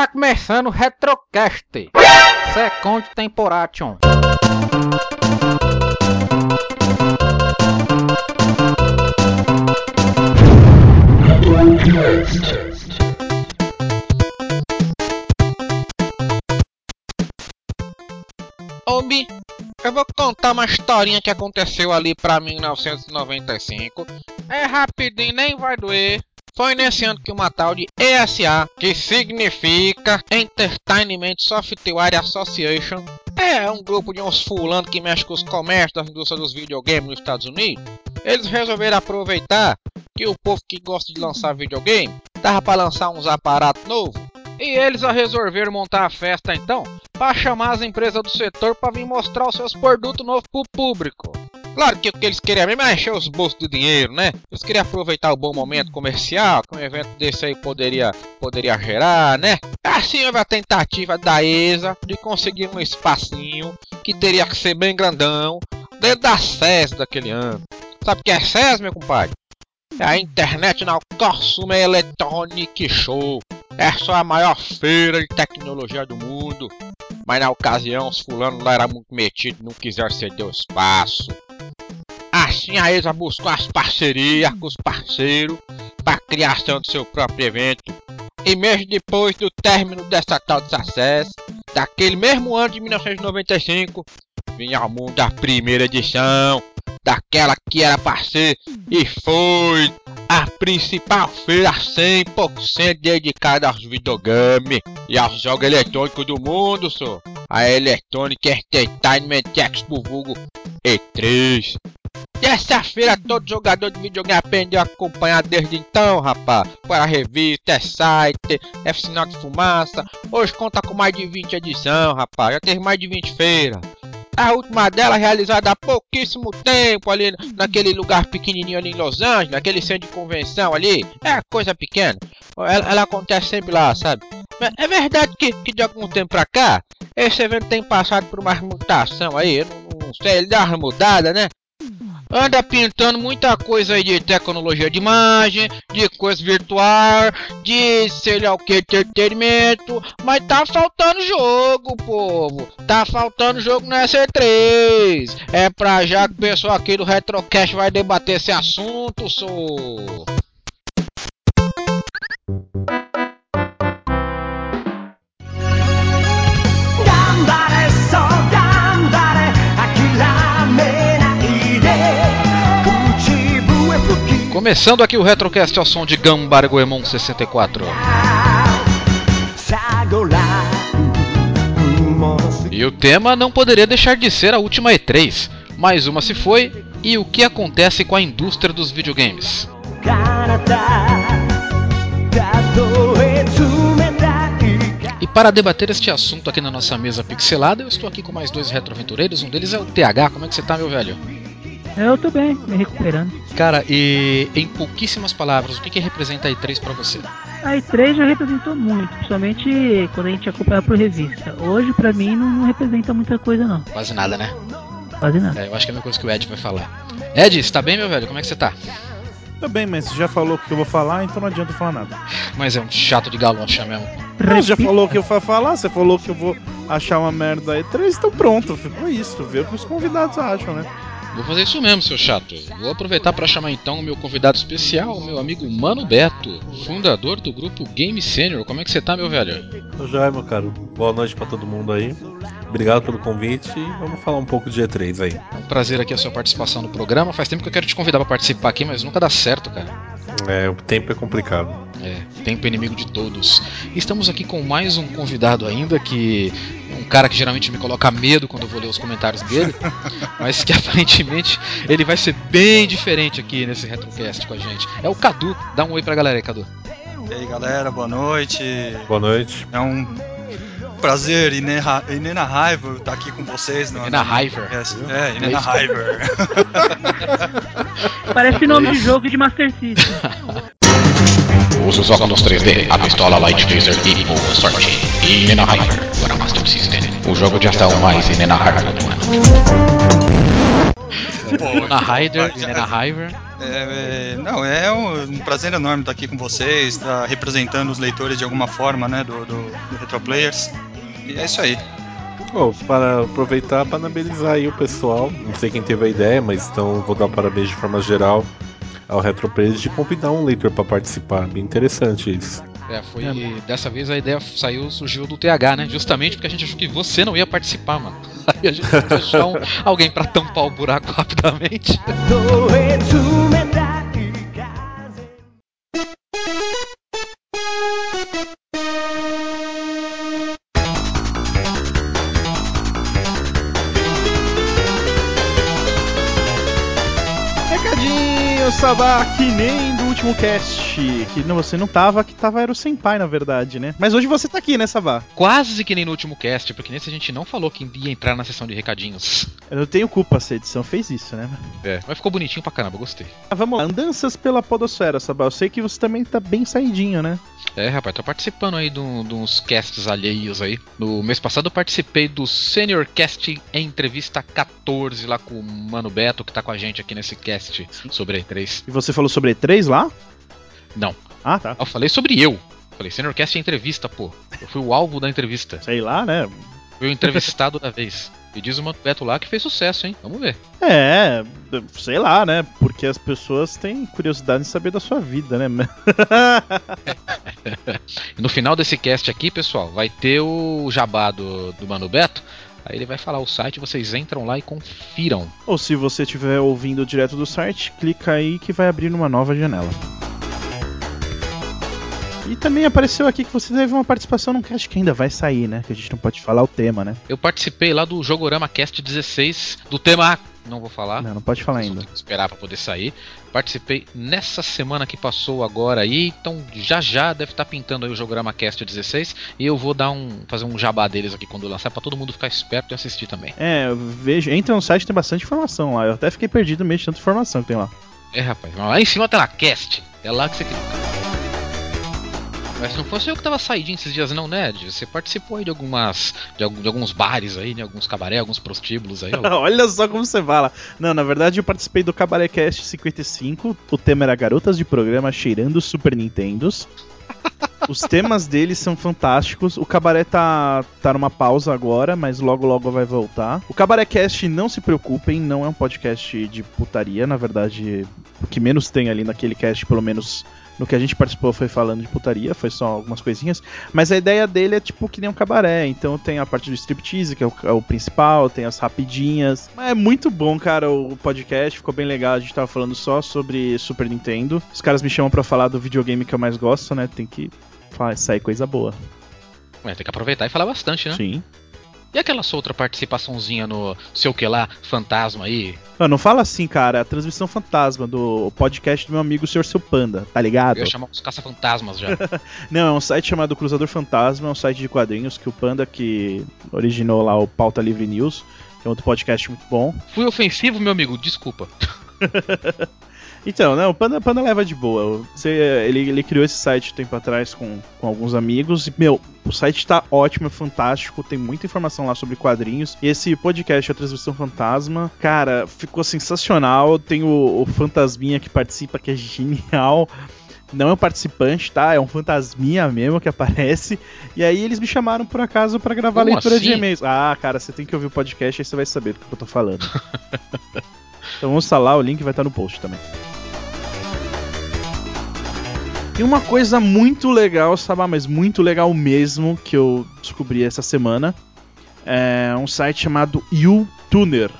Está começando o Retrocast, Second Temporation. Obi, eu vou contar uma historinha que aconteceu ali pra mim em 1995. É rapidinho, nem vai doer. Foi nesse ano que uma tal de ESA, que significa Entertainment Software Association, é um grupo de uns fulanos que mexe com os comércios da indústria dos videogames nos Estados Unidos. Eles resolveram aproveitar que o povo que gosta de lançar videogame tava para lançar uns aparatos novos. E eles resolveram montar a festa então para chamar as empresas do setor para vir mostrar os seus produtos novos pro público. Claro que o que eles queriam mesmo é encher os bolsos de dinheiro, né? Eles queriam aproveitar o bom momento comercial que um evento desse aí poderia, poderia gerar, né? Assim houve a tentativa da ESA de conseguir um espacinho que teria que ser bem grandão dentro da SES daquele ano. Sabe o que é SES, meu compadre? É a International Consumer Electronic Show. É a maior feira de tecnologia do mundo. Mas na ocasião, os fulanos lá eram muito metidos, não quiseram ceder o espaço. Assim a ESA buscou as parcerias com os parceiros para a criação do seu próprio evento. E mesmo depois do término dessa tal de acesso, daquele mesmo ano de 1995, vinha ao mundo a primeira edição, daquela que era para ser e foi a principal feira 100% dedicada aos videogames e aos jogos eletrônicos do mundo, só. A Electronic Entertainment Expo vulgo E3. E essa feira todo jogador de videogame aprendeu a acompanhar desde então, rapaz. Para revista, é site, é sinal de fumaça. Hoje conta com mais de 20 edições, rapaz. Já teve mais de 20 feiras. A última dela realizada há pouquíssimo tempo ali naquele lugar pequenininho ali em Los Angeles, aquele centro de convenção ali. É coisa pequena. Ela, ela acontece sempre lá, sabe? É verdade que, que de algum tempo pra cá, esse evento tem passado por uma mutação aí. Eu não, não sei, ele dá uma mudada, né? Anda pintando muita coisa aí de tecnologia de imagem, de coisa virtual, de sei lá o que, entretenimento, mas tá faltando jogo, povo. Tá faltando jogo no SC3. É pra já que o pessoal aqui do Retrocast vai debater esse assunto, sou. Começando aqui o Retrocast ao som de Gambar Goemon 64. E o tema não poderia deixar de ser a última E3. Mais uma se foi, e o que acontece com a indústria dos videogames? E para debater este assunto aqui na nossa mesa pixelada, eu estou aqui com mais dois retroaventureiros. Um deles é o TH. Como é que você tá, meu velho? Eu tô bem, me recuperando. Cara, e em pouquíssimas palavras, o que, que representa a E3 para você? A E3 já representou muito, principalmente quando a gente acompanha por revista. Hoje, para mim, não, não, representa muita coisa, não. Quase nada, né? Quase nada. É, eu acho que é a mesma coisa que o Ed vai falar. Ed, está bem, meu velho? Como é que você tá? Tô bem, mas você já falou o que eu vou falar, então não adianta falar nada. Mas é um chato de galocha mesmo. Você já falou que eu vou falar, você falou que eu vou achar uma merda aí. Três, então pronto, ficou isso. Vê o que os convidados acham, né? Vou fazer isso mesmo, seu chato. Vou aproveitar para chamar então o meu convidado especial, o meu amigo Mano Beto, fundador do grupo Game Senior. Como é que você tá, meu velho? Tô joia, meu caro. Boa noite para todo mundo aí. Obrigado pelo convite e vamos falar um pouco de E3 aí. É um prazer aqui a sua participação no programa. Faz tempo que eu quero te convidar para participar aqui, mas nunca dá certo, cara. É, o tempo é complicado. É, tempo é inimigo de todos. Estamos aqui com mais um convidado ainda que um cara que geralmente me coloca medo quando eu vou ler os comentários dele, mas que aparentemente ele vai ser bem diferente aqui nesse retrocast com a gente. É o Cadu. Dá um oi pra galera aí, Cadu. E aí, galera, boa noite. Boa noite. É um prazer inenarrável estar aqui com vocês. Inenarrável. É, inenarrável. Parece nome de jogo de Master System. Os óculos 3D, a pistola Light Laser e boa sorte. Inenarrável para Master System. O jogo de ação mais inenarrável do ano. Inena Rider, Inena Hiver. É, é, não, é um prazer enorme estar aqui com vocês, estar representando os leitores de alguma forma, né, do, do, do Retro Players. E é isso aí. Bom, para aproveitar, parabenizar aí o pessoal. Não sei quem teve a ideia, mas então vou dar parabéns de forma geral ao RetroPlayers de convidar um leitor para participar. Bem interessante isso. É, foi. Dessa vez a ideia saiu, surgiu do TH, né? Justamente porque a gente achou que você não ia participar, mano. Aí a gente achar um, alguém pra tampar o buraco rapidamente. Sabá, que nem do último cast. Que não, você não tava, que tava era o Senpai, na verdade, né? Mas hoje você tá aqui, né, Sabá? Quase que nem no último cast, porque nesse a gente não falou que ia entrar na sessão de recadinhos. Eu não tenho culpa, essa edição fez isso, né? É, mas ficou bonitinho pra caramba, gostei. Ah, vamos lá, andanças pela podosfera, Sabá. Eu sei que você também tá bem saidinho, né? É, rapaz, tô participando aí de, um- de uns casts alheios aí. No mês passado eu participei do Senior Cast em entrevista 14 lá com o Mano Beto, que tá com a gente aqui nesse cast sobre a E3. E você falou sobre E3 lá? Não, Ah, tá. eu falei sobre eu. Falei, Senior Cast em entrevista, pô. Eu fui o alvo da entrevista. Sei lá, né? Fui o entrevistado da vez. E diz o Mano Beto lá que fez sucesso, hein? Vamos ver. É, sei lá, né? Porque as pessoas têm curiosidade em saber da sua vida, né? No final desse cast aqui, pessoal, vai ter o jabá do, do Mano Beto. Aí ele vai falar o site, vocês entram lá e confiram. Ou se você estiver ouvindo direto do site, clica aí que vai abrir uma nova janela. E também apareceu aqui que você teve uma participação num cast que ainda vai sair, né? Que a gente não pode falar o tema, né? Eu participei lá do Jogorama Cast 16, do tema. Não vou falar. Não, não pode falar ainda. que esperar pra poder sair. Participei nessa semana que passou agora aí, então já já deve estar pintando aí o Jogorama Cast 16 e eu vou dar um fazer um jabá deles aqui quando lançar pra todo mundo ficar esperto e assistir também. É, veja, entra no site tem bastante informação lá. Eu até fiquei perdido meio de tanta informação que tem lá. É, rapaz, lá em cima tem lá Cast. É lá que você clica. Mas não fosse eu que tava saidinho esses dias não, né? Você participou aí de algumas. de, de alguns bares aí, né? Alguns cabaré, alguns prostíbulos aí. Olha só como você fala. Não, na verdade eu participei do Cabaré Cast 55. O tema era Garotas de Programa Cheirando Super Nintendos. Os temas deles são fantásticos. O Cabaré tá, tá numa pausa agora, mas logo logo vai voltar. O Cabaré Cast, não se preocupem, não é um podcast de putaria. Na verdade, o que menos tem ali naquele cast, pelo menos no que a gente participou, foi falando de putaria, foi só algumas coisinhas. Mas a ideia dele é tipo que nem um cabaré. Então tem a parte do striptease, que é o, é o principal, tem as rapidinhas. Mas é muito bom, cara, o podcast. Ficou bem legal. A gente tava falando só sobre Super Nintendo. Os caras me chamam pra falar do videogame que eu mais gosto, né? Tem que sair coisa boa. Ué, tem que aproveitar e falar bastante, né? Sim. E aquela sua outra participaçãozinha no sei o que lá, fantasma aí? Não, não fala assim, cara. A transmissão fantasma do podcast do meu amigo Sr. Seu Panda, tá ligado? Eu ia chamar os caça-fantasmas já. Não, é um site chamado Cruzador Fantasma, é um site de quadrinhos que o Panda que originou lá o Pauta Livre News, que é outro podcast muito bom. Fui ofensivo, meu amigo, desculpa. Então, né, o Panda, Panda leva de boa. Você, ele, ele criou esse site um tempo atrás com, com alguns amigos e, meu, o site tá ótimo, é fantástico, tem muita informação lá sobre quadrinhos. E esse podcast, a Transmissão Fantasma, cara, ficou sensacional. Tem o, o Fantasminha que participa, que é genial. Não é um participante, tá? É um fantasminha mesmo que aparece. E aí eles me chamaram por acaso pra gravar Como leitura de assim? e-mails. Ah, cara, você tem que ouvir o podcast aí você vai saber do que eu tô falando. então vamos lá, o link vai estar no post também. Tem uma coisa muito legal, Sabá, mas muito legal mesmo, que eu descobri essa semana. É um site chamado YouTuner.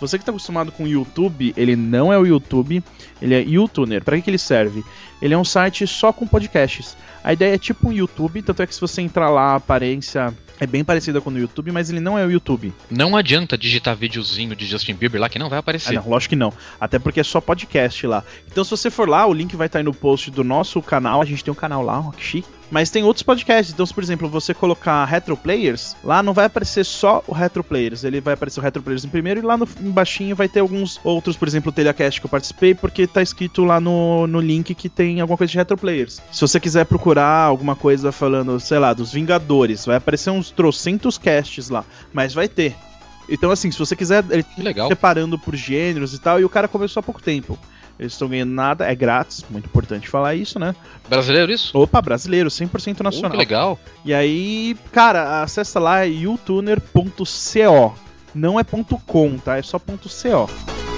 Você que está acostumado com o YouTube, ele não é o YouTube, ele é YouTuner. Para que, que ele serve? Ele é um site só com podcasts. A ideia é tipo um YouTube, tanto é que se você entrar lá, a aparência é bem parecida com o YouTube, mas ele não é o YouTube. Não adianta digitar videozinho de Justin Bieber lá que não vai Ah, aparecer. não, lógico que não. Até porque é só podcast lá. Então, se você for lá, o link vai estar aí no post do nosso canal. A gente tem um canal lá, que chique. Mas tem outros podcasts. Então, se, por exemplo, você colocar Retro Players, lá não vai aparecer só o Retro Players. Ele vai aparecer o Retro Players em primeiro e lá no embaixinho vai ter alguns outros, por exemplo, o Telecast que eu participei, porque tá escrito lá no, no link que tem alguma coisa de Retro Players. Se você quiser procurar alguma coisa falando, sei lá, dos Vingadores, vai aparecer uns trocentos casts lá. Mas vai ter. Então, assim, se você quiser, ele legal. separando por gêneros e tal, e o cara começou há pouco tempo. Eles estão ganhando nada, é grátis, muito importante falar isso, né? Brasileiro isso? Opa, brasileiro, 100% Oh, nacional. que legal. E aí, cara, acessa lá youtuner.co. Não é ponto .com, tá? É só ponto .co.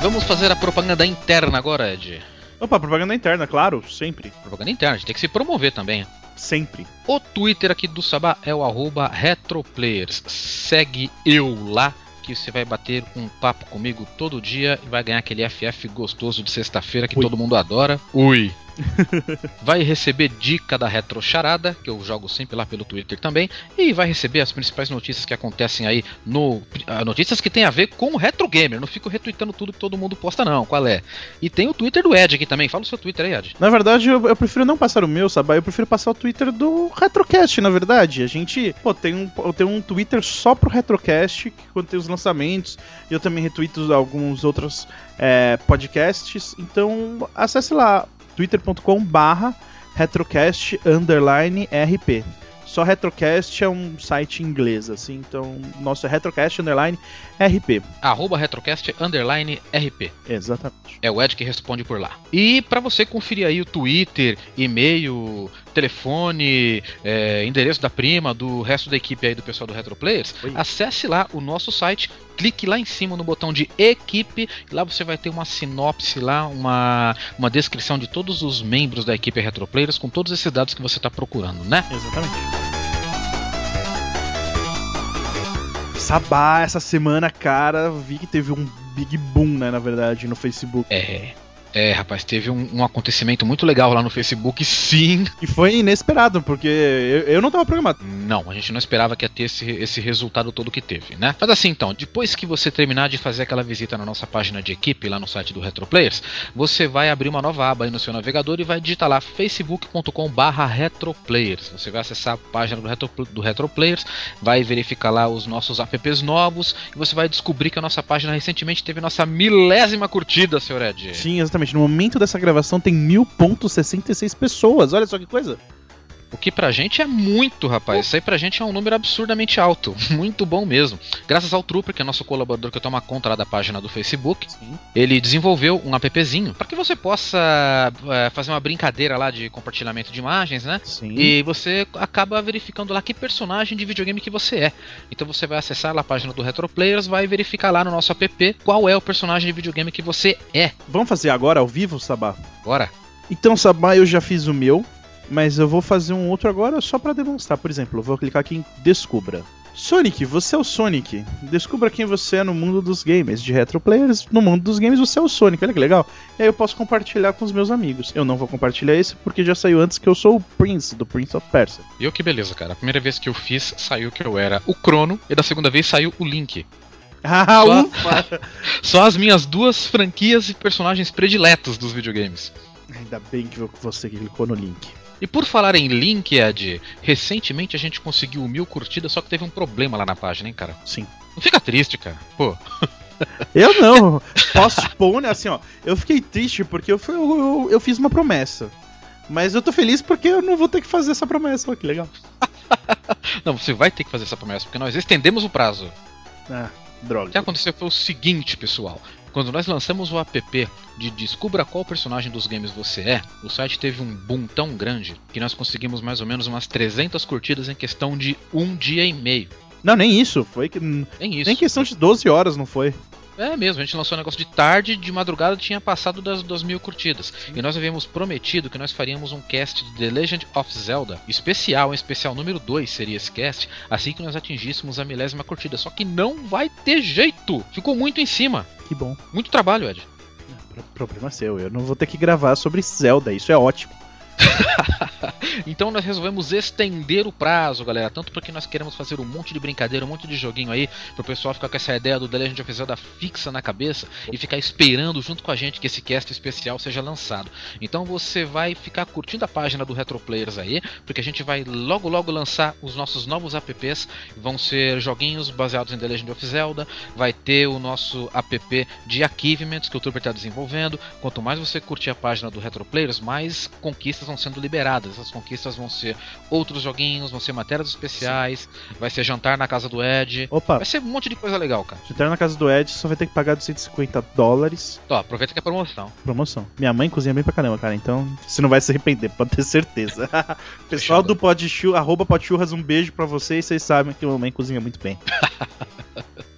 Vamos fazer a propaganda interna agora, Ed. Opa, propaganda interna, claro, sempre. Propaganda interna, a gente tem que se promover também. Sempre. O Twitter aqui do Sabá é o arroba retroplayers. Segue eu lá que você vai bater um papo comigo todo dia e vai ganhar aquele FF gostoso de sexta-feira que Ui. todo mundo adora. Ui! vai receber dica da Retro Charada, que eu jogo sempre lá pelo Twitter também, e vai receber as principais notícias que acontecem aí no ah, notícias que tem a ver com o Retro Gamer. Não fico retweetando tudo que todo mundo posta não, qual é? E tem o Twitter do Ed aqui também. Fala o seu Twitter aí, Ed. Na verdade, eu, eu prefiro não passar o meu, sabe? Eu prefiro passar o Twitter do Retrocast, na verdade. A gente, pô, tem um, eu tenho um Twitter só pro Retrocast, que tem os lançamentos. Eu também retweeto alguns outros é, podcasts. Então, acesse lá, twitter.com barra retrocast underline rp. Só Retrocast é um site inglês, assim, então nosso é Retrocast underline RP. Arroba Retrocast underline RP. Exatamente. É o Ed que responde por lá. E para você conferir aí o Twitter, e-mail, telefone, é, endereço da prima, do resto da equipe aí do pessoal do Retroplayers, Oi. acesse lá o nosso site, clique lá em cima no botão de equipe, e lá você vai ter uma sinopse lá, uma, uma descrição de todos os membros da equipe Retroplayers com todos esses dados que você está procurando, né? Exatamente. Sabá, essa semana, cara, vi que teve um big boom, né, na verdade, no Facebook. É. É, rapaz, teve um, um acontecimento muito legal lá no Facebook, sim. E foi inesperado, porque eu, eu não tava programado. Não, a gente não esperava que ia ter esse, esse resultado todo que teve, né? Mas assim então, depois que você terminar de fazer aquela visita na nossa página de equipe, lá no site do Retroplayers, você vai abrir uma nova aba aí no seu navegador e vai digitar lá facebook.com barra retroplayers. Você vai acessar a página do, Retro, do Retroplayers, vai verificar lá os nossos apps novos e você vai descobrir que a nossa página recentemente teve nossa milésima curtida, senhor Ed. Sim, exatamente. No momento dessa gravação tem 1000.66 pessoas. Olha só que coisa. O que pra gente é muito, rapaz. Isso aí pra gente é um número absurdamente alto. Muito bom mesmo. Graças ao Trooper, que é nosso colaborador que toma conta lá da página do Facebook, Sim. ele desenvolveu um appzinho para que você possa é, fazer uma brincadeira lá de compartilhamento de imagens, né? Sim. E você acaba verificando lá que personagem de videogame que você é. Então você vai acessar lá a página do Retroplayers, vai verificar lá no nosso app qual é o personagem de videogame que você é. Vamos fazer agora ao vivo, Sabá? Bora. Então, Sabá, eu já fiz o meu, mas eu vou fazer um outro agora só pra demonstrar. Por exemplo, eu vou clicar aqui em Descubra. Sonic, você é o Sonic. Descubra quem você é no mundo dos games. De retro players, no mundo dos games você é o Sonic. Olha que legal. E aí eu posso compartilhar com os meus amigos. Eu não vou compartilhar esse porque já saiu antes que eu sou o Prince, do Prince of Persia. E eu que beleza, cara. A primeira vez que eu fiz, saiu que eu era o Crono, e da segunda vez saiu o Link. Ah, Só- ufa! Só as minhas duas franquias e personagens prediletos dos videogames. Ainda bem que você clicou no link. E por falar em Link, Ed, recentemente a gente conseguiu mil curtidas, só que teve um problema lá na página, hein, cara? Sim. Não fica triste, cara. Pô, Eu não. Postpone, assim, ó. Eu fiquei triste porque eu, fui- eu, eu, eu fiz uma promessa. Mas eu tô feliz porque eu não vou ter que fazer essa promessa. Olha que legal. não, você vai ter que fazer essa promessa, porque nós estendemos o prazo. Ah, O droga. que aconteceu foi o seguinte, pessoal. Quando nós lançamos o app de Descubra qual personagem dos games você é, o site teve um boom tão grande que nós conseguimos mais ou menos umas 300 curtidas em questão de um dia e meio. Não, nem isso. Foi que. Nem isso. Nem questão de 12 horas, não foi? É mesmo, a gente lançou um negócio de tarde, de madrugada tinha passado das, das mil curtidas. E nós havíamos prometido que nós faríamos um cast de The Legend of Zelda especial, um especial número 2 seria esse cast, assim que nós atingíssemos a milésima curtida. Só que não vai ter jeito! Ficou muito em cima. Que bom. Muito trabalho, Ed. Pro- Problema seu. Eu não vou ter que gravar sobre Zelda. Isso é ótimo. Então nós resolvemos estender o prazo, galera. Tanto porque nós queremos fazer um monte de brincadeira, um monte de joguinho aí, pro pessoal ficar com essa ideia do The Legend of Zelda fixa na cabeça e ficar esperando junto com a gente que esse cast especial seja lançado. Então você vai ficar curtindo a página do Retroplayers aí, porque a gente vai logo logo lançar os nossos novos apps. Vão ser joguinhos baseados em The Legend of Zelda, vai ter o nosso app de achievements que o Turber está desenvolvendo. Quanto mais você curtir a página do Retroplayers, mais conquistas vão sendo liberadas. Essas conquistas vão ser outros joguinhos, vão ser matérias especiais, vai ser jantar na casa do Ed. Opa, Vai ser um monte de coisa legal, cara. se entrar na casa do Ed, só vai ter que pagar 250 dólares. Ó, aproveita que é promoção. Promoção. Minha mãe cozinha bem pra caramba, cara, então você não vai se arrepender, pode ter certeza. Pessoal do Podchurras, arroba Podchurras, um beijo pra vocês, vocês sabem que a mamãe cozinha muito bem.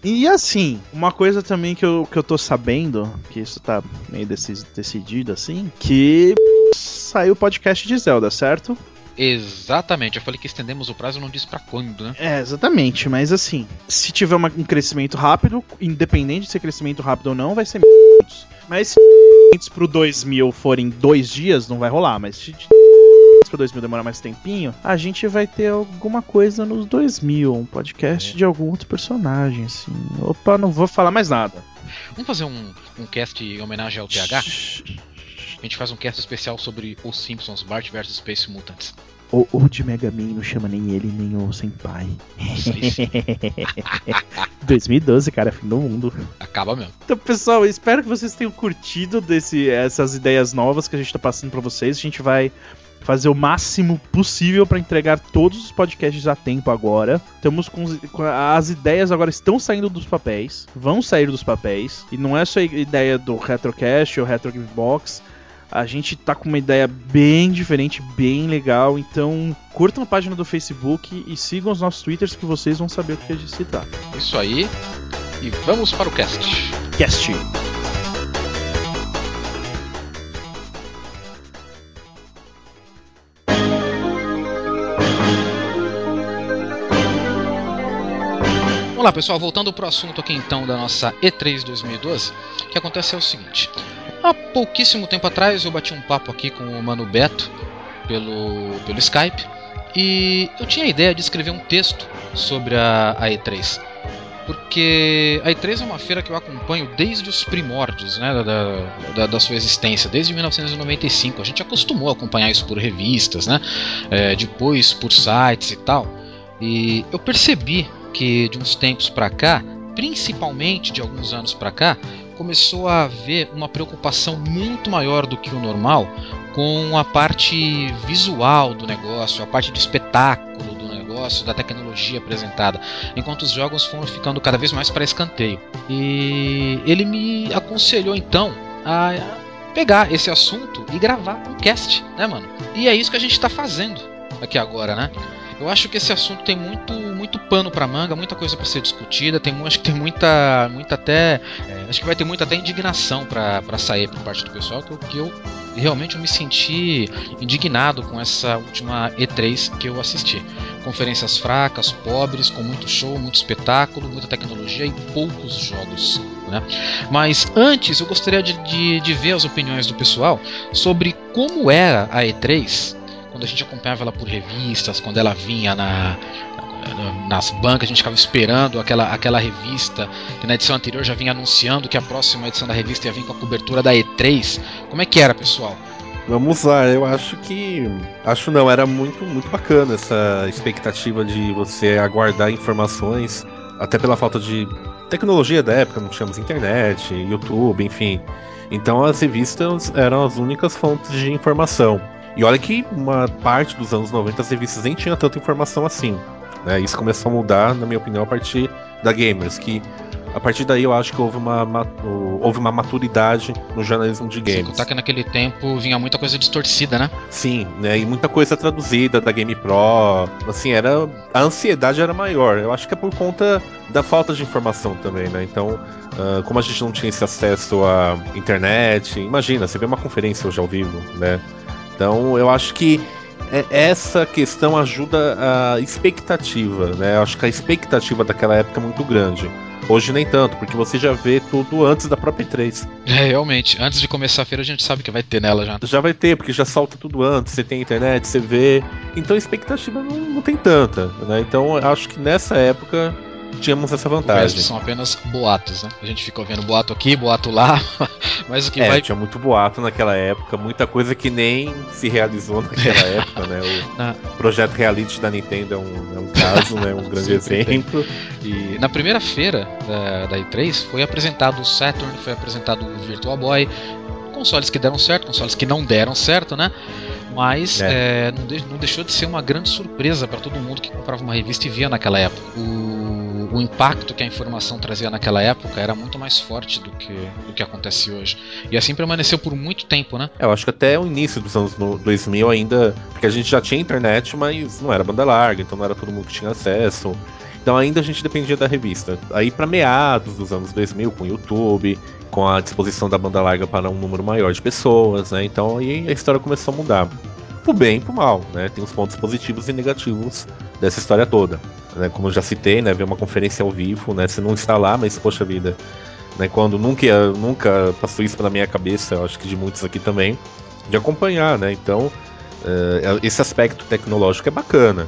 E assim, uma coisa também que eu, que eu tô sabendo, que isso tá meio decidido assim, que saiu o podcast de Zelda, certo? Exatamente, eu falei que estendemos o prazo, não disse pra quando, né? É, exatamente, mas assim, se tiver uma- um crescimento rápido, independente de ser crescimento rápido ou não, vai ser minutos. Mas se pro 2000 forem dois dias, não vai rolar, mas se pro 2000 demorar mais tempinho, a gente vai ter alguma coisa nos 2000, um podcast de algum outro personagem, assim. Opa, não vou falar mais nada. Vamos fazer um, um cast em homenagem ao TH? A gente faz um cast especial sobre os Simpsons, Bart vs Space Mutants. O, o de Mega Man não chama nem ele, nem o Senpai. Nossa, sim, 2012, cara, fim do mundo. acaba mesmo. Então, pessoal, espero que vocês tenham curtido desse, essas ideias novas que a gente tá passando pra vocês. A gente vai fazer o máximo possível pra entregar todos os podcasts a tempo agora. Estamos com, com as ideias agora estão saindo dos papéis, vão sair dos papéis e não é só a ideia do Retrocast ou Retro Box. A gente tá com uma ideia bem diferente, bem legal. Então, curtam a página do Facebook e sigam os nossos Twitters que vocês vão saber o que a gente trata. Isso aí. E vamos para o cast. Cast. Vamos lá, pessoal, voltando pro assunto aqui então da nossa E3 2012, o que acontece é o seguinte. Há pouquíssimo tempo atrás eu bati um papo aqui com o Mano Beto pelo, pelo Skype e eu tinha a ideia de escrever um texto sobre a, a E3. Porque a E3 é uma feira que eu acompanho desde os primórdios né, da, da, da sua existência, desde 1995. A gente acostumou a acompanhar isso por revistas, né, é, depois por sites e tal. E eu percebi que de uns tempos pra cá, principalmente de alguns anos pra cá, começou a haver uma preocupação muito maior do que o normal com a parte visual do negócio, a parte de espetáculo do negócio, da tecnologia apresentada, enquanto os jogos foram ficando cada vez mais para escanteio. E ele me aconselhou então a pegar esse assunto e gravar um cast, né, mano? E é isso que a gente tá fazendo aqui agora, né? Eu acho que esse assunto tem muito, muito pano pra manga, muita coisa pra ser discutida, tem, acho que tem muita, muita até, é, acho que vai ter muita até indignação pra sair por parte do pessoal, que eu, que eu realmente eu me senti indignado com essa última E3 que eu assisti. Conferências fracas, pobres, com muito show, muito espetáculo, muita tecnologia e poucos jogos. Né? Mas antes eu gostaria de, de, de ver as opiniões do pessoal sobre como era a E3 quando a gente acompanhava ela por revistas, quando ela vinha na, na- nas bancas, a gente ficava esperando aquela, aquela revista, que na edição anterior já vinha anunciando que a próxima edição da revista ia vir com a cobertura da E3. Como é que era, pessoal? Vamos lá, eu acho que. Acho não, era muito, muito bacana essa expectativa de você aguardar informações, até pela falta de tecnologia da época, não tínhamos internet, YouTube, enfim. Então as revistas eram as únicas fontes de informação. E olha que uma parte dos anos 90 as revistas nem tinha tanta informação assim. Né? Isso começou a mudar, na minha opinião, a partir da Gamers, que a partir daí eu acho que houve uma, houve uma maturidade no jornalismo de Sem games. contar que naquele tempo vinha muita coisa distorcida, né? Sim, né? E muita coisa traduzida da Game Pro. Assim, era. A ansiedade era maior. Eu acho que é por conta da falta de informação também, né? Então, ah, como a gente não tinha esse acesso à internet, imagina, você vê uma conferência hoje ao vivo, né? Então, eu acho que é- essa questão ajuda a expectativa, né? Eu acho que a expectativa daquela época é muito grande. Hoje nem tanto, porque você já vê tudo antes da própria E3. É, realmente. Antes de começar a feira, a gente sabe que vai ter nela já. Já vai ter, porque já salta tudo antes, você tem internet, você vê. Então a expectativa não, não tem tanta, né? Então eu acho que nessa época tínhamos essa vantagem. são apenas boatos, né? A gente fica ouvindo boato aqui, boato lá, mas o que É, vai tinha muito boato naquela época, muita coisa que nem se realizou naquela época, né? O Na- projeto Reality da Nintendo é um, é um caso, né? Um grande exemplo. E na primeira feira da, da E3 foi apresentado o Saturn, foi apresentado o Virtual Boy, consoles que deram certo, consoles que não deram certo, né? Mas É. é, não, de- não deixou de ser uma grande surpresa para todo mundo que comprava uma revista e via naquela época. O, o impacto que a informação trazia naquela época era muito mais forte do que, do que acontece hoje. E assim permaneceu por muito tempo, né? É, eu acho que até o início dos anos no- 2000 ainda, porque a gente já tinha internet, mas não era banda larga, então não era todo mundo que tinha acesso. Então ainda a gente dependia da revista. Aí para meados dos anos 2000, com o YouTube, com a disposição da banda larga para um número maior de pessoas, né? Então aí a história começou a mudar. Pro bem e pro mal, né? Tem os pontos positivos e negativos dessa história toda. Né? Como eu já citei, né? Ver uma conferência ao vivo, né? Você não está lá, mas poxa vida. Né? Quando nunca, nunca passou isso pela minha cabeça, eu acho que de muitos aqui também, de acompanhar, né? Então, eh, esse aspecto tecnológico é bacana.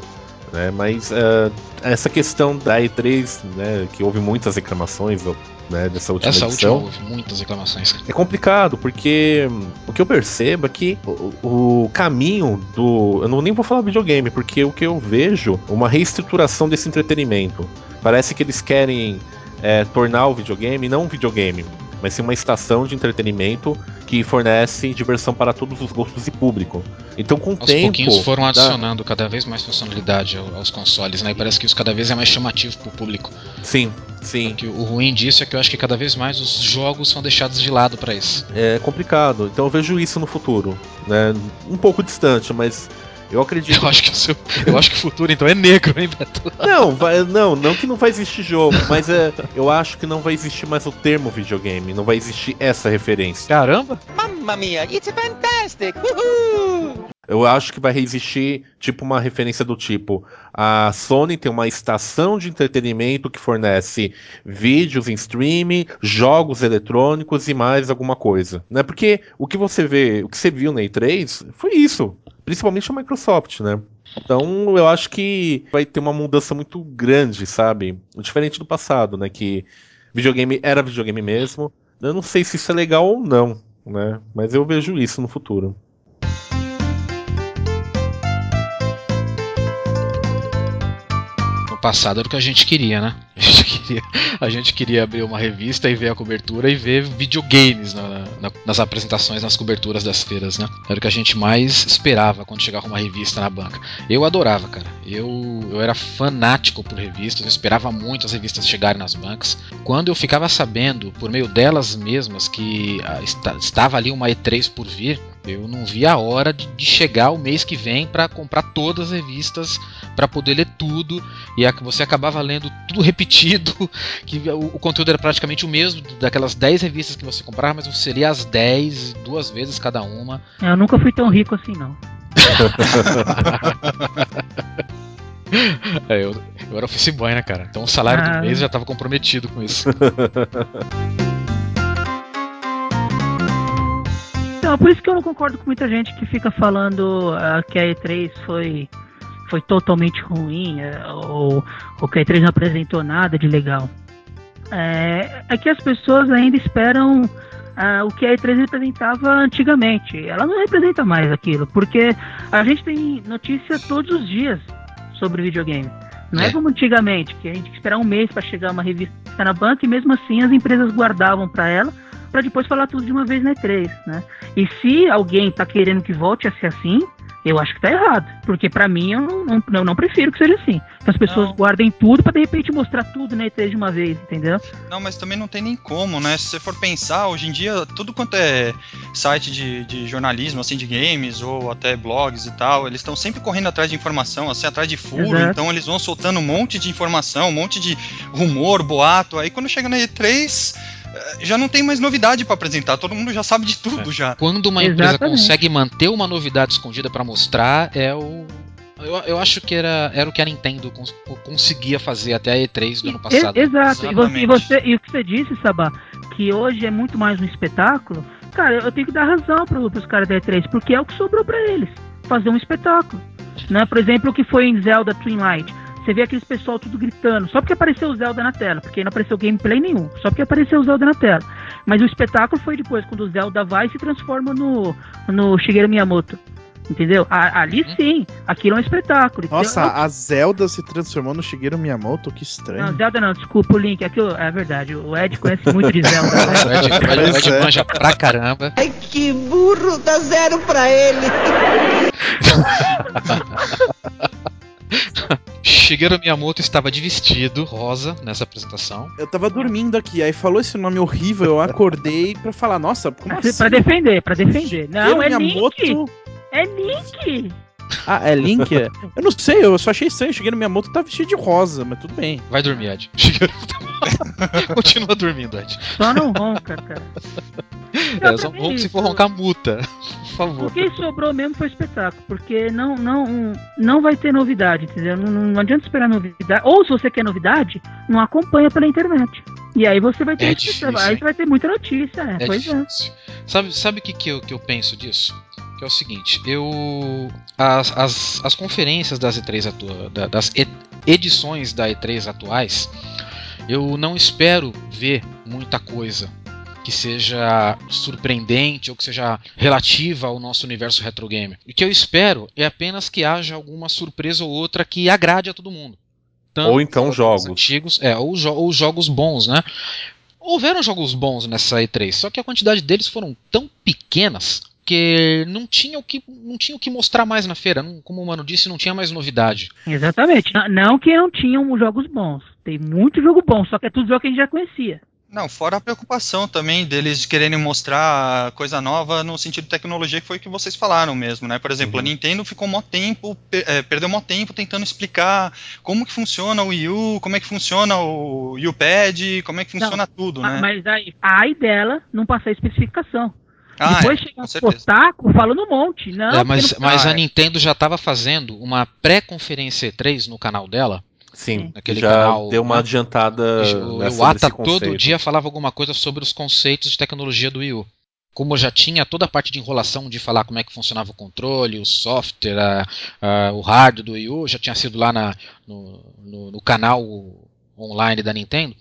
Né? Mas eh, essa questão da E3, né, que houve muitas reclamações né, dessa última Essa última edição, houve muitas reclamações. é complicado, porque o que eu percebo é que o, o caminho do. Eu não nem vou falar videogame, porque o que eu vejo é uma reestruturação desse entretenimento. Parece que eles querem é, tornar o videogame não um videogame, mas sim uma estação de entretenimento que fornece diversão para todos os gostos e público. Então, com o tempo. pouquinhos foram adicionando cada vez mais funcionalidade ao- aos consoles, né? E parece que isso cada vez é mais chamativo pro público. Sim, sim. Que o ruim disso é que eu acho que cada vez mais os jogos são deixados de lado pra isso. É complicado. Então eu vejo isso no futuro. Né? Um pouco distante, mas eu acredito. Eu acho que o seu, eu acho que o futuro então é negro, hein, Beto? Não, vai, não, não que não vai existir jogo, mas é, eu acho que não vai existir mais o termo videogame, não vai existir essa referência. Caramba! Mamma mia, it's fantastic! Woohoo! Eu acho que vai existir tipo uma referência do tipo a Sony tem uma estação de entretenimento que fornece vídeos em streaming, jogos eletrônicos e mais alguma coisa, né? Porque o que você vê, o que você viu na E3 foi isso, principalmente a Microsoft, né? Então eu acho que vai ter uma mudança muito grande, sabe? Diferente do passado, né? Que videogame era videogame mesmo. Eu não sei se isso é legal ou não, né? Mas eu vejo isso no futuro. No passado era o que a gente queria, né? A gente queria, a gente queria abrir uma revista e ver a cobertura e ver videogames na- na- nas apresentações, nas coberturas das feiras, né? Era o que a gente mais esperava quando chegava uma revista na banca. Eu adorava, cara. Eu, eu era fanático por revistas, eu esperava muito as revistas chegarem nas bancas. Quando eu ficava sabendo, por meio delas mesmas, que ah, esta- estava ali uma E3 por vir, eu não via a hora de, de chegar o mês que vem para comprar todas as revistas, para poder ler tudo e a- você acabava lendo tudo repetido, que o, o conteúdo era praticamente o mesmo daquelas 10 revistas que você comprava, mas você lia as 10 duas vezes cada uma. Eu nunca fui tão rico assim, não. É, eu, eu era office boy, né, cara? Então o salário Ah. do mês já estava comprometido com isso. Então, por isso que eu não concordo com muita gente que fica falando ah, que a E3 foi, foi totalmente ruim, eh, ou, ou que a E3 não apresentou nada de legal. É, é que as pessoas ainda esperam ah, o que a E3 representava antigamente. Ela não representa mais aquilo, porque a gente tem notícia todos os dias sobre videogame. Não é, É. como antigamente, que a gente tinha que esperar um mês para chegar uma revista na banca e mesmo assim as empresas guardavam para ela para depois falar tudo de uma vez na E3, né? E se alguém tá querendo que volte a ser assim, eu acho que tá errado. Porque pra mim eu não, não, eu não prefiro que seja assim. Que as pessoas Não. guardem tudo pra de repente mostrar tudo na E3 de uma vez, entendeu? Não, mas também não tem nem como, né? Se você for pensar, hoje em dia, tudo quanto é site de, de jornalismo, assim, de games, ou até blogs e tal, eles estão sempre correndo atrás de informação, assim, atrás de furo, Exato. então eles vão soltando um monte de informação, um monte de rumor, boato, aí quando chega na E3, eh, já não tem mais novidade pra apresentar, todo mundo já sabe de tudo já. Quando uma empresa Exatamente. consegue manter uma novidade escondida pra mostrar, é o. Eu, eu acho que era, era o que a Nintendo cons- conseguia fazer até a E3 do ano passado. E- exato. E você, Exatamente. e você- e o que você disse, Sabá, que hoje é muito mais um espetáculo, cara, eu tenho que dar razão pro, pros caras da E3, porque é o que sobrou pra eles. Fazer um espetáculo. Né? Por exemplo, o que foi em Zelda Twilight. Você vê aqueles pessoal tudo gritando, só porque apareceu o Zelda na tela, porque não apareceu gameplay nenhum, só porque apareceu o Zelda na tela. Mas o espetáculo foi depois, quando o Zelda vai e se transforma no, no Shigeru Miyamoto. Entendeu? A- ali sim, aquilo é um espetáculo. Nossa, entendeu? a Zelda se transformou no Shigeru Miyamoto, que estranho. Não, Zelda não, desculpa o Link. Aquilo é verdade. O Ed conhece muito de Zelda. né? O Ed, o Ed- o Ed é. manja pra caramba. Ai, que burro, dá zero pra ele. Shigeru Miyamoto estava de vestido rosa nessa apresentação. Eu tava dormindo aqui, aí falou esse nome horrível, eu acordei pra falar, nossa, como pra, assim? pra defender, pra defender. Não, Shigeru é Miyamoto? Link. É Link. Ah, é Link? eu não sei, eu só achei estranho, cheguei no Miyamoto tá vestido de rosa, mas tudo bem. Vai dormir, Ed. Shigeru Continua dormindo, Ed. Só não ronca, cara. É, só ronco se for roncar multa. Por favor. O que sobrou mesmo foi espetáculo, porque não, não, não vai ter novidade, entendeu? Não, não adianta esperar novidade. Ou se você quer novidade, não acompanha pela internet. E aí você vai ter, É difícil, aí vai ter muita notícia, né? É pois é. difícil. Sabe, sabe o que, que, eu, que eu penso disso? Que é o seguinte, eu. As, as, as conferências das E3 atua, da- das edições da E3 atuais, eu não espero ver muita coisa que seja surpreendente ou que seja relativa ao nosso universo retro game. O que eu espero é apenas que haja alguma surpresa ou outra que agrade a todo mundo. Tanto Ou então os jogos. antigos, é, ou, jo- ou jogos bons, né? Houveram jogos bons nessa E3, só que a quantidade deles foram tão pequenas que não tinha o que, não tinha o que mostrar mais na feira. Não- como o Mano disse, não tinha mais novidade. Exatamente. Não que não tinham jogos bons. Tem muito jogo bom, só que é tudo jogo que a gente já conhecia. Não, fora a preocupação também deles quererem mostrar coisa nova no sentido de tecnologia, que foi o que vocês falaram mesmo, né? Por exemplo, a Nintendo ficou mó tempo, eh, perdeu mó tempo tentando explicar como que funciona o Wii U, como é que funciona o U-Pad, como é que funciona tudo, Ma- né? Mas aí, ai dela não passar a especificação. Ah, Depois é, chega o. Taco falando um monte. Não, É, mas porque mas Ah, a é. Nintendo já estava fazendo uma pré-conferência E3 no canal dela. Sim, Naquele já canal, deu uma né? adiantada o nesse todo dia falava alguma coisa sobre os conceitos de tecnologia do Wii U. Como já tinha toda a parte de enrolação de falar como é que funcionava o controle, o software, a- a- o hardware do Wii U, já tinha sido lá na- no, no- no canal online da Nintendo,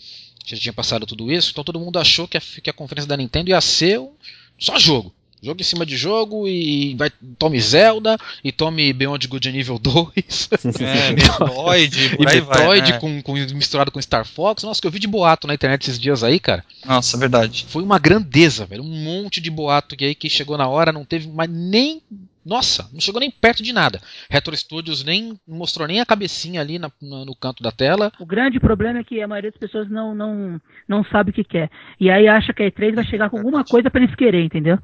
já tinha passado tudo isso, então todo mundo achou que a, que a conferência da Nintendo ia ser um- só jogo. Jogo em cima de jogo e vai tome Zelda e tome Beyond Good nível 2. É, Metroid, E por aí vai, Metroid né? com, com- misturado com Star Fox. Nossa, que eu vi de boato na internet esses dias aí, cara. Nossa, verdade. Foi uma grandeza, velho. Um monte de boato que aí que chegou na hora, não teve mais nem. Nossa, não chegou nem perto de nada. Retro Studios nem mostrou nem a cabecinha ali na- na- no canto da tela. O grande problema é que a maioria das pessoas não, não, não sabe o que quer. E aí acha que a E3 vai chegar com alguma coisa pra eles querem, entendeu?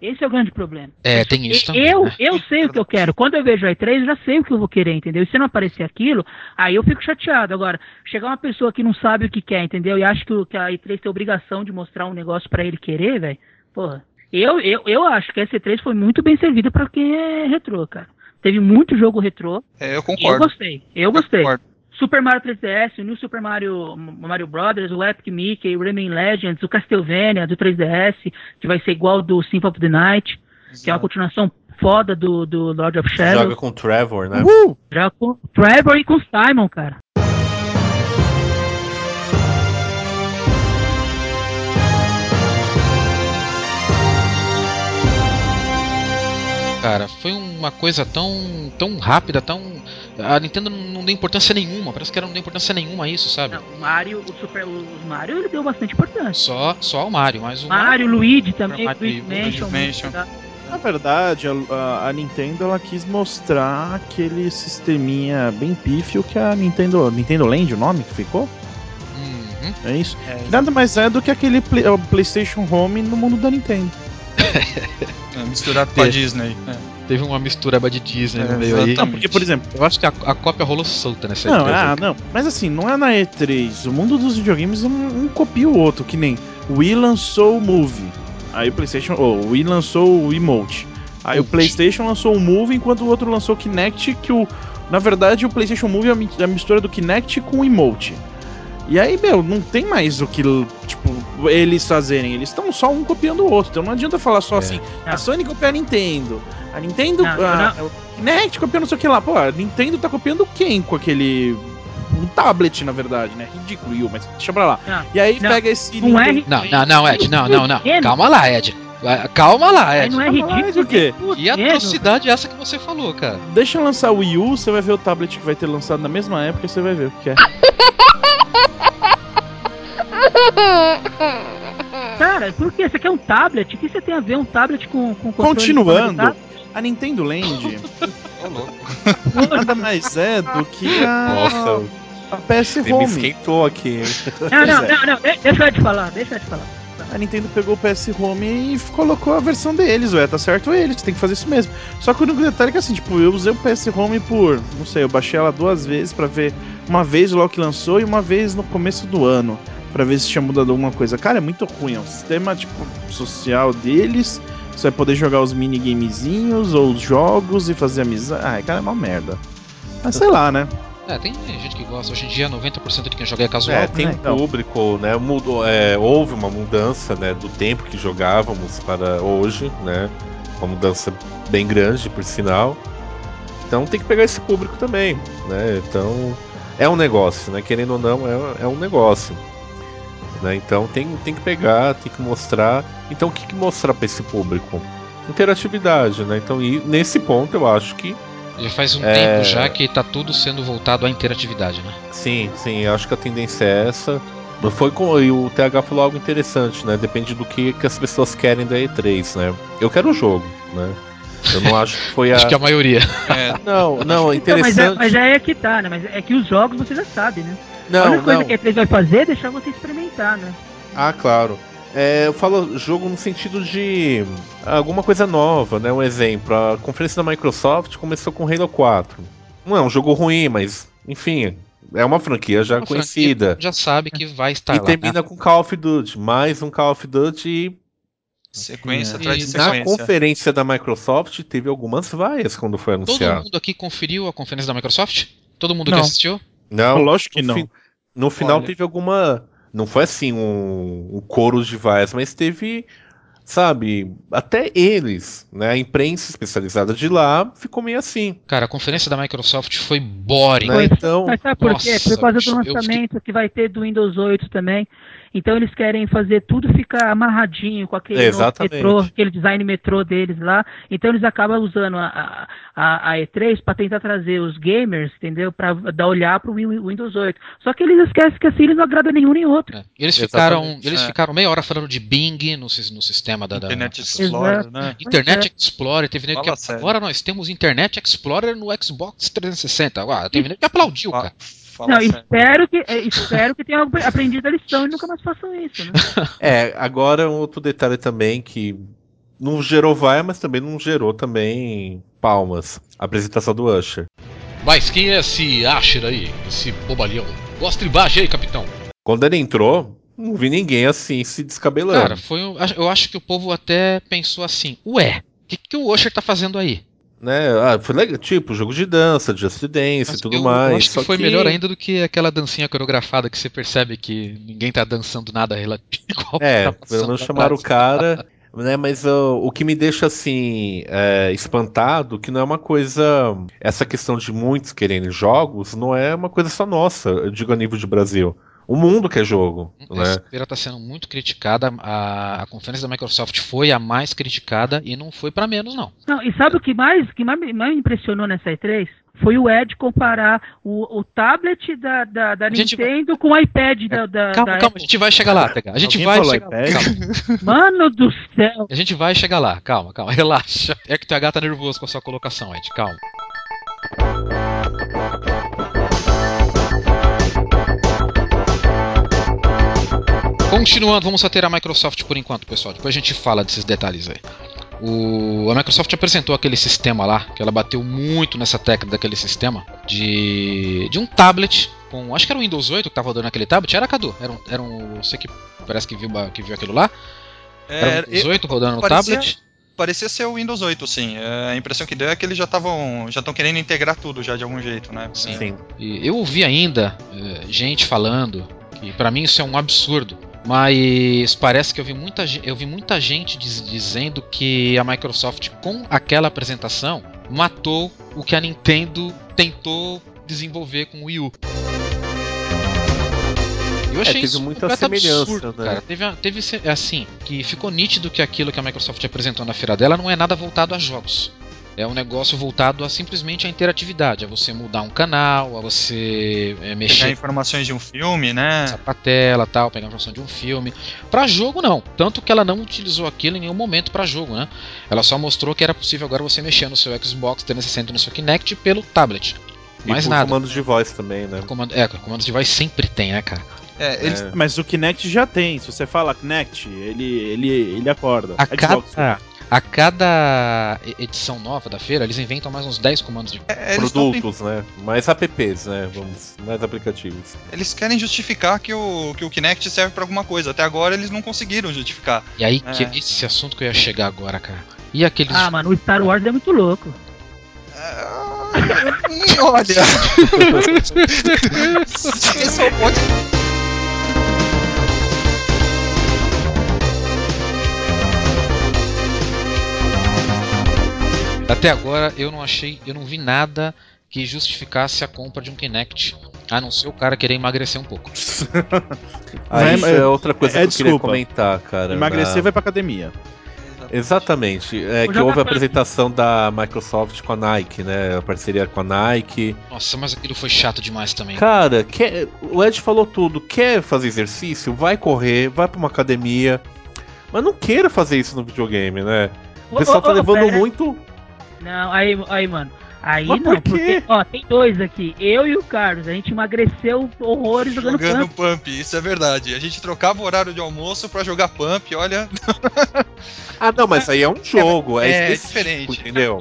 Esse é o grande problema. É, tem isso também. eu, né? eu sei o que eu quero. Quando eu vejo a E3, eu já sei o que eu vou querer, entendeu? E se não aparecer aquilo, aí eu fico chateado. Agora, chegar uma pessoa que não sabe o que quer, entendeu? E acha que, o- que a E3 tem a obrigação de mostrar um negócio pra ele querer, velho. Porra. Eu, eu, eu acho que a E3 foi muito bem servida pra quem é retrô, cara. Teve muito jogo retrô. É, eu Eu concordo. gostei. Eu gostei. concordo. Super Mario 3DS, o New Super Mario, Mario Brothers, o Epic Mickey, o Rayman Legends, o Castlevania do 3DS, que vai ser igual ao do Symphony of the Night, que é uma continuação foda do, do Lord of Shadow. Joga com o Trevor, né? Já com o Trevor e com o Simon, cara. Cara, foi uma coisa tão, tão rápida, tão. A Nintendo não deu importância nenhuma. Parece que ela não deu importância nenhuma a isso, sabe? Não, o Mario, o Super, o Mario ele deu bastante importância. Só, só o Mario, mas o Mario, Luigi também, Mario, Luigi Mansion. Mansion. tá? Na verdade, a, a- a Nintendo ela quis mostrar aquele sisteminha bem pífio que a Nintendo. Nintendo Land, o nome que ficou? Uhum. É isso? É, Que Nada mais é do que aquele play- PlayStation Home no mundo da Nintendo. é, misturado com a É. Disney. É. Teve uma mistureba de Disney É, no meio aí. exatamente. Porque, por exemplo. Eu acho que a, a cópia rolou solta nessa Não, E3 ah, não. Mas assim, não é na E3. O mundo dos videogames um, um copia o outro, que nem Wii lançou o Move. Aí o PlayStation. Oh, o Wii lançou o Emote. Aí o. PlayStation lançou o Move, enquanto o outro lançou o Kinect, que o. Na verdade, o PlayStation Move é a mistura do Kinect com o Emote. E aí, meu, não tem mais o que, tipo, eles fazerem. Eles estão só um copiando o outro. Então não adianta falar só É. assim, a Não. Sony copia a Nintendo. A Nintendo. Não, a, o Kinect copia não sei o que lá. Pô, a Nintendo tá copiando quem com aquele. Um tablet, na verdade, né? Ridículo, mas deixa pra lá. Não, e aí não, pega esse. Não é Nintendo- Não, não, não, Ed, não, não, não. Calma lá, Ed. Ah, Calma lá, Aí Ed. não é ridículo. Ed, o quê? E a fudendo. atrocidade é essa que você falou, cara. Deixa eu lançar o Wii U, você vai ver o tablet que vai ter lançado na mesma época e você vai ver o que é. Cara, por quê? Você quer um tablet? O que você tem a ver um tablet com, com Continuando, a Nintendo Land louco. nada mais é do que a, Nossa, a PS ele me Home. esquentou aqui? Não, não, é. não, não, de- deixa eu te falar, deixa eu te falar. A Nintendo pegou o PS Home e colocou a versão deles, ué, tá certo eles, tem que fazer isso mesmo. Só que o único detalhe é que assim, tipo, eu usei o PS Home por, não sei, eu baixei ela duas vezes pra ver, uma vez logo que lançou e uma vez no começo do ano, pra ver se tinha mudado alguma coisa. Cara, é muito ruim, é um sistema, tipo, social deles, você vai poder jogar os minigamezinhos ou os jogos e fazer amizade. Ah, cara, é uma merda. Mas sei lá, né? É, tem gente que gosta. Hoje em dia, 90% de quem joga é casual. É, tem né, um então. público, né? Mudou, é, houve uma mudança, né, do tempo que jogávamos para hoje, né? Uma mudança bem grande, por sinal. Então tem que pegar esse público também, né? Então é um negócio, né? Querendo ou não, é, é um negócio. Né? Então tem, tem que pegar, tem que mostrar. Então o que, que mostrar para esse público? Interatividade, né? Então e nesse ponto eu acho que Já faz um É. tempo já que tá tudo sendo voltado à interatividade, né? Sim, sim, eu acho que a tendência é essa. Foi com, e o TH falou algo interessante, né? Depende do que, que as pessoas querem da E3, né? Eu quero o jogo, né? Eu não acho que foi a. Acho que a maioria. É, Não, não, é Então, mas, é, interessante. mas é aí que tá, né? Mas é que os jogos você já sabe, né? A Não, única coisa não. que a E3 vai fazer é deixar você experimentar, né? Ah, claro. É, eu falo jogo no sentido de alguma coisa nova, né? Um exemplo, a conferência da Microsoft começou com Halo 4. Não é um jogo ruim, mas, enfim, é uma franquia já Uma franquia conhecida. Já sabe que vai estar E lá. termina né? com Call of Duty, mais um Call of Duty e sequência E atrás de Na sequência. conferência da Microsoft teve algumas vaias quando foi Todo anunciado. mundo aqui conferiu a conferência da Microsoft? Todo mundo Não. que assistiu? Não, Lógico que no não. fi- no final Olha. teve alguma. Não foi assim um, um coro de vaias, mas teve, sabe, até eles, né? A imprensa especializada de lá ficou meio assim. Cara, a conferência da Microsoft foi boring. Né? Então, Mas sabe por quê? Por causa do lançamento que vai ter do Windows 8 também. Então eles querem fazer tudo ficar amarradinho com aquele metrô, aquele design metrô deles lá. Então eles acabam usando a, a, a- a E3 para tentar trazer os gamers, entendeu? Para dar olhar pro Win- Windows 8. Só que eles esquecem que assim eles não agradam nenhum nem outro. É. Eles ficaram, eles é. ficaram meia hora falando de Bing no, no sistema da, da Internet. Explorer, né? Internet Explorer, teve nego que sério. agora nós temos Internet Explorer no Xbox 360. Ah, teve nego que aplaudiu, cara. Fala não, sério. espero que, é, espero que tenham aprendido a lição e nunca mais façam isso, né? é, agora um outro detalhe também que não gerou vaia, mas também não gerou também palmas. A apresentação do Usher. Mas quem é esse Asher aí? Esse bobalhão? Mostra embaixo aí, capitão. Quando ele entrou, não vi ninguém assim se descabelando. Cara, foi um- eu acho que o povo até pensou assim: ué, o que, que o Usher tá fazendo aí? Né? Ah, foi legal, tipo, jogo de dança, Just Dance e tudo eu, mais. eu acho que foi melhor ainda do que aquela dancinha coreografada que você percebe que ninguém tá dançando nada relativo que É, tá pelo menos chamaram o cara, né? Mas ó, o que me deixa assim é, espantado que não é uma coisa. Essa questão de muitos querendo jogos não é uma coisa só nossa, eu digo a nível de Brasil. O mundo quer jogo, né? Essa feira está sendo muito criticada. A, a conferência da Microsoft foi a mais criticada e não foi para menos, não. Não, e sabe o que mais, que mais, me- mais me impressionou nessa E3? Foi o Ed comparar o, o tablet da, da, da Nintendo com o iPad da, da, Calma, da calma, a gente vai chegar lá, TH. A gente Alguém vai chegar lá. Calma. Mano do céu! A gente vai chegar lá, calma, calma, relaxa. É que o TH tá nervoso com a sua colocação, Ed, calma. Continuando, vamos só ter a Microsoft por enquanto, pessoal. Depois a gente fala desses detalhes aí. O, a Microsoft apresentou aquele sistema lá, que ela bateu muito nessa tecla daquele sistema, de, de um tablet com. Acho que era o Windows 8 que tava rodando aquele tablet. Era, Cadu? Era um. Era um você que parece que viu, que viu aquilo lá? Era É, o Windows 8 rodando no parecia- tablet? parecia ser o Windows 8, sim. É, a impressão que deu é que eles já estavam já estão querendo integrar tudo já de algum jeito, né? Sim. Sim. E eu ouvi ainda eh, gente falando que pra mim isso é um absurdo, mas parece que eu vi muita, eu vi muita gente diz- dizendo que a Microsoft com aquela apresentação matou o que a Nintendo tentou desenvolver com o Wii U. Eu achei teve isso muita semelhança, absurdo, né? cara. Teve, teve assim, que ficou nítido que aquilo que a Microsoft apresentou na feira dela não é nada voltado a jogos. É um negócio voltado a simplesmente a interatividade, a você mudar um canal, a você é, Pegar mexer informações de um filme, né? pra tela, tal, pegar a informação de um filme. Pra jogo não, tanto que ela não utilizou aquilo em nenhum momento pra jogo, né? Ela só mostrou que era possível agora você mexer no seu Xbox 360 e no seu Kinect pelo tablet. E Mais por nada. comandos de voz também, né? Comando, é, comandos de voz sempre tem, né, cara? É, eles, É. Mas o Kinect já tem. Se você fala Kinect, ele, ele, ele acorda. A Xbox. cada, a cada edição nova da feira, eles inventam mais uns 10 comandos de é, Produtos, né? Mais apps, né? Vamos, mais aplicativos. eles querem justificar que o, que o Kinect serve pra alguma coisa. Até agora eles não conseguiram justificar. E aí, que É. esse assunto que eu ia chegar agora, cara. E aqueles. Ah, mano, o Star Wars é muito louco. Olha! Você só pode. Até agora eu não achei, eu não vi nada que justificasse a compra de um Kinect. A não ser o cara querer emagrecer um pouco. Aí isso é- é outra coisa é que eu queria desculpa. comentar, cara. Emagrecer na- vai pra academia. Exatamente. É que houve a apresentação da Microsoft com a Nike, né? A parceria com a Nike. Nossa, mas aquilo foi chato demais também. Cara, quer, o Ed falou tudo. Quer fazer exercício? Vai correr, vai pra uma academia. Mas não queira fazer isso no videogame, né? O pessoal tá levando muito. Não, aí, aí, mano. Aí Mas não, por quê? porque, ó, tem dois aqui. Eu e o Carlos. A gente emagreceu horrores jogando Jogando pump. pump, isso é verdade. A gente trocava o horário de almoço pra jogar pump, olha. Ah, não, mas aí é um jogo, é, é específico, diferente. entendeu?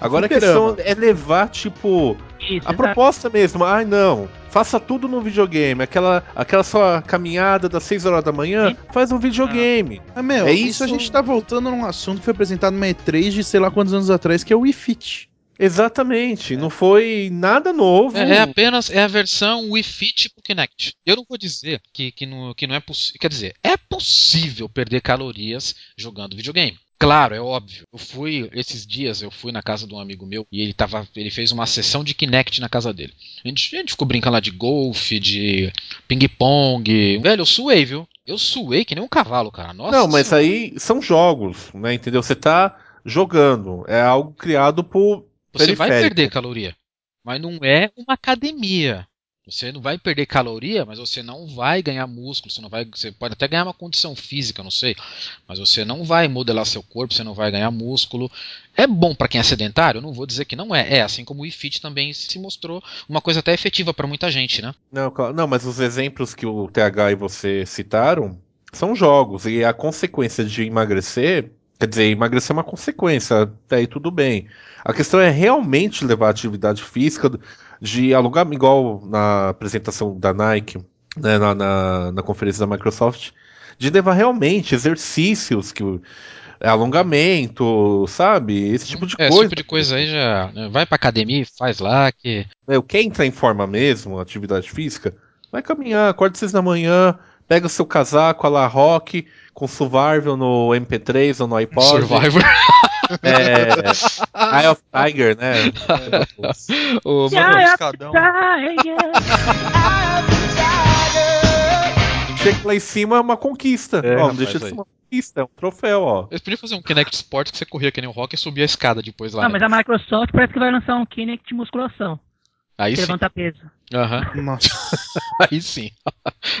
Agora a questão é levar, tipo, Isso, a exato. proposta mesmo. Ai, não. Faça tudo no videogame. Aquela, aquela sua caminhada das 6 horas da manhã, faz um videogame. Ah, meu, É isso... isso- a gente tá voltando num assunto que foi apresentado numa E3 de sei lá quantos anos atrás, que é o Wii Fit. Exatamente. Não foi nada novo. É, é apenas é a versão Wii Fit pro Kinect. Eu não vou dizer que, que, não, que não é possível. Quer dizer, é possível perder calorias jogando videogame. Claro, é óbvio. Eu fui esses dias, eu fui na casa de um amigo meu e ele tava, ele fez uma sessão de Kinect na casa dele. A gente, a gente ficou brincando lá de golfe, de ping-pong. Velho, eu suei, viu? Eu suei que nem um cavalo, cara. Nossa. Não, mas aí são jogos, né? Entendeu? Você tá jogando. É algo criado por. Você vai periférico. perder caloria, mas não é uma academia. Você não vai perder caloria, mas você não vai ganhar músculo, você não vai, você pode até ganhar uma condição física, não sei, mas você não vai modelar seu corpo, você não vai ganhar músculo. É bom para quem é sedentário, não vou dizer que não é. É assim como o Wii Fit também se mostrou uma coisa até efetiva para muita gente, né? Não, não, mas os exemplos que o TH e você citaram são jogos. E a consequência de emagrecer. Quer dizer, emagrecer é uma consequência, até aí tudo bem. A questão é realmente levar a atividade física, de alugar, igual na apresentação da Nike, né, na, na, na conferência da Microsoft, de levar realmente exercícios, que, é, alongamento, sabe? Esse tipo de é, coisa. esse tipo de coisa aí já né, vai pra academia, faz lá que Meu, quer entrar em forma mesmo, atividade física? Vai caminhar, acorda seis da manhã, pega o seu casaco, a la rock, com survival no MP3 ou no iPod. Survivor. É, Eye of Tiger, né? Yeah, mano, escadão. Chega lá em cima é uma conquista. É, ó, deixa ser uma conquista, é um troféu, ó. Eles podiam fazer um Kinect Sport que você corria que nem o Rock e subia a escada depois lá. Não, né? mas a Microsoft parece que vai lançar um Kinect de musculação. Aí Que sim. levanta peso. Aham. Nossa. Aí sim.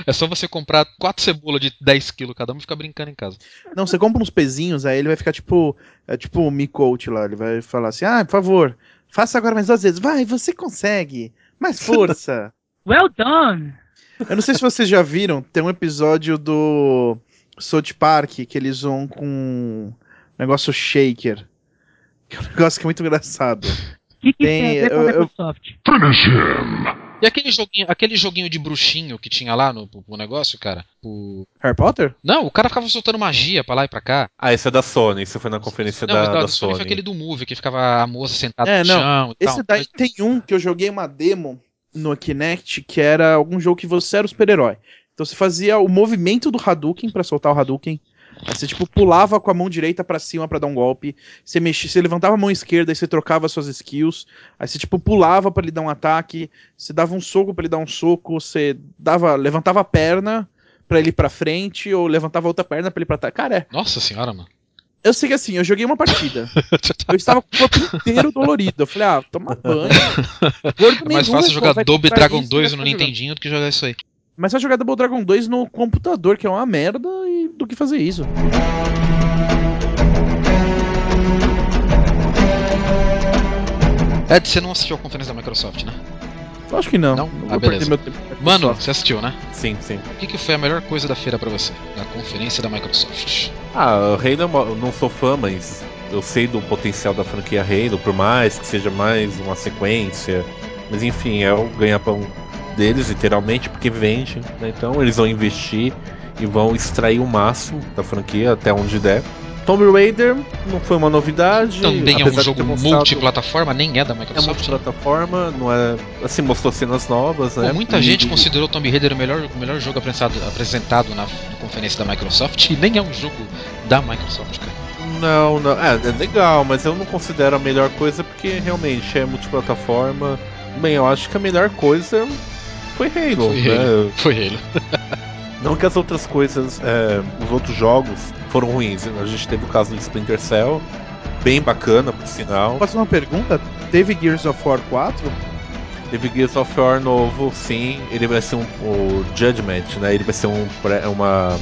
É só você comprar quatro cebolas de 10 kg cada um e ficar brincando em casa. Não, você compra uns pezinhos, aí ele vai ficar tipo. É tipo o Me Coach lá. Ele vai falar assim: ah, por favor, faça agora mais duas vezes. Vai, você consegue. Mais força. Well done! Eu não sei se vocês já viram, tem um episódio do South Park que eles vão com um negócio shaker. Que é um negócio que é muito engraçado. O que, que Tem, tem, a ver com eu- a eu- Microsoft? E aquele joguinho, aquele joguinho de bruxinho que tinha lá no, no negócio, cara? O... Harry Potter? Não, o cara ficava soltando magia pra lá e pra cá. Ah, esse é da Sony, isso foi na conferência Não, da, mas da da Sony Sony. foi aquele do Move, que ficava a moça sentada É, no não. chão e Esse tal. daí tem um que eu joguei uma demo no Kinect que era algum jogo que você era o super-herói. Então você fazia o movimento do Hadouken pra soltar o Hadouken. Aí você, tipo, pulava com a mão direita pra cima pra dar um golpe. Você mexia, você levantava a mão esquerda e você trocava suas skills. Aí você, tipo, pulava pra ele dar um ataque. Você dava um soco pra ele dar um soco. Você dava, levantava a perna pra ele ir pra frente. Ou levantava a outra perna pra ele ir pra trás. Cara, é. Nossa senhora, mano. Eu sei que assim, eu joguei uma partida. eu estava com o corpo inteiro dolorido. Eu falei, ah, toma banho. É mais fácil jogar Double Dragon isso, 2 vai no. Nintendinho do que jogar isso aí. Mas só jogar Double Dragon 2 no computador, que é uma merda, e do que fazer isso. Ed, você não assistiu a conferência da Microsoft, né? Eu acho que não. Não? vou Ah, beleza. meu tempo. Mano, você assistiu, né? Sim, sim. O que, que foi a melhor coisa da feira pra você? Da conferência da Microsoft? Ah, o Halo é uma- eu não sou fã, mas eu sei do potencial da franquia Halo, por mais que seja mais uma sequência. Mas enfim, é o ganha-pão deles, literalmente, porque vende. né? Então eles vão investir e vão extrair o máximo da franquia até onde der. Tomb Raider não foi uma novidade. Também é um jogo mostrado- multiplataforma, nem é da É Microsoft. multiplataforma, não é. Assim, mostrou cenas novas, né? Pô, muita E- gente considerou Tomb Raider o melhor, o melhor jogo apresentado, apresentado na, na conferência da Microsoft e nem é um jogo da Microsoft, cara. Não, não. É, é legal, mas eu não considero a melhor coisa porque realmente é multiplataforma. Bem, eu acho que a melhor coisa foi Halo, Foi né? Halo. Foi ele. Não que as outras coisas, é, os outros jogos foram ruins. A gente teve o caso do Splinter Cell, bem bacana, por sinal. Posso fazer uma pergunta? Teve Gears of War 4? Teve Gears of War novo, sim. Ele vai ser um o Judgment, né? Ele vai ser um pré- uma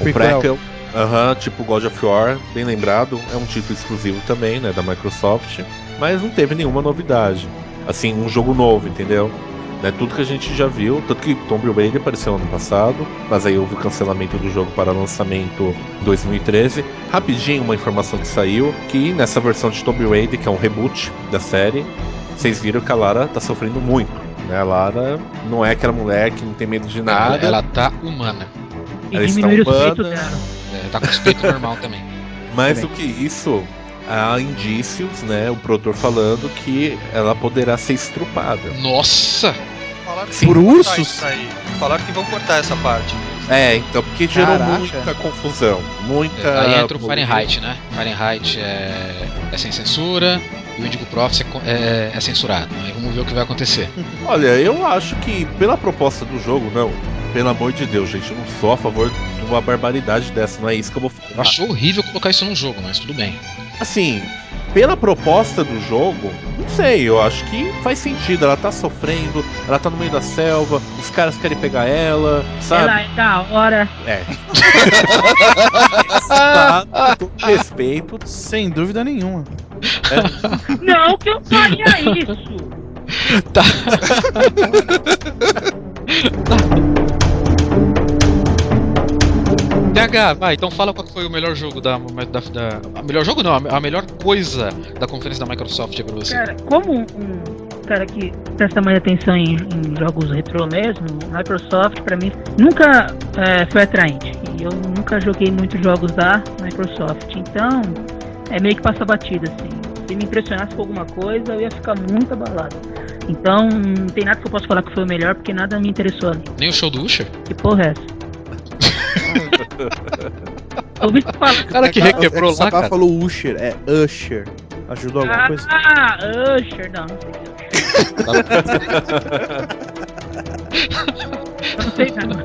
um Prequel. prequel. Aham, tipo God of War, bem lembrado. É um título exclusivo também, né, da Microsoft. Mas não teve nenhuma novidade. Assim, um jogo novo, entendeu? Né, tudo que a gente já viu, tanto que Tomb Raider apareceu ano passado, mas aí houve o cancelamento do jogo para lançamento em 2013. Rapidinho, uma informação que saiu, que nessa versão de Tomb Raider, que é um reboot da série, vocês viram que a Lara tá sofrendo muito. Né? A Lara não é aquela mulher que não tem medo de nada. Ela, ela tá humana. E Ela está diminuir os humana. peitos dela. É, tá com peitos normal também. Mais Também. do que isso, há indícios, né? O produtor falando que ela poderá ser estrupada. Nossa! Falaram que Sim. vão Por cortar ursos? Falaram que vão cortar essa parte. É, então, porque gerou Caraca. muita confusão. Muita. É, aí entra o. Fahrenheit, né? Fahrenheit é, é sem censura e o Indigo Profits é, é- é censurado. Aí vamos ver o que vai acontecer. Olha, eu acho que pela proposta do jogo, não. Pelo amor de Deus, gente, eu não sou a favor de uma barbaridade dessa, não é isso que eu vou Eu falar. acho horrível colocar isso num jogo, mas tudo bem. Assim, pela proposta do jogo, não sei, eu acho que faz sentido. Ela tá sofrendo, ela tá no meio da selva, os caras querem pegar ela, sabe? Ela é da hora. É. tá, com respeito. Sem dúvida nenhuma. Não que eu faria isso. TH, vai, então fala qual foi o melhor jogo da. da, da melhor jogo não, a, melhor coisa da conferência da Microsoft pra você. Cara, como um, um cara que presta mais atenção em, em jogos retrô mesmo, Microsoft pra mim nunca é, foi atraente. E eu nunca joguei muitos jogos da Microsoft. Então, é meio que passa batida, assim. Se me impressionasse com alguma coisa, eu ia ficar muito abalado. Então, não tem nada que eu possa falar que foi o melhor, porque nada me interessou ali. Nem o show do Usher? Que porra é essa? Ouvi falar. Cara que requebrou é que o lá, cara. falou Usher, é Usher. Ajudou alguma coisa? Ah, Usher, não, não sei. Não sei nada.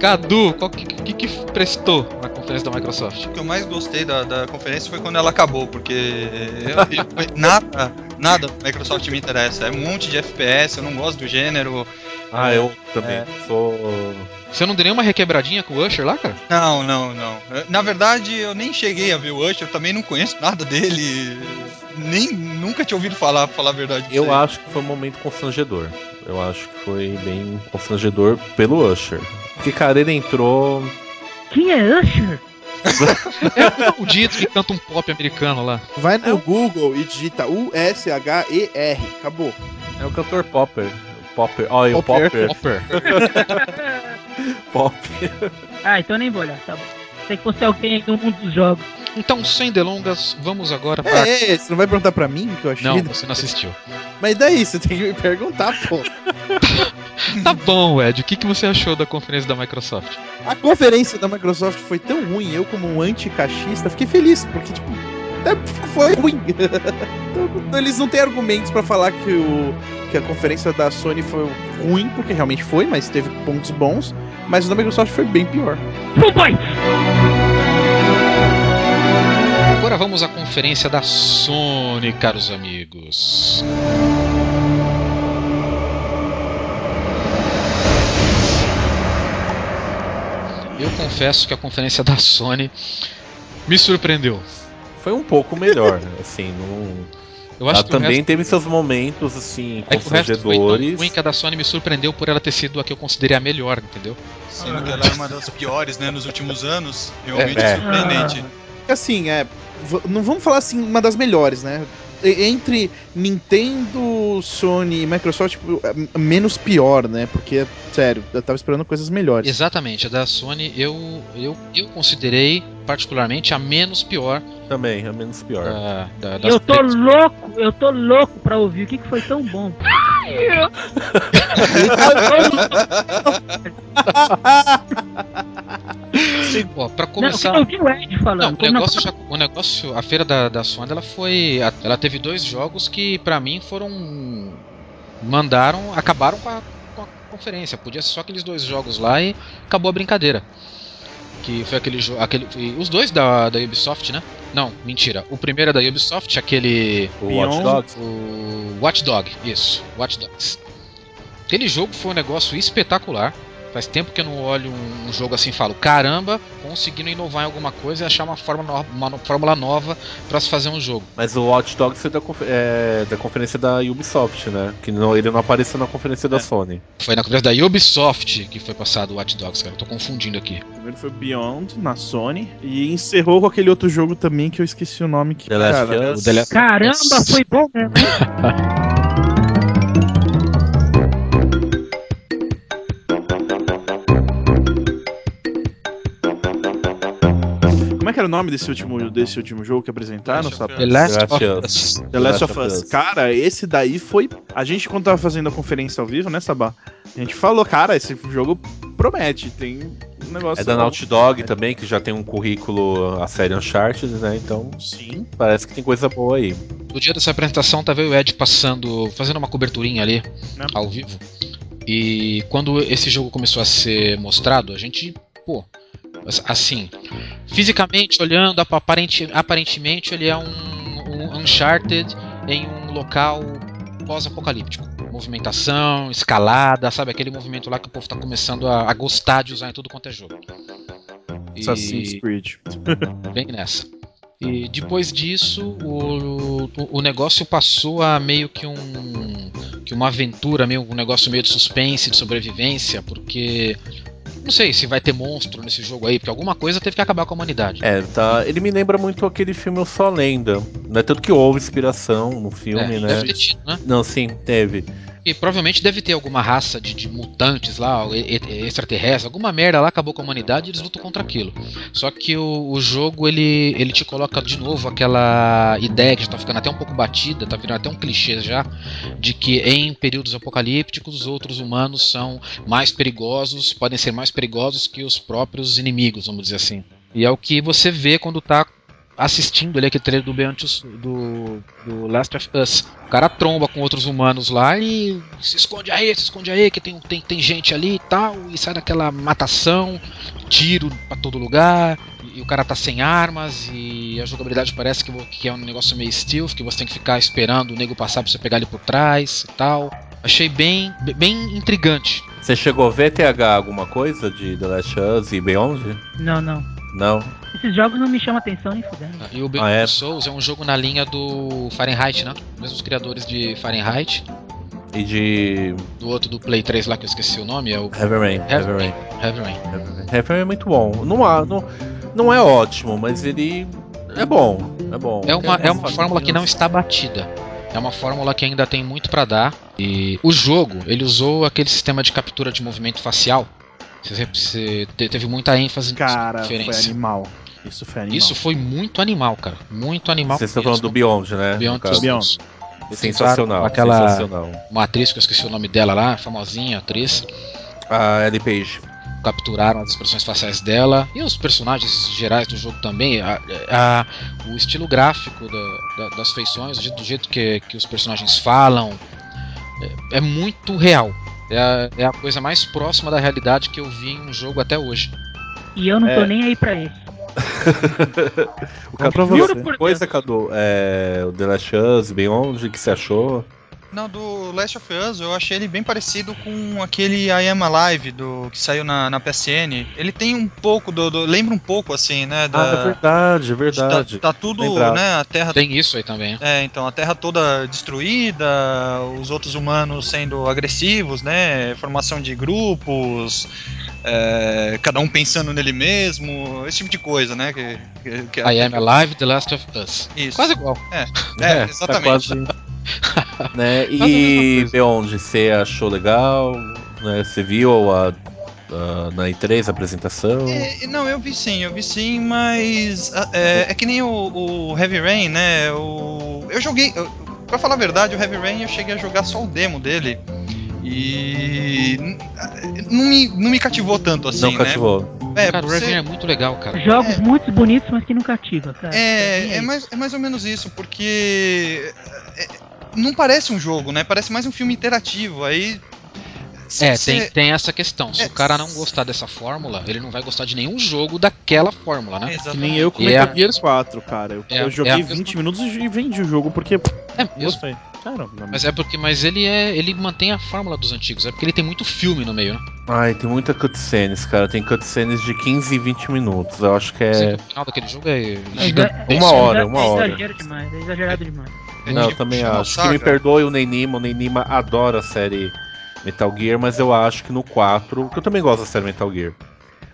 Cadu, qual que, que, que prestou na conferência da Microsoft? O que eu mais gostei da, da conferência foi quando ela acabou, porque eu- eu- nada, nada da Microsoft me interessa. É um monte de FPS, eu não gosto do gênero. Ah, eu também É. sou. Você não deu nenhuma requebradinha com o Usher lá, cara? Não, não, não. Na verdade, eu nem cheguei a ver o Usher, eu também não conheço nada dele. Nem nunca tinha ouvido falar, pra falar a verdade. Eu você. acho que foi um momento constrangedor. Eu acho que foi bem constrangedor pelo Usher. Porque, cara, ele entrou. Quem é Usher? O dito que canta um pop americano lá. Vai no Google e digita U-S-H-E-R. Acabou. É o cantor Popper. Popper. Olha, o Popper. Popper. Popper. Ah, então nem vou olhar, tá bom. Sei que fosse alguém do mundo dos jogos. Então, sem delongas, vamos agora para. É, é, você não vai perguntar pra mim o que eu achei? Não, você não assistiu. Mas daí, você tem que me perguntar, pô. Tá bom, Ed, o que, que você achou da conferência da Microsoft? A conferência da Microsoft foi tão ruim, eu como um anti-cachista fiquei feliz, porque, tipo, é, foi ruim. então, eles não têm argumentos pra falar que, o, que a conferência da Sony foi ruim, porque realmente foi, mas teve pontos bons, mas o da Microsoft foi bem pior. Agora vamos à conferência da Sony, caros amigos. Eu confesso que a conferência da Sony me surpreendeu. Foi um pouco melhor, assim, não. Eu acho Ela que o também resto- teve seus momentos, assim, é constrangedores. ruim que a da Sony me surpreendeu por ela ter sido a que eu considerei a melhor, entendeu? Sendo que ela é uma das piores, né, nos últimos anos. Realmente É. surpreendente. Assim, é. Não vamos falar assim, uma das melhores, né? Entre Nintendo, Sony e Microsoft, tipo, é menos pior, né? Porque, sério, eu tava esperando coisas melhores. Exatamente, a da Sony eu, eu, eu considerei particularmente a menos pior Também, é menos pior. da, da, das Eu tô louco, eu tô louco pra ouvir o que, que foi tão bom. Ó, pra Não, eu começar. quero ouvir o Ed falando. Não, o negócio, já, o negócio, a feira da, da Sony, ela foi, ela teve dois jogos que pra mim foram, mandaram, acabaram com a, com a conferência. Podia ser só aqueles dois jogos lá e acabou a brincadeira. Que foi aquele jogo, aquele, e os dois da, da Ubisoft, né? Não, mentira. O primeiro é da Ubisoft, aquele O Beyond- Watch Dogs. o Watch Dog, isso, Watch Dogs. Aquele jogo foi um negócio espetacular. Faz tempo que eu não olho um, um jogo assim e falo, caramba, conseguindo inovar em alguma coisa e achar uma, forma no- uma no- fórmula nova pra se fazer um jogo. Mas o Watch Dogs foi da, confer- é, da conferência da Ubisoft, né? Que não, ele não apareceu na conferência da É. Sony. Foi na conversa da Ubisoft que foi passado o Watch Dogs, cara. Eu tô confundindo aqui. Primeiro foi Beyond, na Sony, e encerrou com aquele outro jogo também que eu esqueci o nome. Que, The Last cara, Last- Caramba, foi bom mesmo. é que era o nome desse último, desse último jogo que apresentaram? Pra- The Last, of Us. The Last of Us. Cara, esse daí foi. A gente, quando tava fazendo a conferência ao vivo, né, Sabá? A gente falou, cara, esse jogo promete. Tem um negócio. É da Naughty Dog também, que já tem um currículo a série Uncharted, né? Então Sim. parece que tem coisa boa aí. No dia dessa apresentação, tava eu e o Ed passando, fazendo uma coberturinha ali, Né? ao vivo. E quando esse jogo começou a ser mostrado, a gente, pô, assim, fisicamente olhando, ap- aparente- aparentemente ele é um, um Uncharted em um local pós-apocalíptico. Movimentação, escalada, sabe? Aquele movimento lá que o povo tá começando a, a gostar de usar em tudo quanto é jogo. E- Assassin's Creed. bem nessa. E depois disso, o, o, o negócio passou a meio que um que uma aventura, meio um negócio meio de suspense, de sobrevivência, porque não sei se vai ter monstro nesse jogo aí, porque alguma coisa teve que acabar com a humanidade. É, tá. Ele me lembra muito aquele filme Eu Só Lenda. Não é tanto que houve inspiração no filme, É, né? Tido, né? Não, sim, teve. E provavelmente deve ter alguma raça de, de mutantes lá, extraterrestre, alguma merda lá acabou com a humanidade e eles lutam contra aquilo. Só que o, o jogo ele, ele te coloca de novo aquela ideia que já tá ficando até um pouco batida, tá virando até um clichê já, de que em períodos apocalípticos os outros humanos são mais perigosos, podem ser mais perigosos que os próprios inimigos, vamos dizer assim. E é o que você vê quando tá assistindo ali aquele trailer do Beyond do, do Last of Us. O cara tromba com outros humanos lá e se esconde aí, se esconde aí, que tem, tem, tem gente ali e tal, e sai daquela matação, tiro pra todo lugar, e o cara tá sem armas, e a jogabilidade parece que, que é um negócio meio stealth, que você tem que ficar esperando o nego passar pra você pegar ele por trás e tal. Achei bem, bem intrigante. Você chegou a ver TH alguma coisa de The Last of Us e Beyond? Não, não. Não. Esses jogos não me chamam atenção nem fudendo. E o Beyond Ah, é? Souls é um jogo na linha do Fahrenheit, né? Mesmos criadores de Fahrenheit. E de Do outro do Play 3 lá que eu esqueci o nome, é o Heavy Rain. Heavy Rain. Heavy Rain. Heavy Rain. É muito bom. Não, há- não, não é ótimo, mas ele é bom. É bom. É uma, é uma fórmula que não está batida. É uma fórmula que ainda tem muito pra dar. E o jogo, ele usou aquele sistema de captura de movimento facial. Você, você te- teve muita ênfase Cara, nessa foi diferença. animal. Isso foi animal. Isso foi muito animal, cara. Muito animal. Vocês estão falando do Beyond, né? Beyond. Two Beyond. Sensacional. Aquela- Sensacional. Uma atriz que eu esqueci o nome dela lá, famosinha atriz. A Ellie Page. capturaram as expressões faciais dela e os personagens gerais do jogo também. a- a- o estilo gráfico da- da- das feições, do jeito, do jeito que, que os personagens falam, é, é muito real. É a, é a coisa mais próxima da realidade que eu vi em um jogo até hoje. E eu não tô É. nem aí pra isso. O Cadu, Juro por coisa. Cadu, é, o The Last of Us, Beyond, o que você achou? Não, do Last of Us eu achei ele bem parecido com aquele I Am Alive do, que saiu na, na PSN. Ele tem um pouco do, do- Lembra um pouco assim, né? Ah, é Da, verdade, é verdade. Tá, tá tudo, né? A Terra Tem isso aí também. É, então a Terra toda destruída, os outros humanos sendo agressivos, né? Formação de grupos, é, cada um pensando nele mesmo, esse tipo de coisa, né? Que, que, que I Am Alive, The Last of Us. Isso. Quase igual. É, tá exatamente. quase- né? Quase mesma E. Beyond, você achou legal? Né? Você viu a, a- na E3 a apresentação? É, não, eu vi sim, eu vi sim, mas é, é que nem o, o Heavy Rain, né? O, eu joguei, eu, pra falar a verdade, o Heavy Rain eu cheguei a jogar só o demo dele e não me, não me cativou tanto assim, Não né? cativou. É, cara, o você- Revenant é muito legal, cara. Jogos muito bonitos, mas que não cativa, cara. É, é, mais, é mais ou menos isso, porque é, não parece um jogo, né? Parece mais um filme interativo. Aí. É, cê- tem, tem essa questão. Se É, o cara não gostar dessa fórmula, ele não vai gostar de nenhum jogo daquela fórmula, né? Que Exatamente. nem eu com Metal é- Gear 4, cara. Eu, é- eu é joguei a 20 mesma- minutos e vendi o jogo porque É mesmo. Mas é porque, mas ele é, ele mantém a fórmula dos antigos, é porque ele tem muito filme no meio, né? Ai, tem muita cutscenes, cara. Tem cutscenes de 15 e 20 minutos. Eu acho que é. que O final daquele jogo é É Uma é hora, uma é hora. exagero demais, é exagerado demais. é Não, eu também acho. Que me perdoe o Nenima. O Nenima adora a série Metal Gear, mas eu acho que no 4. Que eu também gosto da série Metal Gear.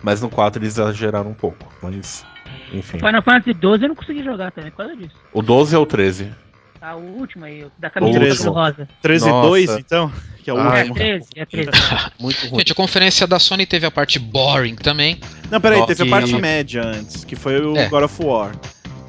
Mas no 4 eles exageraram um pouco. Mas. Enfim. Final Fantasy 12 eu não consegui jogar também, por causa disso. O 12 ou o 13? Ah, o último aí, da camisa do rosa. 13 Nossa. 2, então? Que é o É último. 13, é 13. Muito ruim. Gente, a conferência da Sony teve a parte boring também. Não, peraí, Nossa, teve a parte média antes, que foi o É. God of War.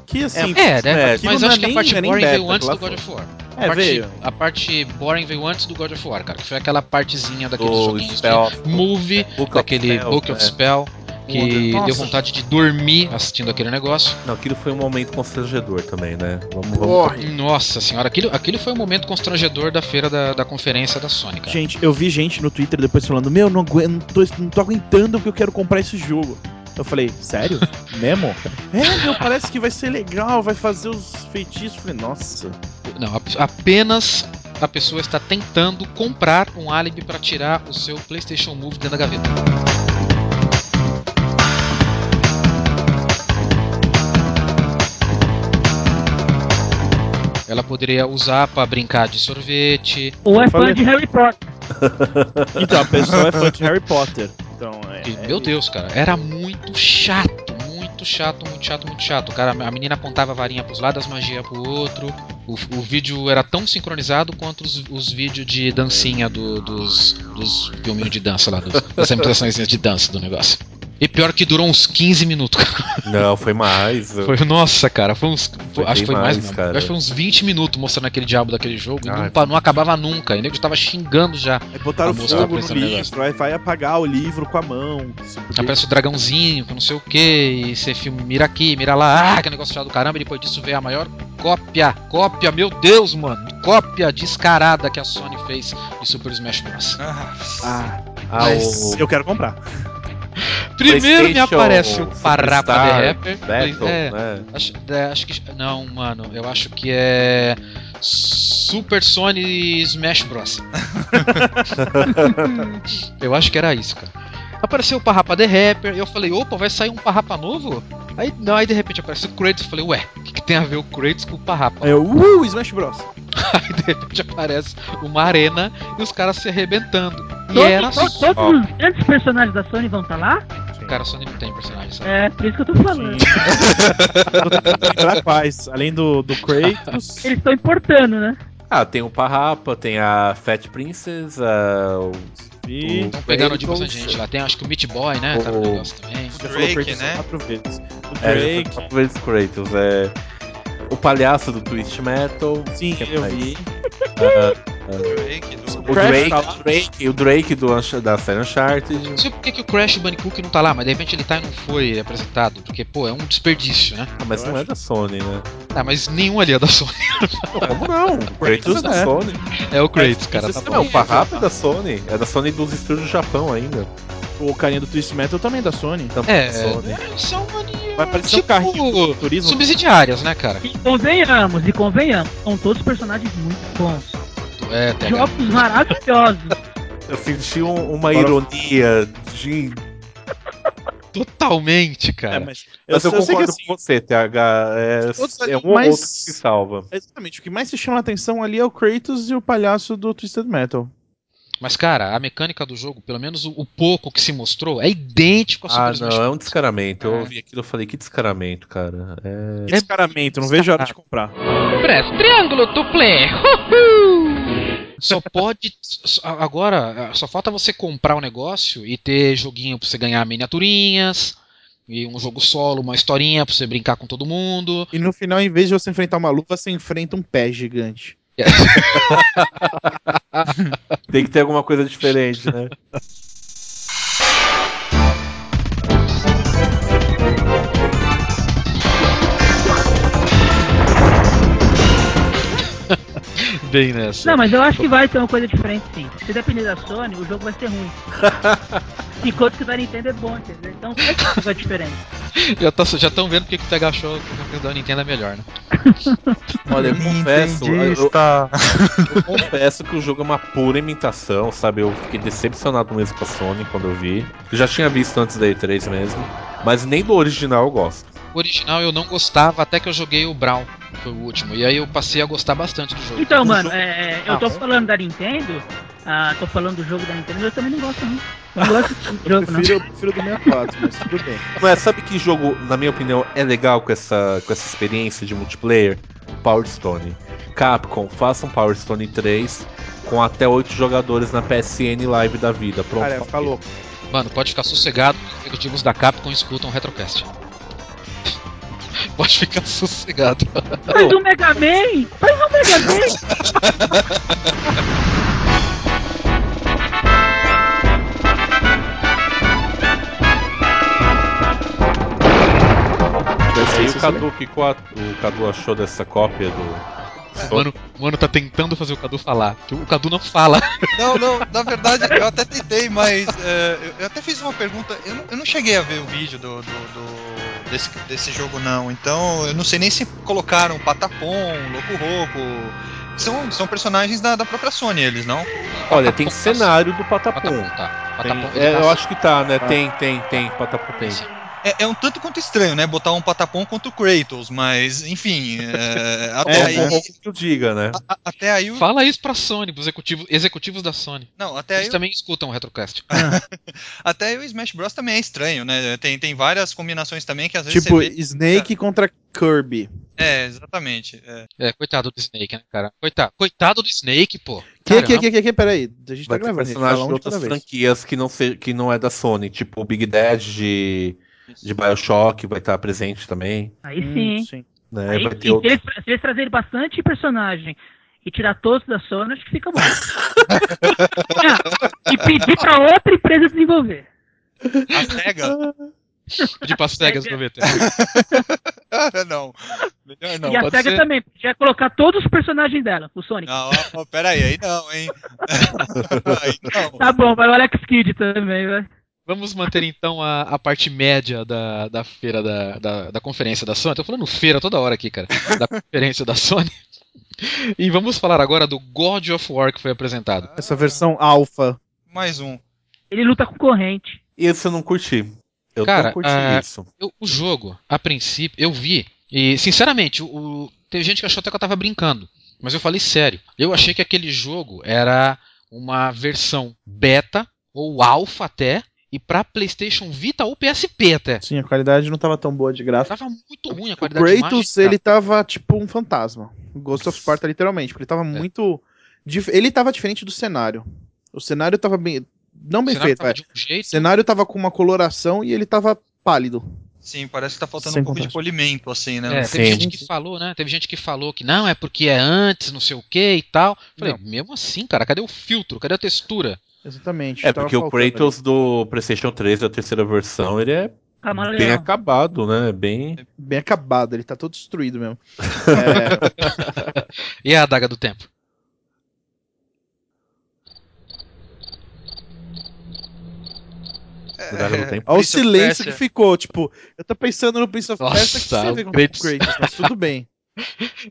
Que assim. É, né? aquilo Mas não eu é acho que a nem- parte é boring beta, veio antes do God of War. A É, parte, veio. a parte boring veio antes do God of War, cara. Que foi aquela partezinha joguinhos Spell. de movie, Book of daquele Spell, Book of? Spell, que Nossa. deu vontade de dormir assistindo aquele negócio. Não, aquilo foi um momento constrangedor também, né? Vamos, vamos. Nossa senhora, aquilo, aquilo foi um momento constrangedor da feira da, da conferência da Sony, cara. Gente, eu vi gente no Twitter depois falando: Meu, não, aguento, não, tô, não tô aguentando porque eu quero comprar esse jogo. Eu falei, sério? Mesmo? É, meu, parece que vai ser legal, vai fazer os feitiços. Eu falei, nossa. Não, ap- apenas a pessoa está tentando comprar um álibi para tirar o seu PlayStation Move dentro da gaveta. Ela poderia usar para brincar de sorvete. Ou é fã de Harry Potter. Então, a pessoa é fã de Harry Potter. Então, é. que, é meu isso. Deus, cara, era muito chato, muito chato, muito chato, muito chato. Cara, a menina apontava a varinha pros lados, as magias pro outro. O, o vídeo era tão sincronizado quanto os, os vídeos de dancinha do- dos, dos filminhos de dança lá, dos- das impressões de dança do negócio. E pior que durou uns 15 minutos, cara. Não, foi mais. Foi, nossa, cara, foi uns. foi- acho que foi mais, mais, cara. Acho que foi uns 20 minutos mostrando aquele diabo daquele jogo e Ai, não, pa- não acabava nunca. E o nego tava xingando já. Aí botaram fogo no livro, aí vai apagar o livro com a mão. Aparece o dragãozinho, com não sei o que, e você filma, mira aqui, mira lá, ah, que negócio chato do caramba, e depois disso veio a maior cópia, cópia, meu Deus, mano, cópia descarada que a Sony fez de Super Smash Bros. Ah, Ah, Ah, mas o eu quero comprar. Primeiro me aparece o Superstar The Rapper, Battle, é, né? acho, é, acho que, não, mano, eu acho que é Super Sony Smash Bros. eu acho que era isso, cara. Apareceu o Parrapa The Rapper, eu falei, opa, vai sair um Parrapa novo? Aí, não, aí de repente aparece o Kratos, eu falei, ué, o que, que tem a ver o Kratos com o Parrapa? Aí eu, uh, Smash Bros. Aí de repente aparece uma arena e os caras se arrebentando. E Todos, era só. todos os grandes personagens da Sony vão estar lá? Cara, a Sony não tem personagem, sabe? É, por isso que eu tô falando. Lembrar quais. Além do, do Kratos. Eles estão importando, né? Ah, tem o Parrapa, tem a Fat Princess, a... o- E Estão pegando de bastante gente lá. Tem acho que o Meat Boy, né? Tá no o- negócio também. já falou Drake, né? quatro vezes. É, Drake. quatro vezes Kratos. É. O palhaço do Twist Metal. Sim, que eu mais? vi. Drake, do- O Drake, tá Drake, o Drake do, da série Uncharted. Não sei por que, que o Crash Bandicoot não tá lá, mas de repente ele tá e não foi apresentado. Porque, pô, é um desperdício, né? Ah, mas Eu não é acho- da Sony, né? Ah, mas nenhum ali é da Sony. Como não? O Kratos é da é. Sony. É o Kratos, cara. Mas Tá isso bom. Não, o Parrap é da Sony. É da Sony dos estúdios do Japão ainda. O carinha do Twist Metal também é da Sony. Também É, da Sony. são ali, Vai parecer um tipo, carrinho do turismo. subsidiárias, né, cara? E convenhamos, e convenhamos. São todos personagens muito bons. É, TH. Jogos maravilhosos. Eu senti um- uma Agora- ironia de. Totalmente, cara. É, mas Mas eu, eu concordo assim, com você, TH. É, é um ou outro que se salva. Exatamente. O que mais se chama a atenção ali é o Kratos e o palhaço do Twisted Metal. Mas, cara, a mecânica do jogo, pelo menos o, o pouco que se mostrou, é idêntico a Ah, Super não, Smash é um descaramento. Eu É. ouvi aquilo e falei, que descaramento, cara. É. Que descaramento, não vejo a hora de comprar. Press triângulo duplê. Só pode. Agora, só falta você comprar o negócio e ter joguinho pra você ganhar miniaturinhas. E um jogo solo, uma historinha pra você brincar com todo mundo. E no final, em vez de você enfrentar uma luva, você enfrenta um pé gigante. Tem que ter alguma coisa diferente, né? Bem nessa. Não, mas eu acho que vai ter uma coisa diferente sim. Se depender da Sony, o jogo vai ser ruim. Enquanto que o da Nintendo é bom, entendeu? Então vai ter uma coisa diferente. Já tá- já estão vendo porque que o TH achou que o da Nintendo é melhor, né? Olha, eu confesso. Eu, eu- eu confesso que o jogo é uma pura imitação, sabe? Eu fiquei decepcionado mesmo com a Sony quando eu vi. Eu já tinha visto antes da E3 mesmo. Mas nem do original eu gosto. O original eu não gostava até que eu joguei o Brown, que foi o último. E aí eu passei a gostar bastante do jogo. Então, O mano, jogo- é, eu Ah, tô bom. falando da Nintendo, ah, tô falando do jogo da Nintendo, eu também não gosto não. Não gosto do Eu jogo, não. prefiro, eu prefiro do 64, mas tudo bem. Mas sabe que jogo, na minha opinião, é legal com essa, com essa experiência de multiplayer? Power Stone. Capcom, faça um Power Stone 3 com até 8 jogadores na PSN Live da vida. Pronto. Cara, ficar louco. Mano, pode ficar sossegado, os executivos da Capcom escutam o Retrocast. Pode ficar sossegado. Faz um Mega Man! Faz um Mega Man! E o Cadu, o que o Cadu achou dessa cópia do. O mano, o mano tá tentando fazer o Cadu falar. Que o Cadu não fala. Não, não, na verdade eu até tentei, mas é, eu, eu até fiz uma pergunta. Eu não, eu não cheguei a ver o vídeo do, do- do- desse, desse jogo, não. Então eu não sei nem se colocaram Patapom, Loco Roco. São, são personagens da, da própria Sony, eles, não? Olha, tem cenário do Patapom. Patapom, tá. Tem- Patapom, ele é, tá- eu acho que tá, né? Tá. Tem, tem, tem. Patapom tem. sim. É, é um tanto quanto estranho, né? Botar um Patapom contra o Kratos, mas enfim. é, até, É, aí, é que eu diga, né? a- até aí o. Fala isso pra Sony, pros executivos, executivos da Sony. Não, até aí Eles também escutam o Retrocast. Até aí o Smash Bros também é estranho, né? Tem, tem várias combinações também que às vezes Tipo, você vê. Snake contra Kirby. É, exatamente. é. É, coitado do Snake, né, cara? Coitado, coitado do Snake, pô. Que, que, que, que, que, peraí. A gente tá Vai ter gravando, a personagens de outras franquias que não, se, que não é da Sony, tipo o Big Dad de, de Bioshock vai estar presente também. Aí Hum, sim. Né? Aí, vai sim. ter Se, outro... eles, se eles trazerem bastante personagem e tirar todos da Sony, acho que fica bom. Ah, e pedir pra outra empresa desenvolver. A SEGA? De pra cegas pra ver. não. Melhor não. e a SEGA ser. também, já colocar todos os personagens dela, o Sonic. Não, ó, ó, pera aí, aí não, hein? aí não. Tá bom, vai o Alex Kidd também, vai. Vamos manter então a, a parte média da, da feira da, da, da conferência da Sony. Tô falando feira toda hora aqui, cara. Da conferência da Sony. E vamos falar agora do God of War que foi apresentado. Essa versão alpha. Mais um. Ele luta com corrente. Esse eu não curti. Eu Cara, não curti ah, isso. Eu- o jogo, a princípio, eu vi. E, sinceramente, o, o- teve gente que achou até que eu tava brincando. Mas eu falei sério. Eu achei que aquele jogo era uma versão beta, ou alpha até, e pra PlayStation Vita ou PSP até. Sim, a qualidade não tava tão boa de gráfico. Tava muito ruim a O qualidade de imagem. Kratos, ele tava tipo um fantasma. O Ghost of Sparta, literalmente, porque ele tava muito. dif- Ele tava diferente do cenário. O cenário tava bem. Não bem O cenário feito, tava é. de um O cenário tava com uma coloração e ele tava pálido. Sim, parece que tá faltando Sem um pouco de polimento, assim, né? É, Sim. teve gente que falou, né? Teve gente que falou que não, é porque é antes, não sei o que e tal. Falei, mesmo assim, cara, cadê o filtro? Cadê a textura? Exatamente. É, porque o Kratos do PlayStation 3, da terceira versão, ele é bem Camaleão. acabado, né? Bem. ali. Bem acabado, ele tá todo destruído mesmo. É, E a adaga do tempo? Olha o silêncio que ficou, tipo, eu tô pensando no Prince of Persia que você vê com o. Kratos, mas tudo bem.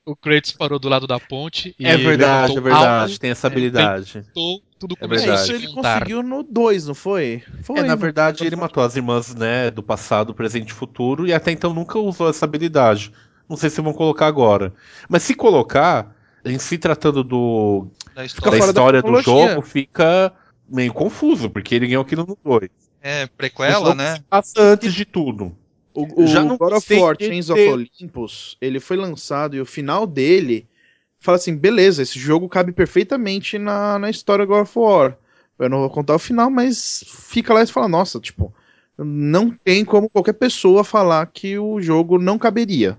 O Kratos parou do lado da ponte e É verdade, é verdade. Tem essa habilidade. levantou, tudo É começou Isso ele conseguiu no 2, não foi? Foi. É, na verdade, ele matou as irmãs, né, do passado, presente e futuro, e até então nunca usou essa habilidade. Não sei se vão colocar agora. Mas se colocar, em se tratando do, Da da história. da história do cronologia. jogo, fica meio confuso, porque ele ganhou aquilo no 2. É, prequela, né? Passa antes de tudo. O, o Já não God of War de Chains of Olympus, ele foi lançado e o final dele fala assim, beleza, esse jogo cabe perfeitamente na, na história God of War. Eu não vou contar o final, mas fica lá e fala, nossa, tipo, não tem como qualquer pessoa falar que o jogo não caberia.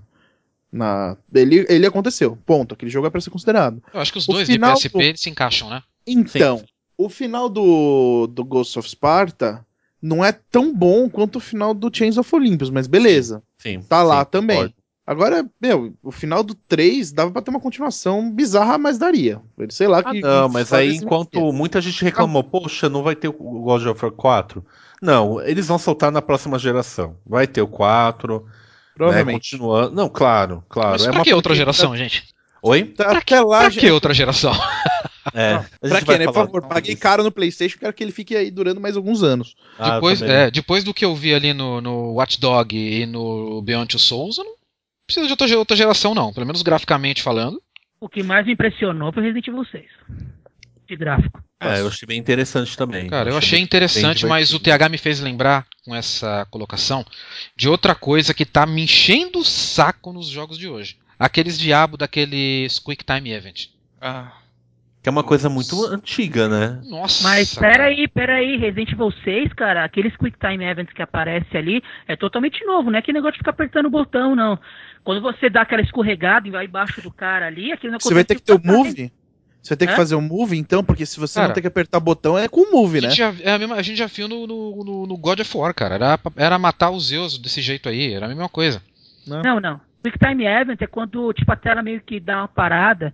Na, ele, ele aconteceu, ponto. Aquele jogo é pra ser considerado. Eu acho que os O dois de final PSP do- se encaixam, né? Então, o final do, do Ghost of Sparta não é tão bom quanto o final do Chains of Olympus, mas beleza. Sim. Tá lá sim, também. concordo. Agora, meu, o final do 3 dava pra ter uma continuação bizarra, mas daria. Ele sei lá Ah, que. não, que mas aí enquanto metia. muita gente reclamou, poxa, não vai ter o God of War 4. Não, eles vão soltar na próxima geração. Vai ter o 4, né, Provavelmente. continuando. Não, claro, claro. Mas é pra uma que outra geração, gente? Oi? Tá, Até lá, Pra gente- que outra geração? É. Pra quê, né? Por favor, paguei caro no PlayStation, quero que ele fique aí durando mais alguns anos. Ah, depois, é, depois do que eu vi ali no, no Watch Dog e no Beyond Two Souls, eu não preciso de outra, outra geração, não. Pelo menos graficamente falando. O que mais me impressionou foi Resident Evil 6. De gráfico. É, eu achei bem interessante também. Cara, eu achei bem- interessante, mas o. TH me fez lembrar, com essa colocação, de outra coisa que tá me enchendo o saco nos jogos de hoje. Aqueles diabo daqueles Quick Time Event. Ah, Que é uma coisa muito antiga, né? Nossa. Mas peraí, peraí, Resident Evil 6, cara, aqueles Quick Time Events que aparece ali é totalmente novo, não é que negócio de ficar apertando o botão, não. Quando você dá aquela escorregada e vai embaixo do cara ali, aquilo não Você vai ter que ter o acontece move? Você vai ter que Hã? fazer o move, então? Porque se você Cara, não tem que apertar o botão, é com o move, A né? já, é a, mesma- a gente já viu no, no, no- God of War, cara. Era, era matar os Zeus desse jeito aí, era a mesma coisa. Não, não. Quick Time Event é quando, tipo, a tela meio que dá uma parada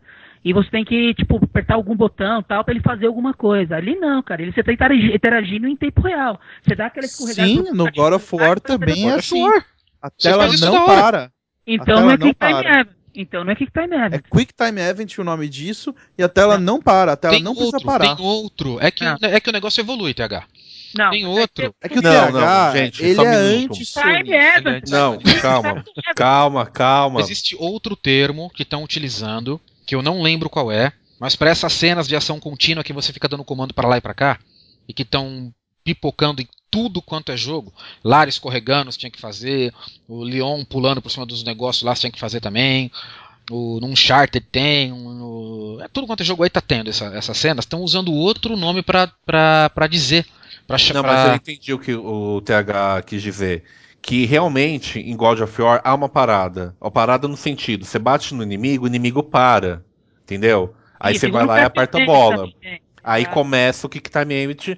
e você tem que, tipo, apertar algum botão tal pra ele fazer alguma coisa. Ali não, cara. Ele você tá interagi- interagindo em tempo real. Você dá aquela escorregada. Sim, no God of War também é assim. A Você tela não para. Então A não é Quick Time para. Event. Então não é Quick Time É Event. Quick Time Event o nome disso, e a tela não para, a tela tem não outro, precisa parar. tem outro. É que, Ah. é que o negócio evolui, TH. Não. Tem outro. É que o Não, TH, não, gente, ele é anti Time Event. Não, calma. Calma, calma. Existe outro termo que estão utilizando, que eu não lembro qual é, mas para essas cenas de ação contínua que você fica dando comando para lá e para cá, e que estão pipocando em tudo quanto é jogo. Lara escorregando, você tinha que fazer. O Leon pulando por cima dos negócios lá, você tinha que fazer também. O, no Uncharted tem. No, é tudo quanto é jogo aí tá tendo essa, essas cenas. Estão usando outro nome pra dizer. Pra, cha- Não, pra- mas eu entendi o que o TH quis dizer. Que realmente em God of War há uma parada. Uma parada no sentido: você bate no inimigo, o inimigo para. Entendeu? Aí Isso, você vai lá e aperta a bola. também. Aí Ah. começa o Kick Time Event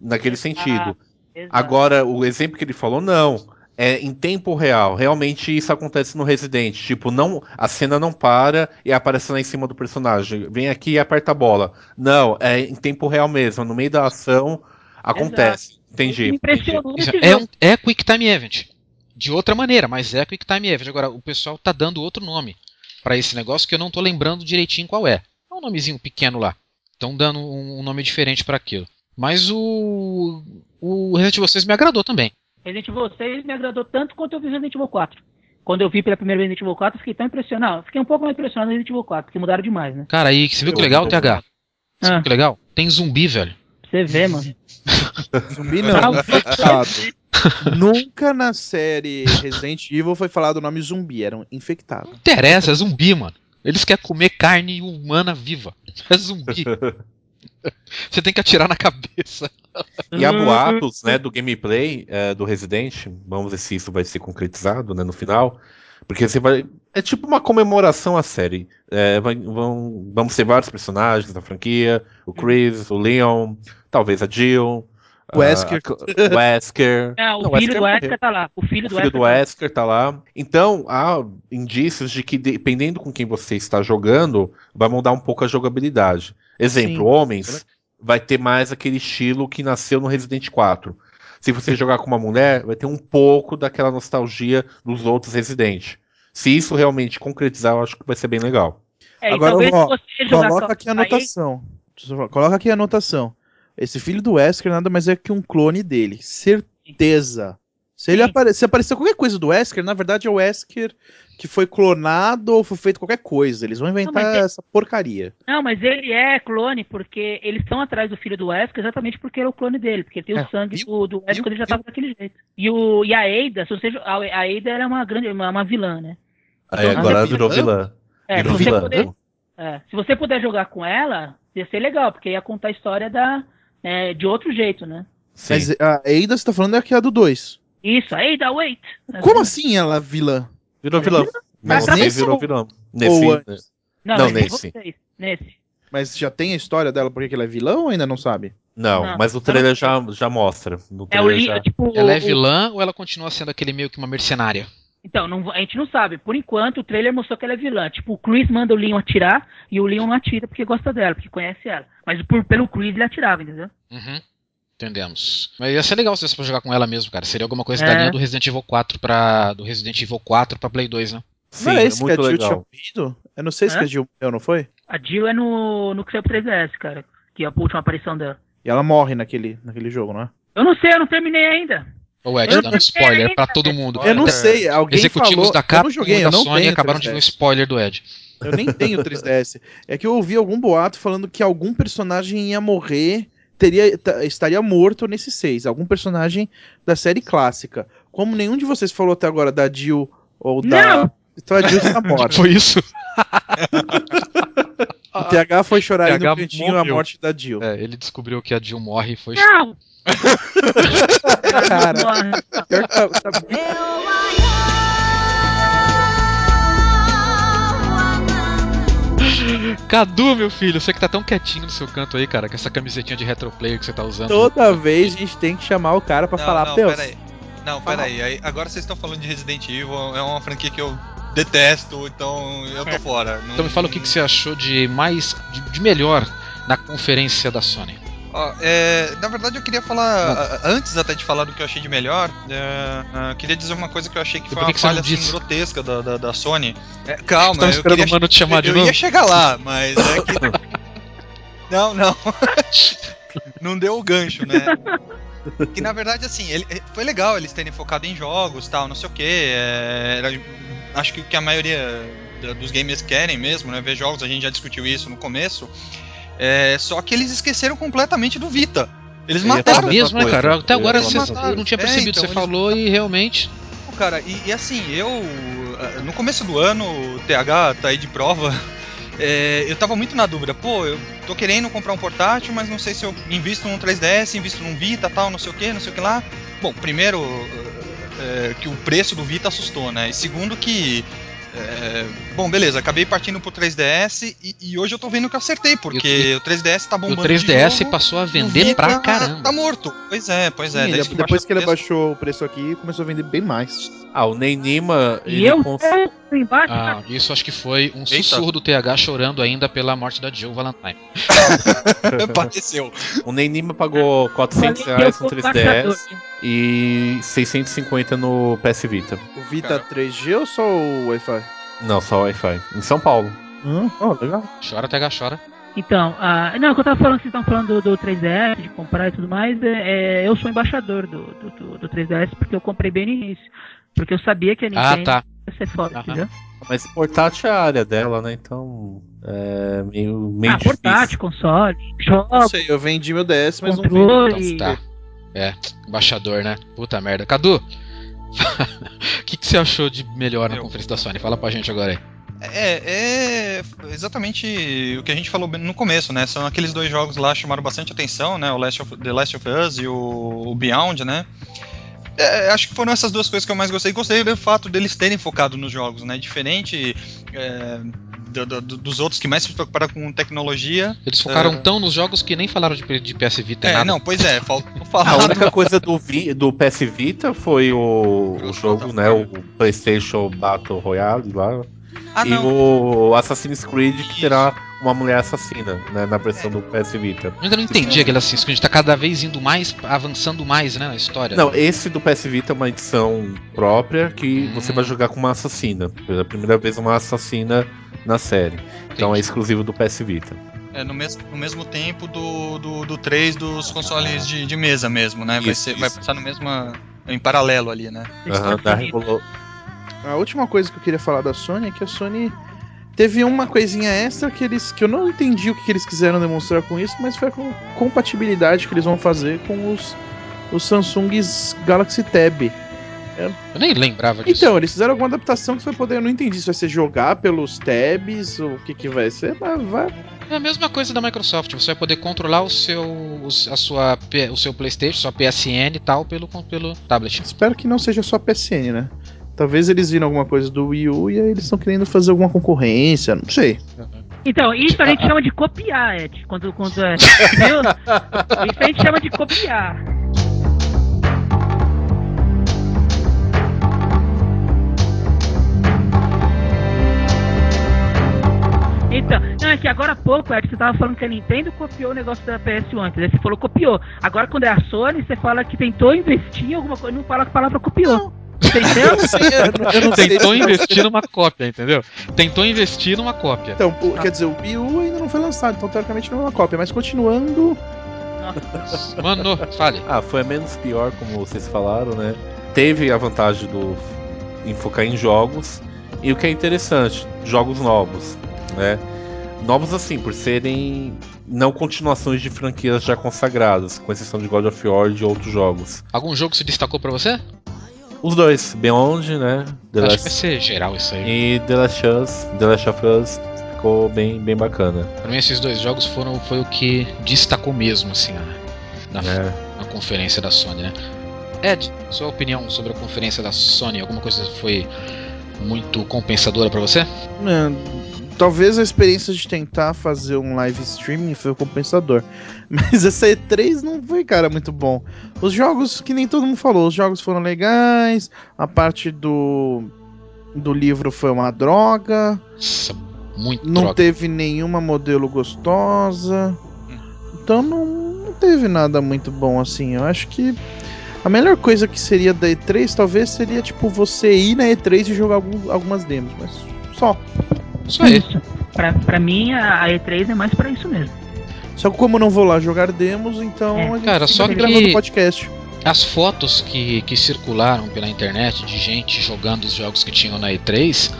naquele sentido. Exato. Agora, o exemplo que ele falou, não. É em tempo real. Realmente isso acontece no Resident. Tipo, não, a cena não para e aparece lá em cima do personagem. Vem aqui e aperta a bola. Não, é em tempo real mesmo. No meio da ação acontece. Entendi. Me impressionou é, um, é Quick Time Event. De outra maneira, mas é Quick Time Event. Agora, o pessoal tá dando outro nome pra esse negócio que eu não tô lembrando direitinho qual é. É um nomezinho pequeno lá. Estão dando um, um nome diferente pra aquilo. Mas o. O Resident Evil 6 me agradou também. Resident Evil 6 me agradou tanto quanto eu vi Resident Evil 4. Quando eu vi pela primeira vez Resident Evil 4, eu fiquei tão impressionado. Fiquei um pouco mais impressionado no Resident Evil 4, porque mudaram demais, né? Cara, aí, você viu que legal, TH? Você Ah. viu que legal? Tem zumbi, velho. Você vê, mano. Zumbi não, infectado. Nunca na série Resident Evil foi falado o nome zumbi, eram infectados. Não interessa, é zumbi, mano. Eles querem comer carne humana viva. É zumbi. Você tem que atirar na cabeça. E há boatos, né, do gameplay é, do Resident. Vamos ver se isso vai ser concretizado, né, no final. Porque você vai. É tipo uma comemoração à série. É, vai- vão, vamos ter vários personagens da franquia: o Chris, o Leon, talvez a Jill. O Wesker. a- o Wesker. Não, o Não, filho Wesker do morreu. Wesker tá lá. O filho O do filho Wesker. do Wesker tá lá. Então, há indícios de que, dependendo com quem você está jogando, vai mudar um pouco a jogabilidade. Exemplo, Sim. homens, vai ter mais aquele estilo que nasceu no Resident 4. Se você jogar com uma mulher, vai ter um pouco daquela nostalgia dos outros Resident. Se isso realmente concretizar, eu acho que vai ser bem legal. É, Agora, ó, se você jogar Coloca aqui a aí- anotação. Falar. Coloca aqui a anotação. Esse filho do Wesker nada mais é que um clone dele. Certeza. Se ele apare... se aparecer qualquer coisa do Wesker, na verdade é o Wesker que foi clonado ou foi feito qualquer coisa. Eles vão inventar mas é- essa porcaria. Não, mas ele é clone porque eles estão atrás do filho do Wesker exatamente porque ele é o clone dele, porque ele tem É, o sangue do, do Wesker ele já tava daquele jeito. E, o, e a Ada, se você, a, a Ada era uma grande, uma, uma vilã, né? Aí Então, agora ah, virou vilã? É, Virou se você, vilã. puder, é, se você puder jogar com ela, ia ser legal, porque ia contar a história da, é, de outro jeito, né? Sim. Mas a Ada, você tá falando é a do 2. Isso, Ada, wait! Como assim ela é vilã? Virou vilã. Mas Não, nesse virou ou- vilã. ou Nesse, antes? Não, Não, mas nesse. vocês, nesse. Mas já tem a história dela porque que ela é vilã ou ainda não sabe? Não, Não, mas o trailer não já, já mostra. No É o trailer li, já... tipo. Ela é o- vilã ou ela continua sendo aquele meio que uma mercenária? Então, não- a gente não sabe. Por enquanto, o trailer mostrou que ela é vilã. Tipo, o Chris manda o Leon atirar e o Leon não atira porque gosta dela, porque conhece ela. Mas por, pelo Chris ele atirava, entendeu? Uhum. Entendemos. Mas ia ser legal se você for jogar com ela mesmo, cara. Seria alguma coisa É. da linha do Resident Evil 4 pra. do Resident Evil 4 pra Play 2, né? Sim, não é é esse que a muito Jill legal. tinha morrido? Eu não sei se Hã? que a Jill morreu, não foi? A Jill é no, no que saiu pro 3DS, cara. Que é a última aparição dela. E ela morre naquele, naquele jogo, não é? Eu não sei, eu não terminei ainda. O Ed Eu dando spoiler sei pra todo mundo. Eu não Até sei, alguém Executivos falou... da Capcom não joguei, e da Sony acabaram de ver um 3DS. spoiler do Ed. Eu nem tenho 3DS. É que eu ouvi algum boato falando que algum personagem ia morrer, teria, ta- estaria morto nesse 6. Algum personagem da série clássica. Como nenhum de vocês falou até agora da Jill ou da. Não! Então a Jill está morta. Foi isso? O TH foi chorar TH no cantinho a morte da Jill. É, ele descobriu que a Jill morre e foi. Não! Cara, pior que tá- tá- Cadu, meu filho, você que tá tão quietinho no seu canto aí, cara, com essa camisetinha de retroplayer que você tá usando. toda vez a gente tem que chamar o cara pra Não, falar, não, Deus. peraí. Não, peraí. Aí, agora vocês estão falando de Resident Evil, é uma franquia que eu detesto, então eu tô fora. Não- Então me fala o que, que você achou de mais. de, de melhor na conferência da Sony. Ó, é, na verdade, eu queria falar, antes até de falar do que eu achei de melhor, é, queria dizer uma coisa que eu achei que foi uma que falha assim, grotesca da, da, da Sony. É, calma, Tava eu queria o mano te chamar de eu novo? ia chegar lá, mas é que. não, não. não deu o gancho, né? Que na verdade, assim, ele, foi legal eles terem focado em jogos tal, não sei o que. acho que o que a maioria dos gamers querem mesmo, né? Ver jogos, a gente já discutiu isso no começo. É, só que eles esqueceram completamente do Vita. Eles Eu mataram É mesmo, né, cara? Até agora você- eu não tinha É, percebido o que então, você falou e realmente. Cara, e, e assim, eu. ah, No começo do ano, o TH tá aí de prova. é, eu tava muito na dúvida, pô, eu tô querendo comprar um portátil, mas não sei se eu invisto num 3DS, invisto num Vita tal, não sei o que, não sei o que lá. Bom, primeiro, é, que o preço do Vita assustou, né? E segundo, que. É, bom, beleza, acabei partindo pro 3DS e, e hoje eu tô vendo que eu acertei, porque o 3DS tá E o bombando. 3DS de jogo, passou a o vender Vita pra caramba. Tá morto. Pois é, pois é. Sim, ele- que depois que ele o preço. baixou o preço aqui, começou a vender bem mais. Ah, o Neinima, E ele eu tô embaixo. Ah, isso acho que foi um Eita. sussurro do TH chorando ainda pela morte da Jill Valentine. Pareceu. o Neinima pagou 400 Falei que eu reais no sou embaixador. 3DS e 650 no PS Vita. O Vita 3G ou só o Wi-Fi? Não, só Wi-Fi. Em São Paulo. Hum, ó, legal. Chora, TH, chora. Então, ah, não, o que eu tava falando, vocês estão falando do, do 3DS, de comprar e tudo mais, é, é, eu sou embaixador do, do, do- do 3DS porque eu comprei bem no início. Porque eu sabia que a Ah, Nintendo tá. ia ser foda, Aham. entendeu? Mas portátil é a área dela, né? Então. É meio, meio ah, difícil. portátil, console, Não jogos, sei, eu vendi meu DS, mas não vendo. controle. Tá. É, embaixador, né? Puta merda. Cadu, o que, que você achou de melhor na Eu. conferência da Sony? Fala pra gente agora aí. É, é exatamente o que a gente falou no começo, né? São aqueles dois jogos lá que chamaram bastante atenção, né? O Last of, The Last of Us e o, o Beyond, né? É, acho que foram essas duas coisas que eu mais gostei. Gostei do fato deles terem focado nos jogos, né? Diferente é, do, do, dos outros que mais se preocuparam com tecnologia. Eles focaram É. tão nos jogos que nem falaram de, de PS Vita É, nada. não, pois é, faltou A única coisa do, Vi- do PS Vita foi o, o jogo, né? O PlayStation Battle Royale lá. Ah, e não. o Assassin's Creed, que terá uma mulher assassina, né? Na versão do PS Vita. Eu ainda não entendi aquele Assassin's Creed. Tá cada vez indo mais, avançando mais, né, na história. Não, esse do PS Vita é uma edição própria que Hum. você vai jogar com uma assassina. Pela primeira vez, uma assassina na série. Então é Entendi. exclusivo do PS Vita. É no mesmo, no mesmo tempo do, do, do 3 dos consoles de, de mesa mesmo, né? Vai, Isso, ser, vai isso. passar no mesmo. em paralelo ali, né? Da Revolu- A última coisa que eu queria falar da Sony é que a Sony teve uma coisinha extra que eles que eu não entendi o que eles quiseram demonstrar com isso, mas foi a com- compatibilidade que eles vão fazer com os os Samsung's Galaxy Tab. Eu nem lembrava disso. Então, eles fizeram alguma adaptação que você vai poder, eu não entendi se vai ser jogar pelos tabs ou o que que vai ser, mas vai. É a mesma coisa da Microsoft. Você vai poder controlar o seu, a sua, o seu PlayStation, sua PSN e tal pelo, pelo tablet. Espero que não seja só PSN, né? Talvez eles viram alguma coisa do Wii U e aí eles estão querendo fazer alguma concorrência, não sei. Então, isso a gente chama de copiar, Ed. Quando, quando é. Viu? Isso a gente chama de copiar. Então, não, é que agora há pouco, Ed, você tava falando que a Nintendo copiou o negócio da PS1 antes. Aí você falou copiou. Agora quando é a Sony, você fala que tentou investir em alguma coisa, não fala a palavra copiou. Entendeu? Eu não sei Tentou investir numa cópia, entendeu? Tentou investir numa cópia. Então, o- quer dizer, o Wii U ainda não foi lançado, então teoricamente não é uma cópia, mas continuando. Mano, fale. Ah, foi a menos pior, como vocês falaram, né? Teve a vantagem do em focar em jogos. E o que é interessante, jogos novos, né? Novos assim, por serem não continuações de franquias já consagradas, com exceção de God of War e de outros jogos. Algum jogo se destacou pra você? Os dois, Beyond, né? The Acho que Last, vai ser geral isso aí. e The Last, Us, The Last of Us ficou bem, bem bacana. Pra mim esses dois jogos foram foi o que destacou mesmo assim na, na, Né? na conferência da Sony, né? Ed, sua opinião sobre a conferência da Sony, alguma coisa foi muito compensadora pra você? né, talvez a experiência de tentar fazer um live streaming foi compensador. Mas essa E3 não foi, cara, muito bom. Os jogos, que nem todo mundo falou, os jogos foram legais, a parte do. Do livro foi uma droga. Nossa, muito Não droga. teve nenhuma modelo gostosa. Então não, não teve nada muito bom assim. Eu acho que a melhor coisa que seria da E3 talvez seria tipo você ir na E3 e jogar algum- algumas demos, mas só. Isso aí. Isso. Pra, pra mim, a, a E3 é mais pra isso mesmo. Só que como eu não vou lá jogar demos, então É. a gente Cara, só que- gravando podcast. As fotos que, que circularam pela internet de gente jogando os jogos que tinham na E3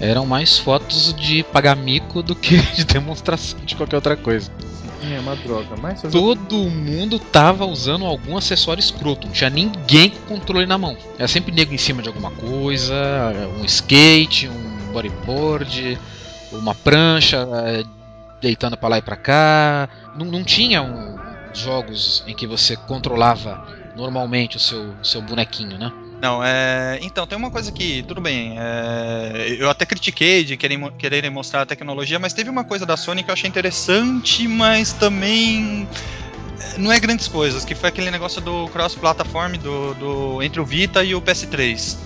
eram mais fotos de pagar mico do que de demonstração de qualquer outra coisa. É uma droga, mas Todo mundo tava usando algum acessório escroto, não tinha ninguém com controle na mão. Era sempre nego em cima de alguma coisa, um skate, um bodyboard, uma prancha, eh, deitando pra lá e pra cá. Não, não tinha um- jogos em que você controlava normalmente o seu, seu bonequinho, né? Não, é. Então, tem uma coisa que, tudo bem, é, eu até critiquei de quererem mostrar a tecnologia, mas teve uma coisa da Sony que eu achei interessante, mas também é, não é grandes coisas, que foi aquele negócio do cross-platform do, do, entre o Vita e o PS3.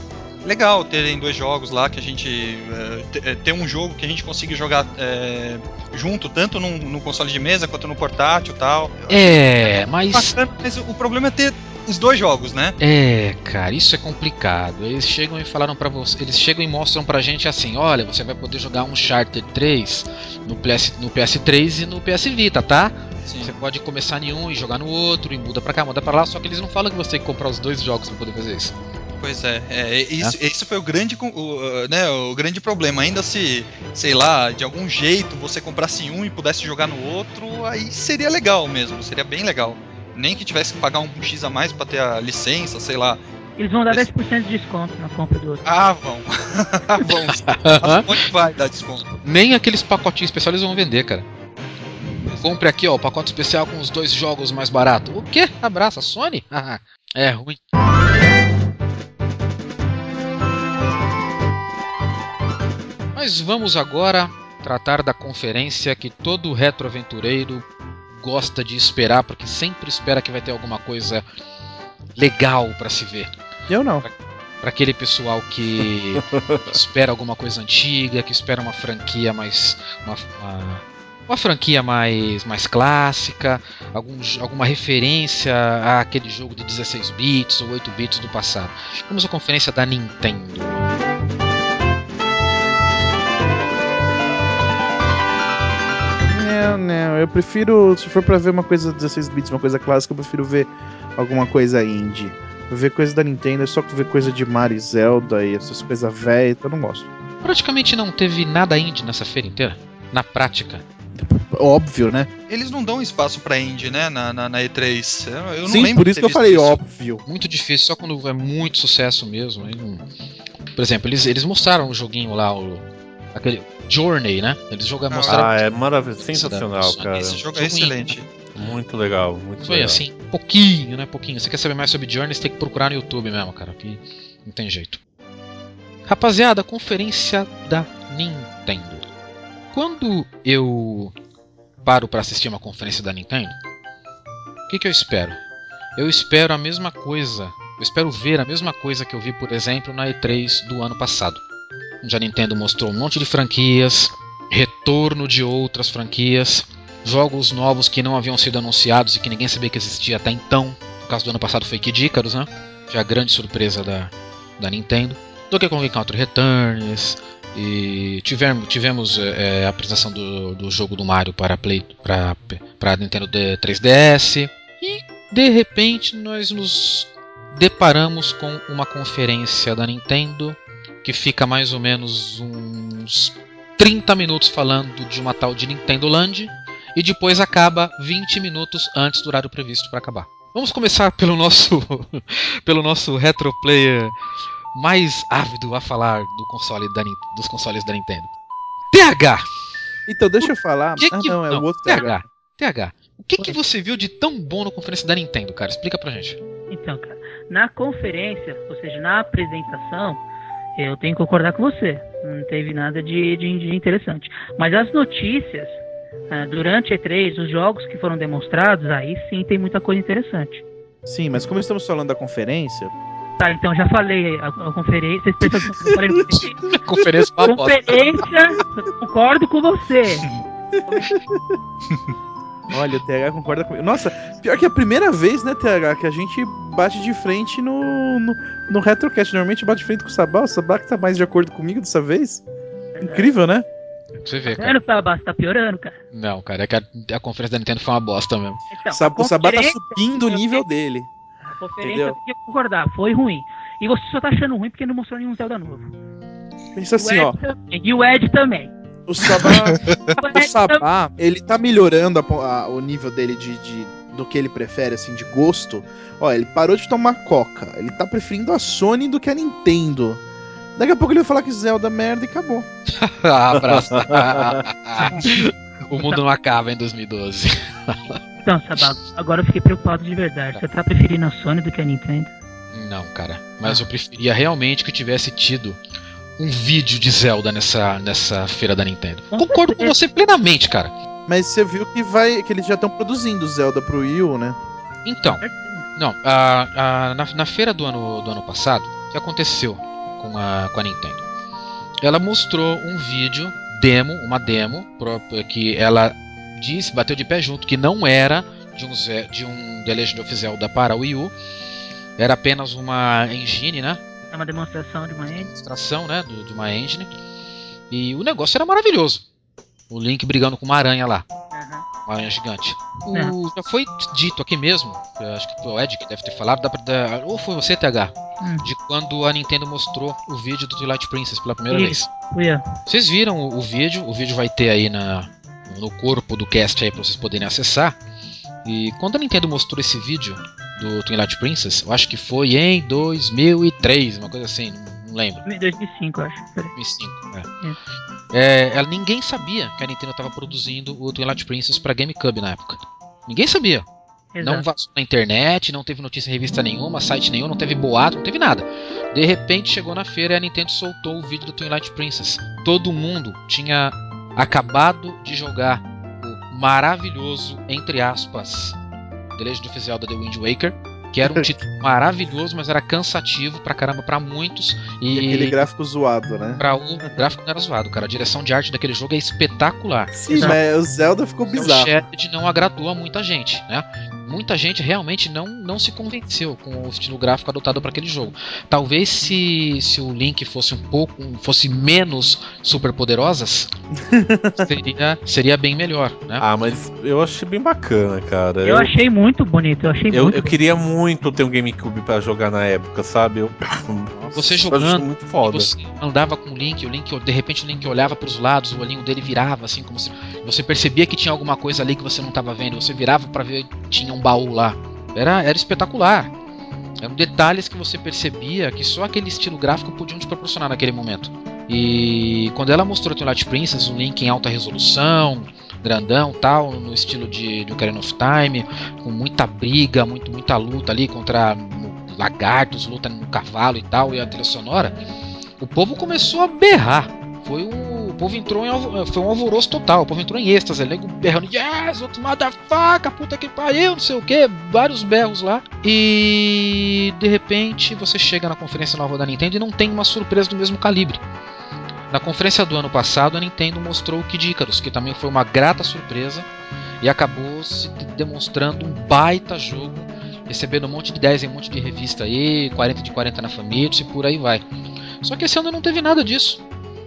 Legal terem dois jogos lá que a gente. é, te- é, ter um jogo que a gente consiga jogar é, junto, tanto no, no console de mesa quanto no portátil e tal. É, mas. Bacana, mas o problema é ter os dois jogos, né? É, cara, isso é complicado. Eles chegam e falaram para você, eles chegam e mostram pra gente assim, olha, você vai poder jogar um Charter 3 no, PS, no PS3 e no PS Vita, tá? Sim. Você pode começar em um e jogar no outro e muda pra cá, muda pra lá, só que eles não falam que você tem que comprar os dois jogos pra poder fazer isso. Pois é, é, isso, isso foi o grande, o, né, o grande problema. Ainda se, sei lá, de algum jeito você comprasse um e pudesse jogar no outro, aí seria legal mesmo, seria bem legal. Nem que tivesse que pagar um X a mais pra ter a licença, sei lá. Eles vão dar 10% de desconto na compra do outro. Ah, vão. vão. Onde vai dar desconto? Nem aqueles pacotinhos especiais eles vão vender, cara. Compre aqui, ó, o pacote especial com os dois jogos mais baratos. O quê? Abraça, Sony? Ah, é ruim. Mas vamos agora tratar da conferência que todo retroaventureiro gosta de esperar, porque sempre espera que vai ter alguma coisa legal pra se ver. Eu não. Pra aquele pessoal que espera alguma coisa antiga, que espera uma franquia mais. uma, uma, uma franquia mais, mais clássica, algum, alguma referência àquele jogo de 16 bits ou 8 bits do passado. Vamos à conferência da Nintendo. Não, não. Eu prefiro, se for pra ver uma coisa 16 bits, uma coisa clássica, eu prefiro ver alguma coisa indie. Ver coisa da Nintendo é só ver coisa de Mario e Zelda e essas coisas velhas, eu não gosto. Praticamente não teve nada indie nessa feira inteira. Na prática. Óbvio, né? Eles não dão espaço pra indie, né, na, na, na E3. Eu, não Sim, lembro por isso que eu falei isso. óbvio. Muito difícil, só quando é muito sucesso mesmo. não- Por exemplo, eles, eles mostraram o joguinho lá, o. Aquele. Journey, né? Eles jogaram, Ah, mostraram. Ah, é maravilhoso, sensacional, cara. Esse jogo é excelente. Muito legal, muito Foi legal. assim, pouquinho, né? Pouquinho. Você quer saber mais sobre Journey, você tem que procurar no YouTube mesmo, cara. Que não tem jeito. Rapaziada, conferência da Nintendo. Quando eu paro pra assistir uma conferência da Nintendo, o que, que eu espero? Eu espero a mesma coisa. Eu espero ver a mesma coisa que eu vi, por exemplo, na E3 do ano passado. Onde a Nintendo mostrou um monte de franquias, retorno de outras franquias, jogos novos que não haviam sido anunciados e que ninguém sabia que existia até então. No caso do ano passado foi Kid Icarus, né? Foi a grande surpresa da, da Nintendo. Donkey Kong Country Returns. E tivemos, tivemos é, a apresentação do, do jogo do Mario para Play para para Nintendo D- 3DS e de repente nós nos deparamos com uma conferência da Nintendo que fica mais ou menos uns 30 minutos falando de uma tal de Nintendo Land e depois acaba 20 minutos antes do horário previsto para acabar. Vamos começar pelo nosso pelo nosso retro player mais ávido a falar do console da, dos consoles da Nintendo. TH, Então, deixa eu falar. que ah, que- não, é não, o outro TH, TH, o que, que você viu de tão bom na conferência da Nintendo, cara? Explica pra gente. Então, cara, na conferência, ou seja, na apresentação, eu tenho que concordar com você. Não teve nada de, de, de interessante. Mas as notícias, ah, durante a E3, os jogos que foram demonstrados, aí sim tem muita coisa interessante. Sim, mas como estamos falando da conferência, Tá, então já falei a, a conferência. Vocês pensam que conferência? Conferência bosta. Conferência, concordo com você. olha, o TH concorda comigo. Nossa, pior que é a primeira vez, né, TH, que a gente bate de frente no, no, no Retrocast. Normalmente bate de frente com o Sabá. O Sabá que tá mais de acordo comigo dessa vez. Incrível, né? Você vê, Tá cara. vendo, Sabá? Você tá piorando, cara. Não, cara, é que a, a conferência da Nintendo foi uma bosta mesmo. Então, Sab- o Sabá tá subindo o nível dele. A conferência Entendeu? tenho que concordar, foi ruim. E você só tá achando ruim porque não mostrou nenhum Zelda novo. Pensa assim, o ó. Também, E o Ed também. O Sabá, O. Sabá, ele tá melhorando a a- o nível dele de, de- do que ele prefere, assim, de gosto. Ó, ele parou de tomar coca. Ele tá preferindo a Sony do que a Nintendo. Daqui a pouco ele vai falar que Zelda é merda e acabou. Ah, Abraço. o mundo não acaba em 2012. Então, Sabá, agora eu fiquei preocupado de verdade. Você tá preferindo a Sony do que a Nintendo? Não, cara. Mas eu preferia realmente que tivesse tido um vídeo de Zelda nessa, nessa feira da Nintendo. Concordo com você plenamente, cara. Mas você viu que vai que eles já estão produzindo Zelda pro Wii U, né? Então, não, a, a- na, na feira do ano, do ano passado, o que aconteceu com a, com a Nintendo? Ela mostrou um vídeo, demo, uma demo, própria, que ela disse, bateu de pé junto, que não era de um, de um The Legend of Zelda para o Wii U, era apenas uma engine, né? É uma demonstração de uma N. Demonstração, né? de uma engine. E o negócio era maravilhoso. O Link brigando com uma aranha lá. Aham. Uma aranha gigante. O- É. Já foi dito aqui mesmo, acho que o Ed que deve ter falado, ou foi você, TH, Hum. de quando a Nintendo mostrou o vídeo do Twilight Princess pela primeira Isso. Vez. Vocês viram o, o vídeo, o vídeo vai ter aí na, no corpo do cast aí pra vocês poderem acessar. E quando a Nintendo mostrou esse vídeo do Twilight Princess, eu acho que foi em 2003, uma coisa assim, não, não lembro. 2005, eu acho. Peraí. 2005, é. É, ela- ninguém sabia que a Nintendo estava produzindo o Twilight Princess para GameCube na época. Ninguém sabia. Não Exato. vazou na internet, não teve notícia em revista nenhuma, site nenhum, não teve boato, não teve nada. De repente chegou na feira e a Nintendo soltou o vídeo do Twilight Princess. Todo mundo tinha acabado de jogar maravilhoso, entre aspas, The Legend of Zelda The Wind Waker, que era um título maravilhoso, mas era cansativo pra caramba pra muitos. E aquele gráfico zoado, né? Pra o gráfico não era zoado, cara. A direção de arte daquele jogo é espetacular. Sim, mas o Zelda ficou O bizarro. Shattered não agradou a muita gente, né? Muita gente realmente não, não se convenceu com o estilo gráfico adotado para aquele jogo. Talvez se, se o Link fosse um pouco fosse menos super poderosas, seria, seria bem melhor, né? Ah, mas eu achei bem bacana, cara. Eu achei muito bonito, eu achei eu, muito eu queria muito ter um GameCube pra jogar na época, sabe? Eu, Você eu jogando, muito foda. Você andava com o Link, o Link, de repente o Link olhava para os lados, o olhinho dele virava assim como se você percebia que tinha alguma coisa ali que você não estava vendo, você virava para ver tinha um baú lá. Era, era espetacular. Eram detalhes que você percebia que só aquele estilo gráfico podiam te proporcionar naquele momento. E quando ela mostrou Twilight Princess, o Link em alta resolução, grandão, tal, no estilo de, de Ocarina of Time, com muita briga, muito, muita luta ali contra lagartos, luta no cavalo e tal, e a trilha sonora, o povo começou a berrar. Foi um, povo entrou em alvo- foi um alvoroço total. O povo entrou em êxtase, nego berrando, yes, outro motherfucker, puta que pariu, não sei o que, vários berros lá. E de repente você chega na conferência nova da Nintendo e não tem uma surpresa do mesmo calibre. Na conferência do ano passado, a Nintendo mostrou o Kid Icarus, que também foi uma grata surpresa e acabou se de- demonstrando um baita jogo, recebendo um monte de 10 em um monte de revista aí, 40 de 40 na Famitsu e por aí vai. Só que esse ano não teve nada disso.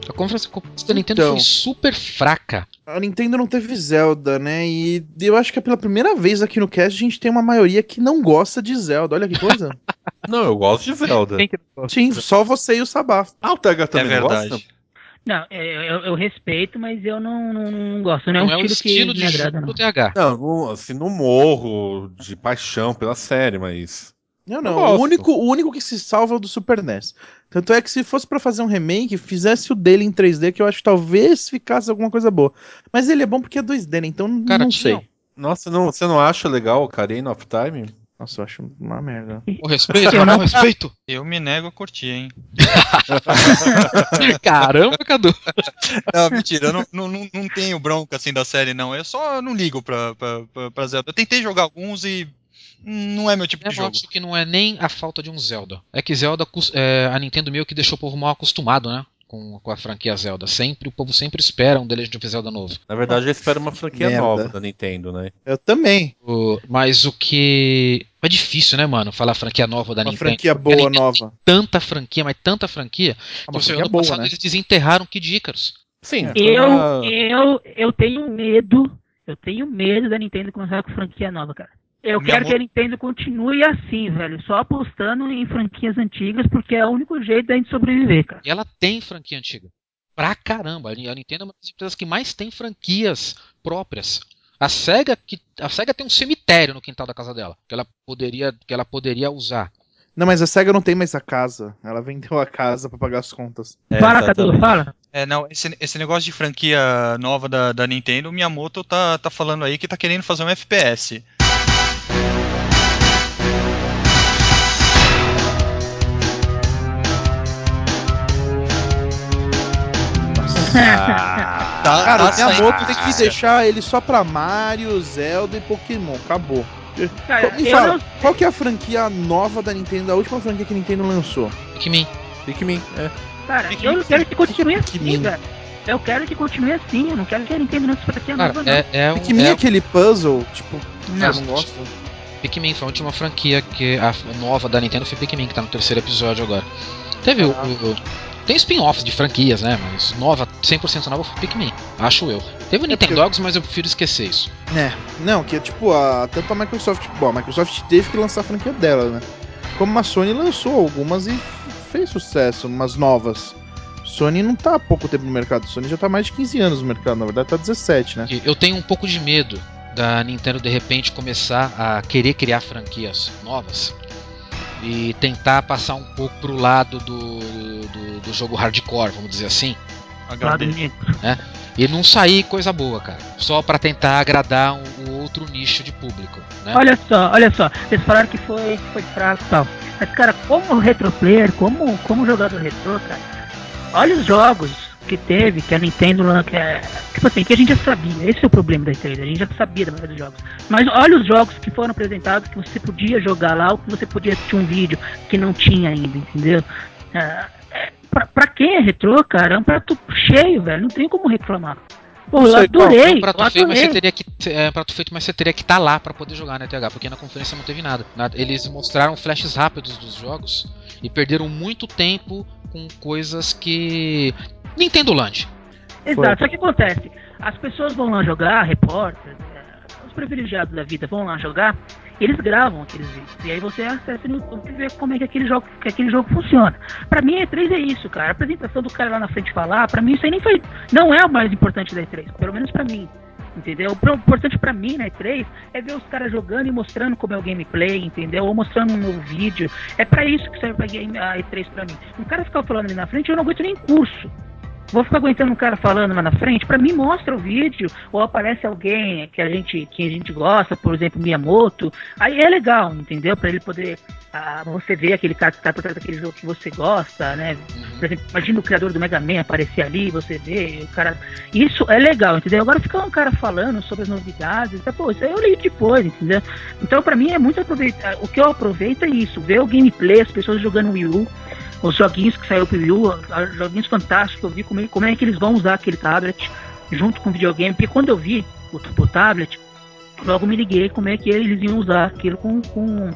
A conferência da Nintendo Então. foi super fraca. A Nintendo não teve Zelda, né? E eu acho que é pela primeira vez aqui no cast a gente tem uma maioria que não gosta de Zelda. Olha que coisa. Não, eu gosto de Zelda. Sim, só você e o Sabá. Ah, o Tega É também não verdade. gosta? Não, eu, eu- eu respeito, mas eu não, não, não gosto. Não é Não um é o estilo, estilo que de me agrada, não. do TH. Não, não, assim, não morro de paixão pela série, mas. Não, Eu não. O único, o único que se salva é o do Super NES. Tanto é que se fosse pra fazer um remake, fizesse o dele em 3D, que eu acho que talvez ficasse alguma coisa boa. Mas ele é bom porque é 2D, né? Então Cara, não tinha- sei. Nossa, não, você não acha legal o Ocarina of Time? Nossa, eu acho uma merda. O respeito, não, respeito. Eu me nego a curtir, hein? Caramba, Cadu. Não, mentira, eu não, não, não, não tenho bronca assim da série, não. Eu só não ligo pra, pra, pra, pra Zelda. Eu tentei jogar alguns e não é meu tipo Eu de jogo. acho que não é nem a falta de um Zelda. É que Zelda, é, a Nintendo meio que deixou o povo mal acostumado, né? Com, com a franquia Zelda. Sempre, o povo sempre espera um The Legend of Zelda novo. Na verdade, eu espero uma franquia Merda. nova da Nintendo, né? Eu também. O- mas o que. É difícil, né, mano? Falar franquia nova da Uma Nintendo. franquia boa, Nintendo nova. Tanta franquia, mas tanta franquia. É Uma que você, franquia ano boa, passado né? eles desenterraram Kid Icarus. Sim. Eu, eu, eu tenho medo. Eu tenho medo da Nintendo começar com franquia nova, cara. Eu Minha quero mo- que a Nintendo continue assim, velho. Só apostando em franquias antigas, porque é o único jeito da gente sobreviver, cara. E ela tem franquia antiga. Pra caramba. A Nintendo é uma das empresas que mais tem franquias próprias. A SEGA, que, a SEGA tem um cemitério no quintal da casa dela. Que ela poderia, que ela poderia usar. Não, mas a SEGA não tem mais a casa. Ela vendeu a casa pra pagar as contas. É, fala, Cadu, fala. É, não, esse, esse negócio de franquia nova da, da Nintendo, o Miyamoto tá, tá falando aí que tá querendo fazer um FPS. Ah, Tá, Cara, tá o Miyamoto saindo tem que deixar ele só pra Mario, Zelda e Pokémon. Acabou. Cara, Me eu fala, não- qual que é a franquia nova da Nintendo? A última franquia que a Nintendo lançou? Pikmin. Pikmin, é. Cara, eu não quero que continue assim, Pikmin? velho. Eu quero que continue assim, eu não quero que a Nintendo lance franquia Cara, nova, não. é, é, um, Pikmin é é aquele puzzle, tipo, Não. você não gosta? Pikmin foi a última franquia que a nova da Nintendo foi Pikmin, que tá no terceiro episódio agora. Teve o, o- tem spin-offs de franquias, né? Mas nova, 100% nova foi Pikmin, acho eu. Teve o Nintendogs, mas eu prefiro esquecer isso. É, não, que é tipo, a, tanto a Microsoft. Bom, a Microsoft teve que lançar a franquia dela, né? Como a Sony lançou algumas e fez sucesso, umas novas. Sony não tá há pouco tempo no mercado, Sony já tá há mais de 15 anos no mercado, na verdade tá 17, né? Eu tenho um pouco de medo da Nintendo de repente começar a querer criar franquias novas e tentar passar um pouco pro lado do, do, do jogo hardcore, vamos dizer assim. Negro. E não sair coisa boa, cara. Só pra tentar agradar o um, um outro nicho de público, né? Olha só, olha só. Vocês falaram que foi, foi fraco e tal. Mas, cara, como retro player, como, como jogador retrô, cara, olha os jogos que teve, que a Nintendo que é, tipo assim, que a gente já sabia. Esse é o problema da E3, a gente já sabia da maioria dos jogos. Mas olha os jogos que foram apresentados que você podia jogar lá ou que você podia assistir um vídeo que não tinha ainda, entendeu? Ah, é, pra, pra quem é retrô, cara, é um prato cheio, velho. Não tem como reclamar. Pô, eu adorei, É um mas você adorei. teria que é prato feito, mas você teria que estar lá pra poder jogar na TH, porque na conferência não teve nada. Nada. Eles mostraram flashes rápidos dos jogos e perderam muito tempo com coisas que Nintendo Land. Exato, só que acontece, as pessoas vão lá jogar, repórteres, é, os privilegiados da vida vão lá jogar, eles gravam aqueles vídeos. E aí você acessa no YouTube e vê como é que aquele jogo, que aquele jogo funciona. Pra mim, a E3 é isso, cara. A apresentação do cara lá na frente falar, pra mim isso aí nem foi. Não é o mais importante da E3, pelo menos pra mim. Entendeu? O importante pra mim na E3 é ver os caras jogando e mostrando como é o gameplay, entendeu? Ou mostrando um novo vídeo. É pra isso que serve a game- a E3 pra mim. Um cara ficar falando ali na frente, eu não aguento nem curso. Vou ficar aguentando um cara falando lá na frente, pra mim mostra o vídeo, ou aparece alguém que a gente, que a gente gosta, por exemplo, Miyamoto, aí é legal, entendeu? Pra ele poder, ah, você ver aquele cara que tá por trás daquele jogo que você gosta, né? Por exemplo, imagina o criador do Mega Man aparecer ali, você vê, o cara. Isso é legal, entendeu? Agora ficar um cara falando sobre as novidades, tá, pô, isso aí eu li depois, entendeu? Então pra mim é muito aproveitar. O que eu aproveito é isso, ver o gameplay, as pessoas jogando Wii U, os joguinhos que saiu a- joguinhos fantásticos, eu vi como, é- como é que eles vão usar aquele tablet junto com o videogame, porque quando eu vi o, o tablet, logo me liguei como é que eles iam usar aquilo com, com,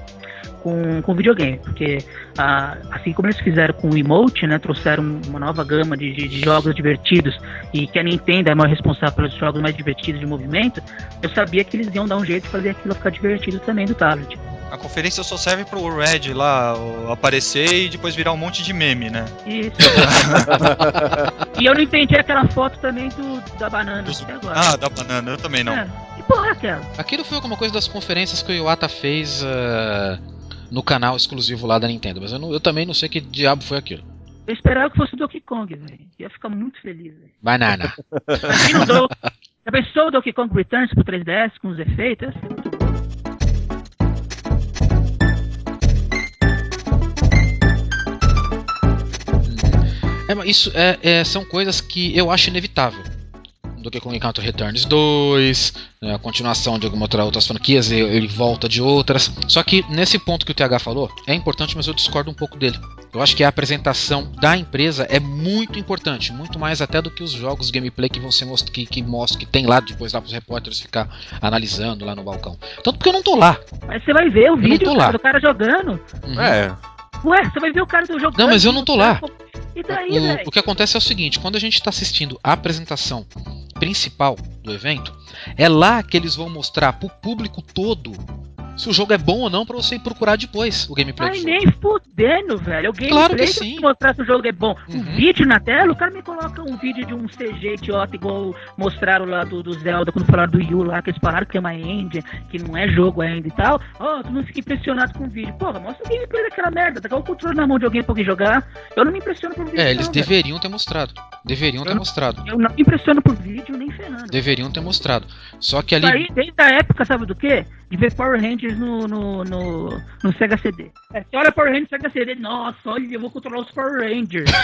com, com videogame, porque ah, assim como eles fizeram com o emote, né, trouxeram uma nova gama de, de- de jogos divertidos e que a Nintendo é a maior responsável pelos jogos mais divertidos de movimento, eu sabia que eles iam dar um jeito de fazer aquilo ficar divertido também do tablet. A conferência só serve pro Red lá aparecer e depois virar um monte de meme, né? Isso. e eu não entendi aquela foto também do, da banana Dos- até agora. Ah, da banana, eu também não. É, que porra é aquela? Aquilo foi alguma coisa das conferências que o Iwata fez ah, no canal exclusivo lá da Nintendo, mas eu, não- eu também não sei que diabo foi aquilo. Eu esperava que fosse o Donkey Kong, velho. Ia ficar muito feliz, velho. Banana. Já pensou o Donkey Kong Returns pro 3DS com os efeitos? Ia ser muito É, mas isso é- é- são coisas que eu acho inevitável. Donkey Kong Country Returns 2, né, a continuação de algumas outra- outras franquias, e ele volta de outras. Só que nesse ponto que o TH falou, é importante, mas eu discordo um pouco dele. Eu acho que a apresentação da empresa é muito importante, muito mais até do que os jogos gameplay que vão ser most que, que mostram, que tem lá depois lá para os repórteres ficar analisando lá no balcão. Tanto porque eu não tô lá. Mas você vai ver o não vídeo cara, do cara jogando. Uhum. É, Ué, você vai ver o cara do jogando. Não, mas eu não tô lá. E daí, O, velho? o que acontece é o seguinte: quando a gente está assistindo a apresentação principal do evento, é lá que eles vão mostrar pro público todo se o jogo é bom ou não pra você ir procurar depois o gameplay. Ai, nem fudendo, velho. O gameplay Claro que sim. mostrar se o jogo é bom. Um Uhum. vídeo na tela, o cara me coloca um vídeo de um CG idiota, igual mostraram lá do, do Zelda, quando falaram do Yu lá, que eles falaram que é uma engine, que não é jogo ainda e tal. Ó, tu não fica impressionado com o vídeo. Porra, mostra o gameplay daquela merda. Dá o controle na mão de alguém pra alguém jogar. Eu não me impressiono por vídeo. É, eles não, velho. deveriam ter mostrado. Deveriam ter Eu- mostrado. Eu não me impressiono por vídeo nem ferrando. Deveriam ter mostrado. Só que ali. aí desde a época, sabe do quê? De ver Power Rangers no, no, no, no Sega CD. É, você olha Power Rangers no Sega CD, nossa, olha, eu vou controlar os Power Rangers.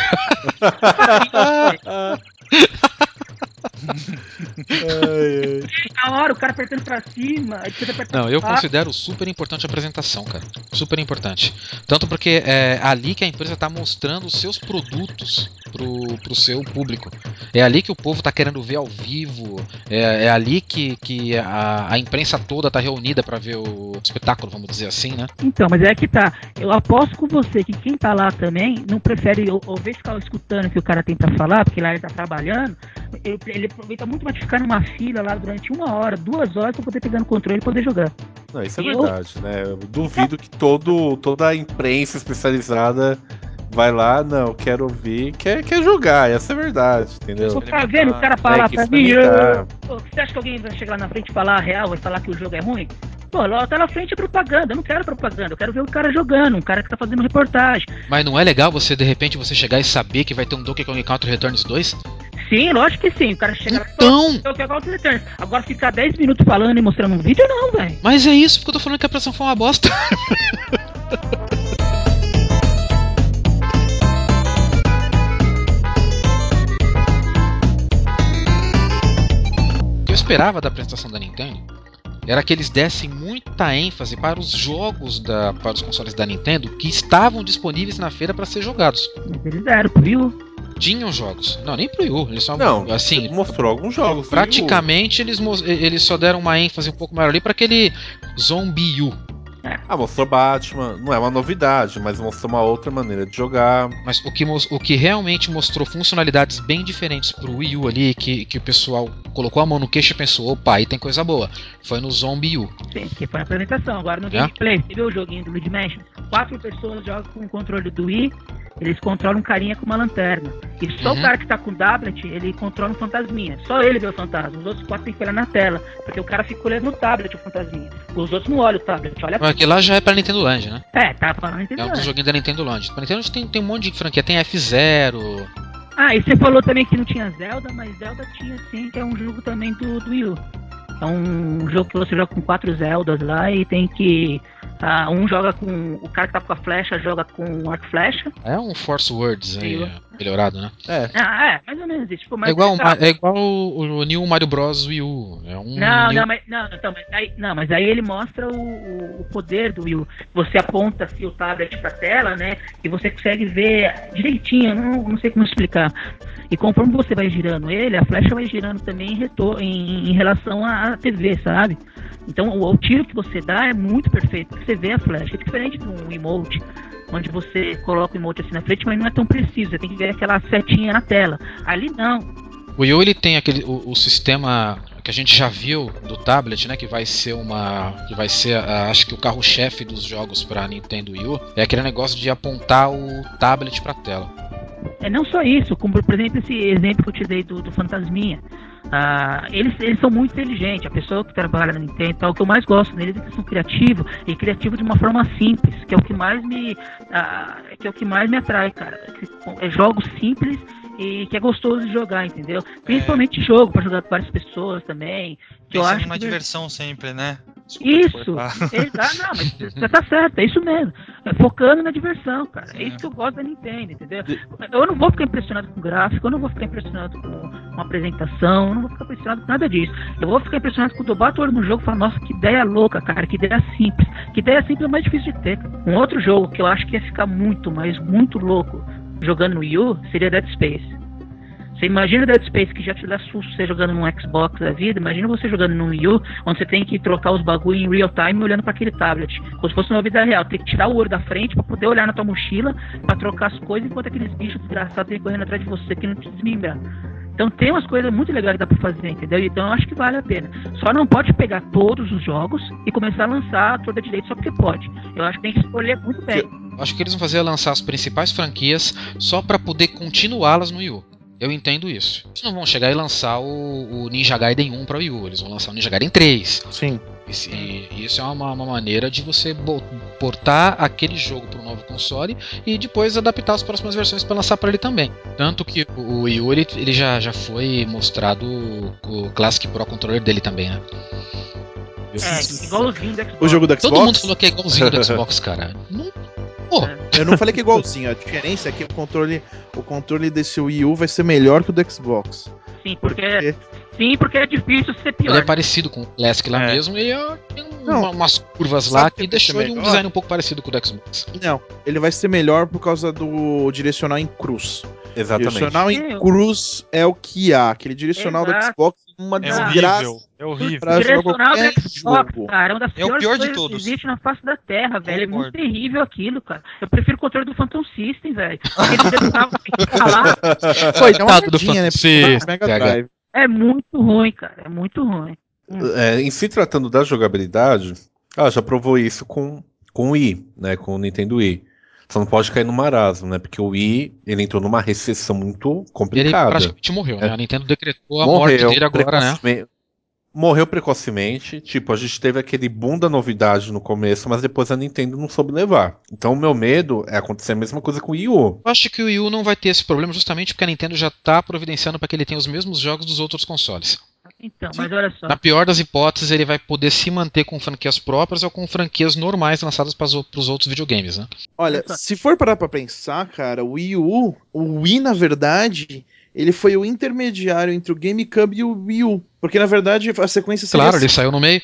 Na hora, o cara apertando pra cima, aperta Não, eu pra baixo. considero super importante a apresentação, cara. Super importante. Tanto porque é ali que a empresa tá mostrando os seus produtos pro, pro seu público. É ali que o povo tá querendo ver ao vivo. É, é ali que, que a, a imprensa toda tá reunida pra ver o espetáculo, vamos dizer assim, né? Então, mas é que tá. Eu aposto com você que quem tá lá também não prefere ou- ouvir ficar escutando o que o cara tem pra falar, porque lá ele tá trabalhando. Ele, ele aproveita muito mais de ficar numa fila lá durante uma hora, duas horas pra poder pegar no controle e poder jogar. não, isso é Eu- verdade, né? Eu duvido que todo, toda a imprensa especializada vai lá, não, quero ouvir, quer, quer jogar, essa é a verdade, entendeu? Você tá vendo o cara falar É pra mim? experimentar. "Ah, pô, Você acha que alguém vai chegar lá na frente e falar a real, vai falar que o jogo é ruim? Pô, lá tá na frente é propaganda, eu não quero propaganda, eu quero ver o cara jogando, um cara que tá fazendo reportagem. Mas não é legal você, de repente, você chegar e saber que vai ter um Donkey Kong Country Returns 2? Sim, lógico que sim, o cara chega lá Então, eu quero Counter Returns. Agora ficar 10 minutos falando e mostrando um vídeo, não, velho. mas é isso porque eu tô falando que a pressão foi uma bosta. eu esperava da apresentação da Nintendo era que eles dessem muita ênfase para os jogos da, para os consoles da Nintendo que estavam disponíveis na feira para ser jogados. Mas eles deram, viu? Tinham jogos. Não, nem pro Wii U. Eles só, Não, assim, mostrou alguns jogos. praticamente eles, eles só deram uma ênfase um pouco maior ali para aquele Zombie U. Ah, mostrou Batman, não é uma novidade, mas mostrou uma outra maneira de jogar. Mas o que, o que realmente mostrou funcionalidades bem diferentes pro Wii U ali, que, que o pessoal colocou a mão no queixo e pensou, opa, aí tem coisa boa, foi no Zombie U. Sim, que foi na apresentação. Agora no gameplay, você viu o joguinho do Luigi Mansion? Quatro pessoas jogam com o controle do Wii, eles controlam um carinha com uma lanterna. E só Uhum. o cara que tá com o tablet, ele controla um fantasminha. Só ele vê o fantasma. Os outros quatro tem que olhar na tela. Porque o cara fica olhando no tablet o fantasminha. Os outros não olham o tablet, olha Porque lá já é pra Nintendo Land, né? É, tá falando É entendeu? um dos joguinhos da Nintendo Land. Pra Nintendo tem, tem um monte de franquia, tem F-Zero. Ah, e você falou também que não tinha Zelda, mas Zelda tinha sim, que é um jogo também do, do Wii U. É um jogo que você joga com quatro Zeldas lá e tem que. Ah, um joga com. O cara que tá com a flecha joga com arco flecha. É um Force Words aí, é, melhorado, né? É. Ah, é, mais ou menos isso. Tipo, É igual, tá- é igual o, o New Mario Bros. Wii U. É um Não, New- não, mas, não, então, mas aí, não, mas aí ele mostra o, o- poder do Wii U. Você aponta assim, o tablet pra tela, né? E você consegue ver direitinho, não, não sei como explicar. E conforme você vai girando ele, a flecha vai girando também em, retor em, em relação à TV, sabe? Então o, o tiro que você dá é muito perfeito, porque você vê a flecha. É diferente de um emote, onde você coloca o emote assim na frente, mas não é tão preciso, você tem que ver aquela setinha na tela. Ali não, O Wii U ele tem aquele o, o sistema que a gente já viu do tablet, né, que vai ser uma que vai ser ah, acho que o carro-chefe dos jogos para Nintendo Wii U, é aquele negócio de apontar o tablet para tela. É não só isso, como por exemplo esse exemplo que eu te dei do, do Fantasminha. Ah, eles, eles são muito inteligentes, a pessoa que trabalha na Nintendo, tal, o que eu mais gosto neles é que são criativos e criativos de uma forma simples, que é o que mais me, ah, que é o que mais me atrai, cara. É jogos simples e que é gostoso de jogar, entendeu? Principalmente jogo para jogar com várias pessoas também. Que eu Pensando acho na que- diversão sempre, né? Desculpa isso, exato, não, mas você tá certo, é isso mesmo. É focando na diversão, cara. É isso que eu gosto da Nintendo, entendeu? Eu não vou ficar impressionado com gráfico, eu não vou ficar impressionado com uma apresentação, eu não vou ficar impressionado com nada disso. Eu vou ficar impressionado quando eu bato o olho no jogo e falo, nossa, que ideia louca, cara, que ideia simples. Que ideia simples é mais difícil de ter. Um outro jogo que eu acho que ia ficar muito, mas muito louco jogando no Wii U seria Dead Space. Você imagina Dead Space que já te dá susto você jogando num Xbox da vida, imagina você jogando no Wii U, onde você tem que trocar os bagulho em real time olhando para aquele tablet. Como se fosse uma vida real, tem que tirar o olho da frente para poder olhar na tua mochila, para trocar as coisas, enquanto aqueles bichos desgraçados vêm correndo atrás de você que não te desmembrar. Então tem umas coisas muito legais que dá pra fazer, entendeu? Então eu acho que vale a pena. Só não pode pegar todos os jogos e começar a lançar a torta direito só porque pode. Eu acho que tem que escolher muito bem. Eu acho que eles vão fazer é lançar as principais franquias só para poder continuá-las no Wii U. Eu entendo isso. Eles não vão chegar e lançar o, o Ninja Gaiden 1 para Wii U, eles vão lançar o Ninja Gaiden 3. Sim. Esse- E isso é uma, uma maneira de você portar aquele jogo para o novo console e depois adaptar as próximas versões para lançar para ele também. Tanto que o Wii U ele, ele já, já foi mostrado o Classic Pro Controller dele também, né? É, igualzinho do Xbox. O jogo do Xbox? Todo mundo falou que é igualzinho do Xbox, cara. Não, pô, Eu não falei que é igualzinho, a diferença é que o controle, o controle desse Wii U vai ser melhor que o do Xbox. Sim, porque, sim, porque é difícil ser pior. Ele é parecido com o Classic lá É. mesmo e ó, tem um- Não. uma- umas curvas Sabe lá que que ser ele um design um pouco parecido com o do Xbox. Não, ele vai ser melhor por causa do direcional em cruz. Exatamente. Direcional Sim, em cruz é o que há. Aquele direcional do Exato. Xbox é uma É desgraça. horrível. É horrível. pra Direcional do Xbox, jogo. cara, é uma das É o piores pior de todos. que existe na face da Terra, velho. É muito terrível aquilo, cara. Eu prefiro o controle do Phantom System, velho. Aquele direcional que tem que falar Coitado do merdinha, né? Phantom System, Mega. Drive. É muito ruim, cara. É muito ruim. É, em se tratando da jogabilidade, ah, já provou isso com, com o Wii, né? Com o Nintendo Wii. Só não pode cair no marasmo, né? Porque o Wii, ele entrou numa recessão muito Ele complicada. praticamente morreu, né? É. A Nintendo decretou a morte dele agora, né? Precocemente- Morreu precocemente. Tipo, a gente teve aquele boom da novidade no começo, mas depois a Nintendo não soube levar. Então o meu medo é acontecer a mesma coisa com o Wii U. Eu acho que o Wii U não vai ter esse problema justamente porque a Nintendo já tá providenciando para que ele tenha os mesmos jogos dos outros consoles. Então, mas olha só. Na pior das hipóteses, ele vai poder se manter com franquias próprias ou com franquias normais lançadas para os outros videogames, né? Olha, se for parar pra pensar, cara, o Wii U, o Wii, na verdade, ele foi o intermediário entre o GameCube e o Wii U. Porque, na verdade, a sequência seria, Claro, ele saiu no meio.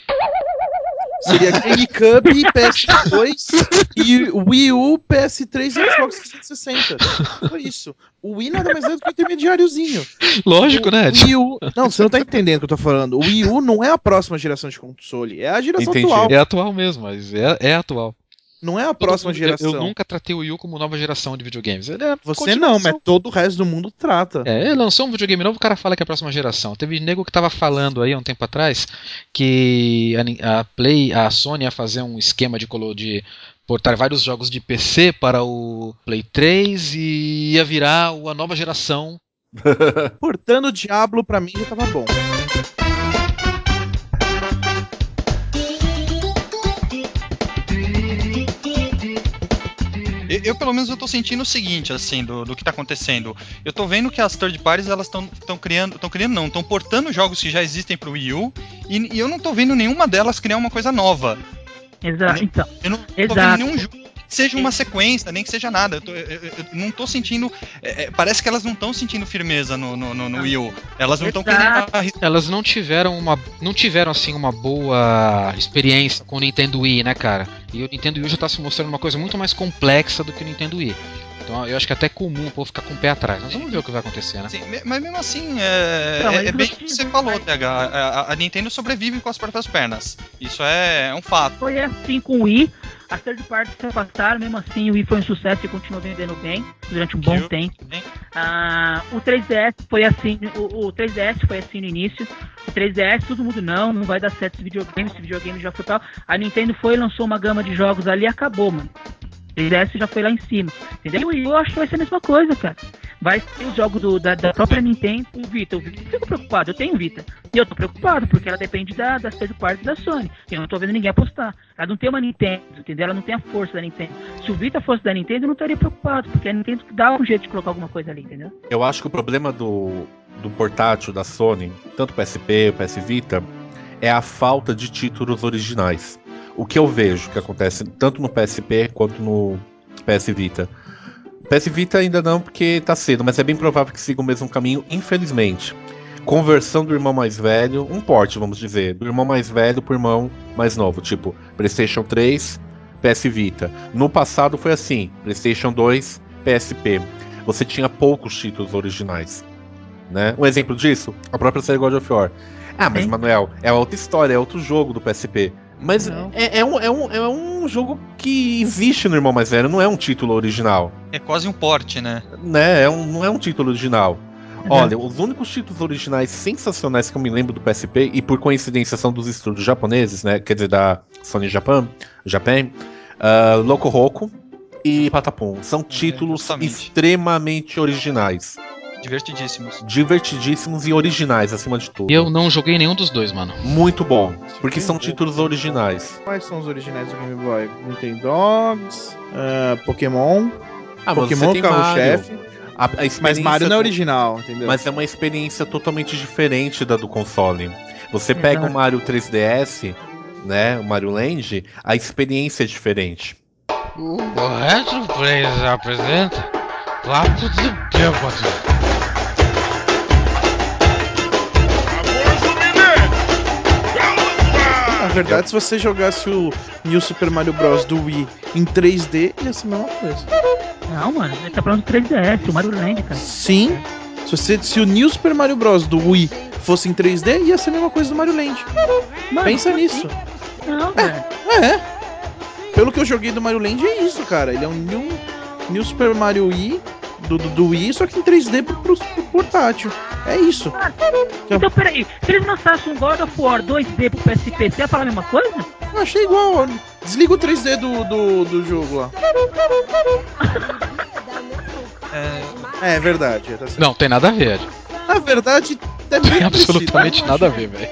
seria GameCube, PS2 e Wii U, PS3 e Xbox 360. Foi isso. O Wii nada mais é do que um intermediáriozinho. Lógico, o né? Wii U... Não, você não tá entendendo o que eu tô falando. O Wii U não é a próxima geração de console, é a geração Entendi. atual. É atual mesmo, mas é, é atual. Não é a próxima Eu- geração. Eu, nunca tratei o Wii U como nova geração de videogames. É Você não, mas todo o resto do mundo trata. É, ele lançou um videogame novo, o cara fala que é a próxima geração. Teve nego que tava falando aí há um tempo atrás que a, a Play, a Sony ia fazer um esquema de, de portar vários jogos de PC para o Play 3 e ia virar a nova geração. Portando o Diablo pra mim já tava bom. Eu, eu, pelo menos eu tô sentindo o seguinte, assim, do, do que tá acontecendo. Eu tô vendo que as third parties elas estão criando, estão criando não, estão portando jogos que já existem pro Wii U e, e eu não tô vendo nenhuma delas criar uma coisa nova. Exato. Então, Eu não tô Exato. vendo nenhum jogo seja uma sequência, nem que seja nada. Eu, tô- eu- eu- não tô sentindo. é, é, parece que elas não estão sentindo firmeza no, no, no, no Wii U. Elas não estão querendo Exato. arriscar. Elas não tiveram uma, não tiveram assim uma boa experiência com o Nintendo Wii, né, cara? E o Nintendo Wii já tá se mostrando uma coisa muito mais complexa do que o Nintendo Wii. Então eu acho que é até comum o povo ficar com o pé atrás. Mas vamos ver o que vai acontecer, né? Assim, me- mas mesmo assim, é, Não, é- mas é bem você- o que você falou, TH. A, a- a Nintendo sobrevive com as próprias pernas. Isso é, é um fato. foi assim com o Wii. As third parties se afastaram, mesmo assim o Wii foi um sucesso e continuou vendendo bem durante um bom tempo. Ah, o 3DS foi assim, o, o 3DS foi assim no início. O 3DS, todo mundo não, não vai dar certo esse videogame, esse videogame já foi tal. A Nintendo foi lançou uma gama de jogos ali e acabou, mano. O 3DS já foi lá em cima, entendeu? E eu acho que vai ser a mesma coisa, cara. Vai ter os jogos do- da, da própria Nintendo, o Vita. O Vita, eu fico preocupado, eu tenho Vita. E eu tô preocupado, porque ela depende da, das third parties da Sony. Eu não tô vendo ninguém apostar. Ela não tem uma Nintendo, entendeu? Ela não tem a força da Nintendo. Se o Vita fosse da Nintendo, eu não estaria preocupado, porque a Nintendo dá um jeito de colocar alguma coisa ali, entendeu? Eu acho que o problema do, do portátil da Sony, tanto o PSP, o PS Vita, é a falta de títulos originais. O que eu vejo que acontece tanto no PSP quanto no PS Vita. PS Vita ainda não, porque tá cedo, mas é bem provável que siga o mesmo caminho, infelizmente. Conversão do irmão mais velho, um porte, vamos dizer, do irmão mais velho pro irmão mais novo, tipo PlayStation 3, PS Vita. No passado foi assim: PlayStation 2, PSP. Você tinha poucos títulos originais. Né? Um exemplo disso, a própria série God of War. Ah, mas Sim. Manuel, é outra história, é outro jogo do PSP. Mas é, é um, é, um, é um jogo que existe no Irmão Mais Velho, não é um título original. É quase um porte, né? Né? É um, não é um título original. Olha, os únicos títulos originais sensacionais que eu me lembro do PSP, e por coincidência são dos estúdios japoneses, né? Quer dizer, da Sony Japan, Japan, uh, Loco Roco e Patapom. São títulos justamente. extremamente originais. Divertidíssimos. Divertidíssimos e originais, acima de tudo. E eu não joguei nenhum dos dois, mano. Muito bom. Porque são títulos originais. Quais são os originais do Game Boy? Nintendogs, ah, Pokémon, Ah, Pokémon carro-chefe. A, a Mas Mario não é original, entendeu? Mas é uma experiência totalmente diferente da do console. Você pega o Exato. Mario 3DS, né, o Mario Land, a experiência é diferente. O Retro Players apresenta Papo de Bêbado. Verdade, se você jogasse o New Super Mario Bros. do Wii em 3D, ia ser a mesma coisa. Não, mano, ele tá falando do 3DS, o Mario Land, cara. Sim. Se, você, se o New Super Mario Bros. do Wii fosse em 3D, ia ser a mesma coisa do Mario Land. Mano, Pensa nisso. assim? Não, velho. É. Pelo que eu joguei do Mario Land, é isso, cara. Ele é um New, New Super Mario Wii do, do, do Wii, só que em 3D pro, pro, pro portátil. É isso. Então, peraí, se eles lançassem um God of War 2D pro PSP, você ia falar a mesma coisa? Eu achei igual. Desliga o 3D do, do, do jogo lá. É, é verdade. Tá certo. Não, tem nada a ver. Na verdade, é Tem absolutamente nada a ver, velho.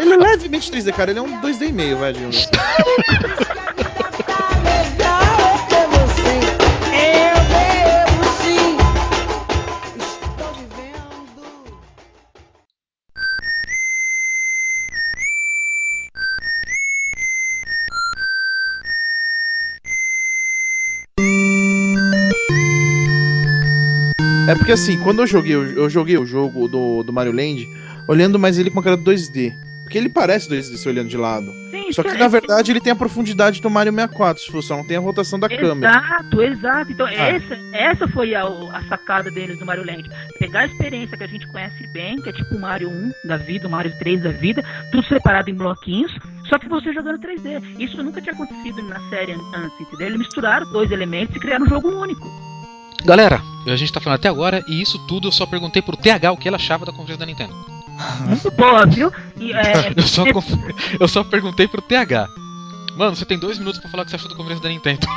Ele é levemente 3D, cara. Ele é um 2D e meio, vai, digamos assim. porque assim, quando eu joguei, o- eu joguei o jogo do, do Mario Land, olhando mais ele com uma cara 2D. Porque ele parece 2D se olhando de lado. Sim, Só que isso na é- verdade ele tem a profundidade do Mario 64, se for, só não tem a rotação da câmera. Exato, exato. Então, Ah. essa, essa foi a, a sacada deles do Mario Land. Pegar a experiência que a gente conhece bem, que é tipo o Mario 1 da vida, o Mario 3 da vida, tudo separado em bloquinhos, só que você jogando 3D. Isso nunca tinha acontecido na série an- antes, entendeu? Eles misturaram dois elementos e criaram um jogo único. Galera, a gente tá falando até agora, e isso tudo eu só perguntei pro TH o que ele achava da conferência da Nintendo. Muito boa, viu? E, é, Eu só, eu só perguntei pro TH. Mano, você tem dois minutos pra falar o que você achou da conferência da Nintendo.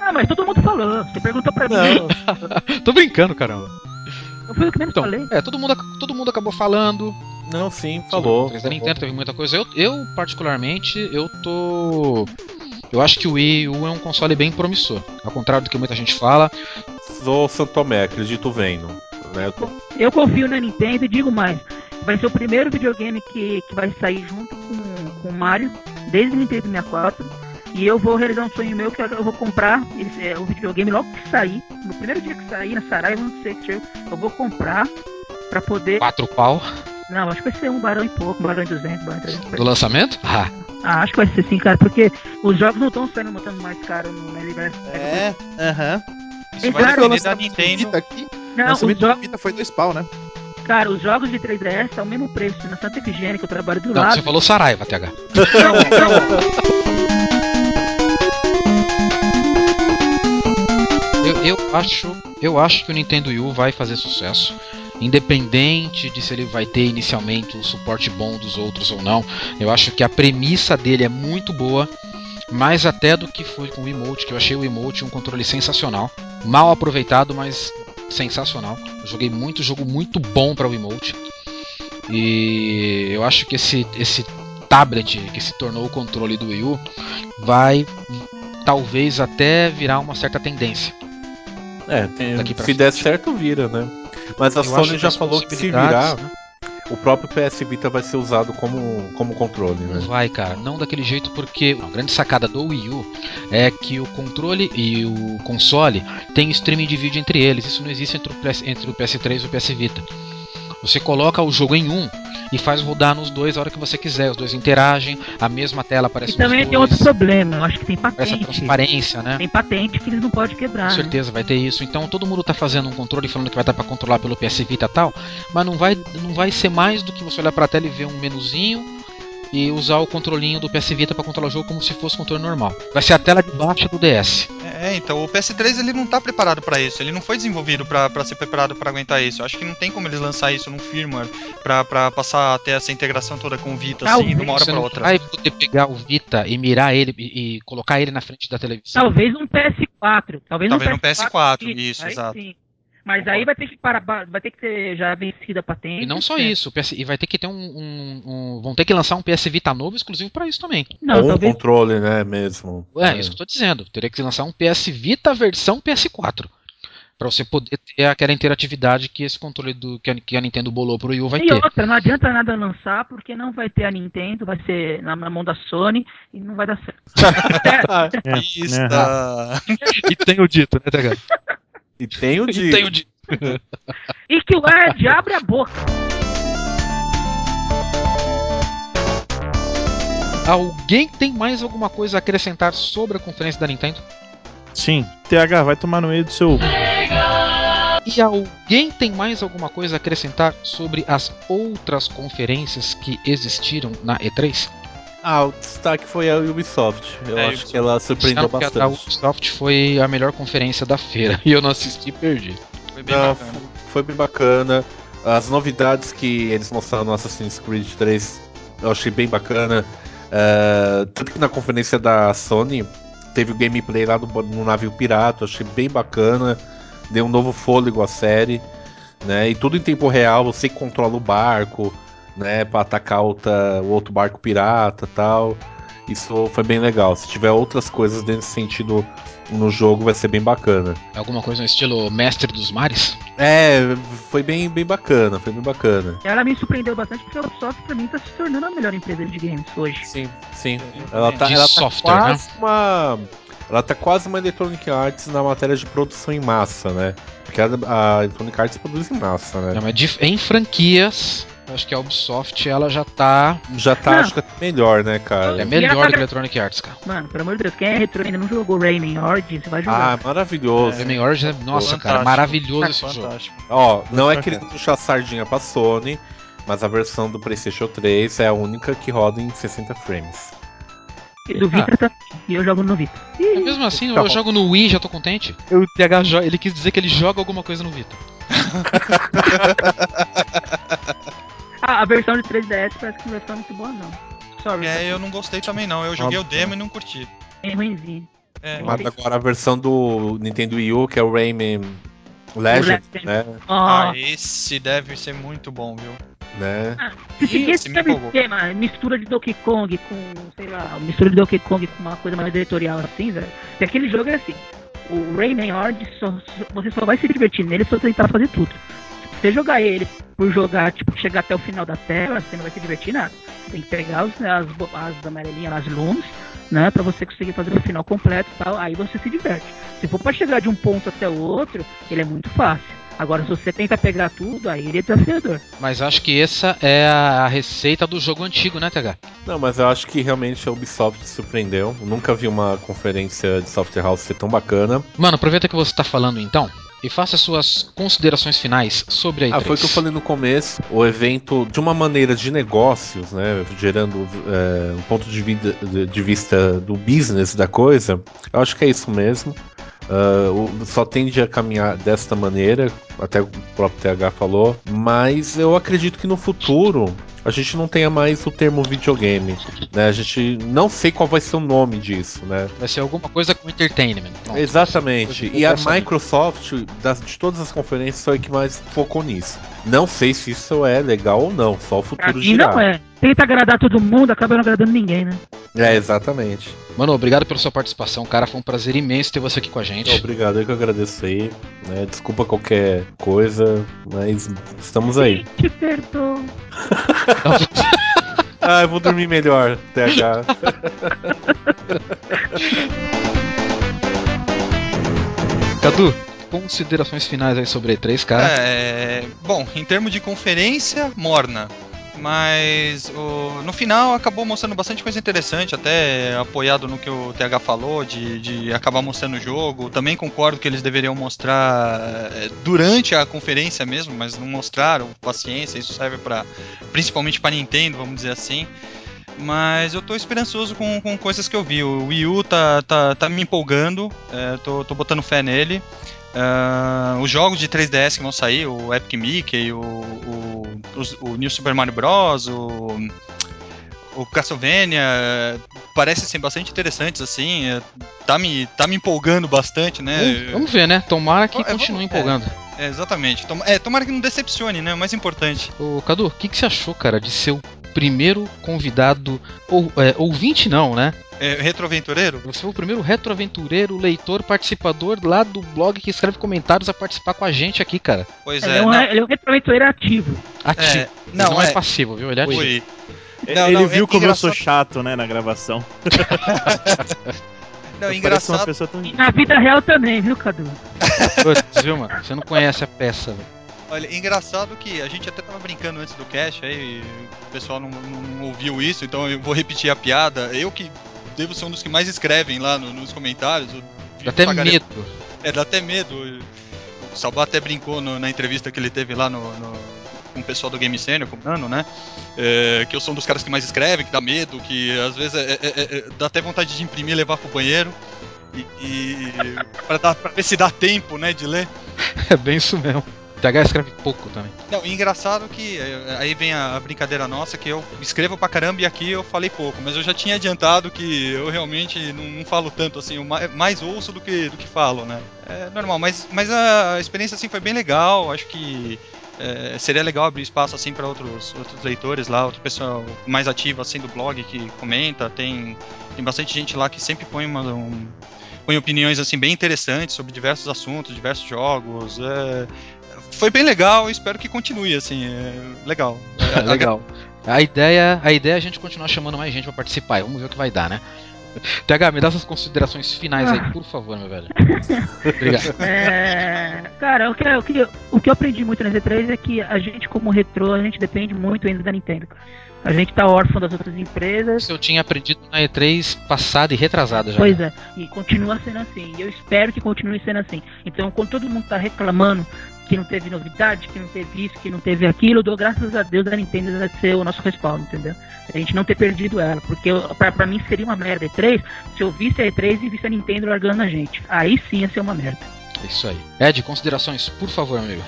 Ah, mas todo mundo falou. Você perguntou pra mim. Tô brincando, caramba. Eu fui o que menos Então, falei. é, todo mundo, todo mundo acabou falando. Não, sim, sobre a falou. da Nintendo, teve muita coisa. Eu, eu, particularmente, eu tô. Eu acho que o Wii U é um console bem promissor. Ao contrário do que muita gente fala. Sou Santomé, acredito vendo. Né? Eu confio na Nintendo e digo mais. Vai ser o primeiro videogame que, que vai sair junto com, com o Mario, desde o Nintendo 64. E eu vou realizar um sonho meu que eu vou comprar esse, é, o videogame logo que sair. No primeiro dia que sair na Saraiva, não sei que eu, eu vou comprar pra poder. Quatro pau Não, acho que vai ser um barão e pouco, um barão e duzentos, um barão e trezentos. do lançamento? Ah, Ah, acho que vai ser sim, cara, porque os jogos não estão saindo botando mais caro no universo. É, aham. Isso vai Claro, depender da Nintendo. Vita aqui, Não, do jogos, Vita foi dois pau, né? cara, os jogos de 3DS são o mesmo preço. Na Santa Efigênia, que eu trabalho do não, lado. você falou Saraiva, TH. Não, não. Eu, eu acho, eu acho que o Nintendo Wii U vai fazer sucesso, independente de se ele vai ter inicialmente o suporte bom dos outros ou não. Eu acho que a premissa dele é muito boa, mais até do que foi com o Emote, que eu achei o Emote um controle sensacional, mal aproveitado, mas sensacional. Eu joguei muito jogo muito bom para o Emote. E eu acho que esse esse tablet que se tornou o controle do Wii U vai talvez até virar uma certa tendência. É, tem- se der certo, vira, né? Mas a Eu Sony já falou que se virar, o próprio PS Vita vai ser usado como, como controle, né? vai, cara, não daquele jeito, porque a grande sacada do Wii U é que o controle e o console tem streaming de vídeo entre eles. Isso não existe entre o, PS, entre o PS3 e o PS Vita. Você coloca o jogo em um e faz rodar nos dois a hora que você quiser. Os dois interagem, a mesma tela aparece E também nos tem dois. outro problema, eu acho que tem Essa patente. transparência, né? Tem patente que eles não podem quebrar. Com né? certeza vai ter isso. Então todo mundo tá fazendo um controle falando que vai dar pra controlar pelo PS Vita e tal, mas não vai, não vai ser mais do que você olhar pra tela e ver um menuzinho e usar o controlinho do PS Vita pra controlar o jogo como se fosse um controle normal. Vai ser a tela de baixo do DS. É, então o PS3 ele não tá preparado pra isso, ele não foi desenvolvido pra pra ser preparado pra aguentar isso. Eu acho que não tem como eles lançar isso num firmware pra, pra passar a ter essa integração toda com o Vita assim, Talvez de uma hora não outra. vai poder pegar o Vita e mirar ele e, e colocar ele na frente da televisão. Talvez um PS4. Talvez, Talvez um um PS4, sim, isso, aí exato. sim. Mas aí vai ter que parar, vai ter que ter já vencido a patente. E não só né? isso, o PS, e vai ter que ter um, um- um- vão ter que lançar um PS Vita novo exclusivo pra isso também. Não, Ou um talvez. controle, né, mesmo. É, isso que eu tô dizendo. Teria que lançar um PS Vita versão PS4. Pra você poder ter aquela interatividade que esse controle do, que, a, que a Nintendo bolou pro Wii U vai E ter. outra, não adianta nada lançar porque não vai ter a Nintendo, vai ser na, na mão da Sony e não vai dar certo. É, né? tá. E tenho dito, né, TH? E tem o E de. tenho dito. E que o Ed abre a boca. Alguém tem mais alguma coisa a acrescentar sobre a conferência da Nintendo? Sim, TH, vai tomar no meio do seu. E alguém tem mais alguma coisa a acrescentar sobre as outras conferências que existiram na E3? Ah, o destaque foi a Ubisoft. Eu É, acho Ubisoft. que ela surpreendeu Disseram que a- a bastante. Ubisoft foi a melhor conferência da feira e eu não assisti e perdi. Foi bem Não, bacana. f- foi bem bacana. As novidades que eles mostraram no Assassin's Creed 3 eu achei bem bacana. É, tanto que na conferência da Sony teve o gameplay lá do, no navio pirata, achei bem bacana, deu um novo fôlego à série, né? E tudo em tempo real, você controla o barco, né? Pra atacar outra, o outro barco pirata tal. Isso foi bem legal. Se tiver outras coisas nesse sentido no jogo, vai ser bem bacana. Alguma coisa no estilo Mestre dos Mares? É, foi bem, bem bacana, foi bem bacana. Ela me surpreendeu bastante porque a Ubisoft pra mim tá se tornando a melhor empresa de games hoje. Sim, sim. Ela tá, De ela tá software, né? quase uma. Ela tá quase uma Electronic Arts na matéria de produção em massa, né? Porque a, a Electronic Arts produz em massa, né? Não, mas de- em franquias, acho que a Ubisoft ela já tá. Já tá, Não. acho que até melhor, né, cara? É melhor que tá- a Electronic Arts, cara. Mano, pelo amor de Deus, quem é retro ainda não jogou Rayman Origins, vai Ah, jogar. maravilhoso. Rayman Origins, é- nossa, Fantástico. cara, maravilhoso esse jogo. Fantástico. Ó, não é querendo puxar sardinha pra Sony, mas a versão do PlayStation 3 é a única que roda em 60 frames. E do Vita tá. E eu jogo no Vita. Mesmo assim, Tá eu bom. jogo no Wii já tô contente. O TH ele quis dizer que ele joga alguma coisa no Vita. Ah, a versão de 3DS parece que não vai ficar muito boa, não. Sorry, É, eu não gostei também não. Eu joguei o demo e não curti. é ruimzinho. É, Mas agora a versão do Nintendo Wii U, que é o Rayman Legend, Legend. né? Ah, Ah, esse deve ser muito bom, viu? né? se seguir esse esse me empolgou. tema, mistura de Donkey Kong com, sei lá, mistura de Donkey Kong com uma coisa mais editorial assim, velho. E aquele jogo é assim. O Rayman só- você só vai se divertir nele se você tentar fazer tudo. Se você jogar ele por jogar, tipo, chegar até o final da tela, você não vai se divertir nada. Tem que pegar os, né, as, as amarelinhas, as lumes, né, pra você conseguir fazer o final completo e tal, aí você se diverte. Se for pra chegar de um ponto até o outro, ele é muito fácil. Agora, se você tenta pegar tudo, aí ele é desafiador. Mas acho que essa é a receita do jogo antigo, né, TH? Não, mas eu acho que realmente a Ubisoft surpreendeu. Eu nunca vi uma conferência de software house ser tão bacana. Mano, aproveita que você tá falando então e faça suas considerações finais sobre a E3. Ah, foi o que eu falei no começo. O evento, de uma maneira de negócios, né? Gerando é, um ponto de, vida- de- vista do business da coisa, eu acho que é isso mesmo. O- só tende a caminhar desta maneira, até o próprio TH falou, mas eu acredito que no futuro a gente não tenha mais o termo videogame, né? A gente não sei qual vai ser o nome disso, né? Vai ser alguma coisa com entertainment. Pronto. Exatamente. E a. Microsoft, das, de todas as conferências, foi a que mais focou nisso. Não sei se isso é legal ou não, só o futuro girar. não é. Tenta agradar todo mundo, acaba não agradando ninguém, né? É, exatamente. Mano, obrigado pela sua participação, cara. Foi um prazer imenso ter você aqui com a gente. Obrigado, eu que agradeço aí. né? Desculpa qualquer coisa, mas estamos aí. Te perdoo. Ah, eu vou dormir melhor, TH. Cadu, considerações finais aí sobre a E3, cara. É, bom, em termos de conferência, morna. Mas o- no final acabou mostrando bastante coisa interessante, até apoiado no que o TH falou, de, de acabar mostrando o jogo. Também concordo que eles deveriam mostrar é, durante a conferência mesmo, mas não mostraram. Paciência, isso serve para principalmente para Nintendo, vamos dizer assim. Mas eu tô esperançoso com, com coisas que eu vi. O Wii U tá, tá, tá me empolgando, é, tô, tô botando fé nele. Ah, os jogos de 3DS que vão sair, o Epic Mickey, o, o, os- o New Super Mario Bros., o, o Castlevania, parecem ser bastante interessantes, assim, é, tá me, tá me empolgando bastante, né? Vamos, vamos ver, né? Tomara que É, vamos- continue é. empolgando. É, exatamente. Tom- é, tomara que não decepcione, né? O mais importante. Ô, Cadu, o que, que você achou, cara, de ser o primeiro convidado, ou é, ouvinte não, né? É, retroaventureiro? Você foi o primeiro retroaventureiro, leitor, participador lá do blog que escreve comentários a participar com a gente aqui, cara. Pois Ele é, é, um, não, ele é um retroaventureiro ativo. Ativo. é, não, não é é, passivo, viu? Ele é ativo. Oi. Ele Não, não, viu é como eu sou engraçado- chato, né, na gravação. Não, Eu engraçado. pessoa tão... E na vida real também, viu, Cadu? Putz, viu, mano? Você não conhece a peça, velho. Olha, engraçado que a gente até tava brincando antes do cast, aí o pessoal não, não- não ouviu isso, então eu vou repetir a piada. Eu que devo ser um dos que mais escrevem lá no- nos comentários. Dá até galera- medo. É, dá até medo. O Sabá até brincou no- na entrevista que ele teve lá no, no- com o pessoal do Game Senior, com o Nano, né? É, que eu sou um dos caras que mais escreve, que dá medo, que às vezes é- é- é- é- dá até vontade de imprimir e levar pro banheiro. E, e pra, dar, pra ver se dá tempo, né, de ler. É bem isso mesmo. TH escreve pouco também. Não, e engraçado que eh, aí vem a, brincadeira nossa, que eu escrevo pra caramba e aqui eu falei pouco, mas eu já tinha adiantado que eu realmente não, não falo tanto assim, eu ma- mais ouço do que, do que falo, né? É normal, mas, mas a experiência assim foi bem legal, acho que é, seria legal abrir espaço assim para outros, outros leitores lá, outro pessoal mais ativo assim do blog que comenta, tem, tem bastante gente lá que sempre põe uma, um, põe opiniões assim bem interessantes sobre diversos assuntos, diversos jogos. é, foi bem legal, espero que continue assim, é legal. É, Legal. A ideia, a ideia é a gente continuar chamando mais gente pra participar. Vamos ver o que vai dar, né? TH, me dá suas considerações finais aí, por favor, meu velho. Obrigado. É, cara, o que, o, que, o que eu aprendi muito na Z3 é que a gente, como retrô, a gente depende muito ainda da Nintendo. A gente tá órfão das outras empresas. Isso eu tinha aprendido na E3 passada e retrasada já. Pois é, e continua sendo assim. E eu espero que continue sendo assim. Então, quando todo mundo tá reclamando que não teve novidade, que não teve isso, que não teve aquilo, eu dou graças a Deus a Nintendo vai ser o nosso respaldo, entendeu? A gente não ter perdido ela. Porque pra mim seria uma merda E3 se eu visse a E3 e visse a Nintendo largando a gente. Aí sim ia ser uma merda. É isso aí. Ed, considerações, por favor, amigo.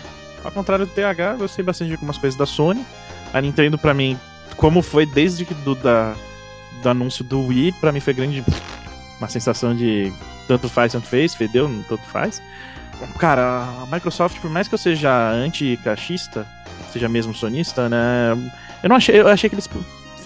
Ao contrário do TH, eu gostei bastante de algumas coisas da Sony. A Nintendo, pra mim, como foi desde que do, da, do anúncio do Wii, pra mim foi grande. Uma sensação de tanto faz, tanto fez, fedeu, tanto faz. Cara, a Microsoft, por mais que eu seja anti-cachista, seja mesmo sonista, né? Eu não achei. Eu achei que eles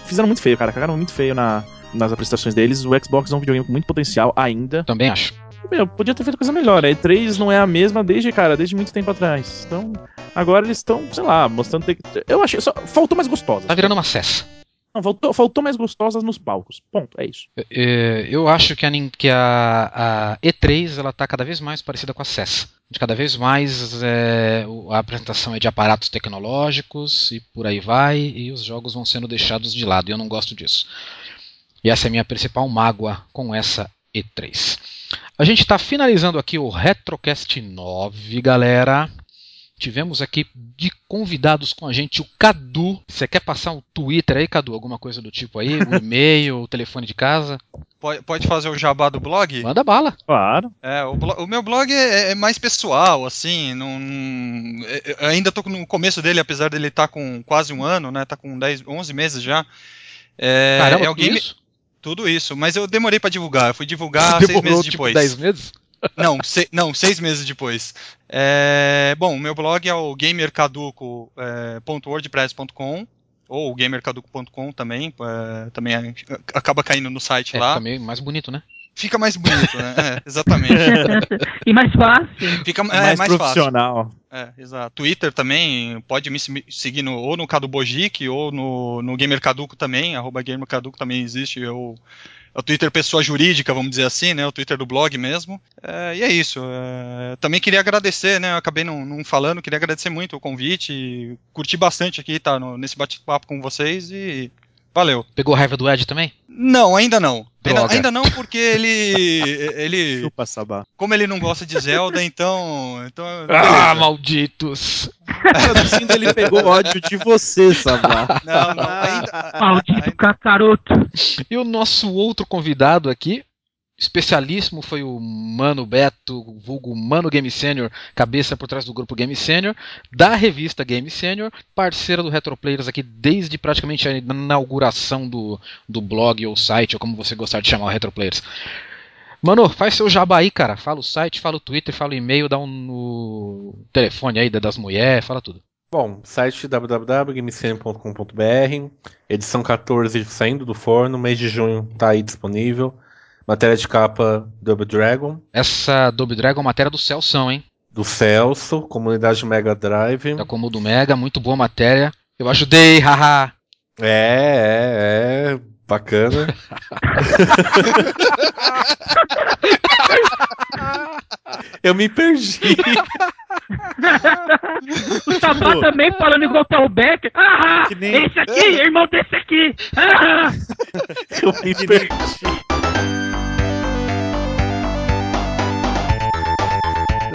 fizeram muito feio, cara. Cagaram muito feio na, nas apresentações deles. O Xbox é um videogame com muito potencial ainda. Também acho. Meu, podia ter feito coisa melhor. A E3 não é a mesma desde, cara, desde muito tempo atrás. Então, agora eles estão, sei lá, mostrando. Eu achei. Só, faltou mais gostosas. Tá virando uma cessa. Não, faltou, faltou mais gostosas nos palcos. Ponto, é isso. É, eu acho que, a, que a- a E3 ela tá cada vez mais parecida com a CES. De cada vez mais é, a apresentação é de aparatos tecnológicos e por aí vai, e os jogos vão sendo deixados de lado, e eu não gosto disso. E essa é a minha principal mágoa com essa E3. A gente está finalizando aqui o Retrocast 9, galera. Tivemos aqui de convidados com a gente o Cadu. Você quer passar um Twitter aí, Cadu? Alguma coisa do tipo aí? O e-mail, o telefone de casa? Pode, pode fazer o jabá do blog? Manda bala. Claro. É, o, o meu blog é, é mais pessoal, assim, não, é- é- ainda tô no começo dele, apesar dele estar com quase um ano, né, tá com 10, 11 meses já. É, Caramba, é o tudo isso? Tudo isso, mas eu demorei pra divulgar, eu fui divulgar seis Demorou, meses tipo, depois. 10 meses? Não, se- não, seis meses depois. É, bom, o meu blog é o gamercaduco.wordpress.com ou gamercaduco.com também, é, também é- acaba caindo no site É, lá. fica meio mais bonito, né? Fica mais bonito, né? É, exatamente. e mais fácil. Fica É é, mais, mais, fácil. profissional. É, exato. Twitter também, pode me se- seguir no, ou no Cadu Bojic ou no, no Gamer Caduco também, arroba Gamer Caduco também existe, eu, é o Twitter pessoa jurídica, vamos dizer assim, né, o Twitter do blog mesmo. É, e é isso. é, também queria agradecer, né, eu acabei não, não falando, queria agradecer muito o convite, curti bastante aqui, tá, no- nesse bate-papo com vocês e valeu. Pegou raiva do Ed também? Não, ainda não. Ainda, ainda não, porque ele, ele, Chupa sabá. como ele não gosta de Zelda, então, então Ah, malditos! Traduzindo, ele pegou ódio de você, sabá. Não, não, ainda, Maldito cacaroto. E o nosso outro convidado aqui, especialíssimo, foi o Mano Beto, vulgo Mano Game Senior, cabeça por trás do grupo Game Senior, da revista Game Senior, parceira do Retroplayers aqui desde praticamente a inauguração do, do blog ou site, ou como você gostar de chamar o Retroplayers. Mano, faz seu jabá aí, cara. Fala o site, fala o Twitter, fala o e-mail, dá um no telefone aí da- das mulheres, fala tudo. Bom, site www.gamecine.com.br, edição 14 saindo do forno, mês de junho tá aí disponível. Matéria de capa Double Dragon, Essa Double Dragon é uma matéria do Celção, hein? do Celso, comunidade Mega Drive. Da Comodo Mega, muito boa matéria. Eu ajudei, haha. É, é, é, bacana. Eu me perdi. o Sabá também falando igual o Becker. Ah, Que nem- esse aqui, irmão desse aqui. Ah, Eu me perdi.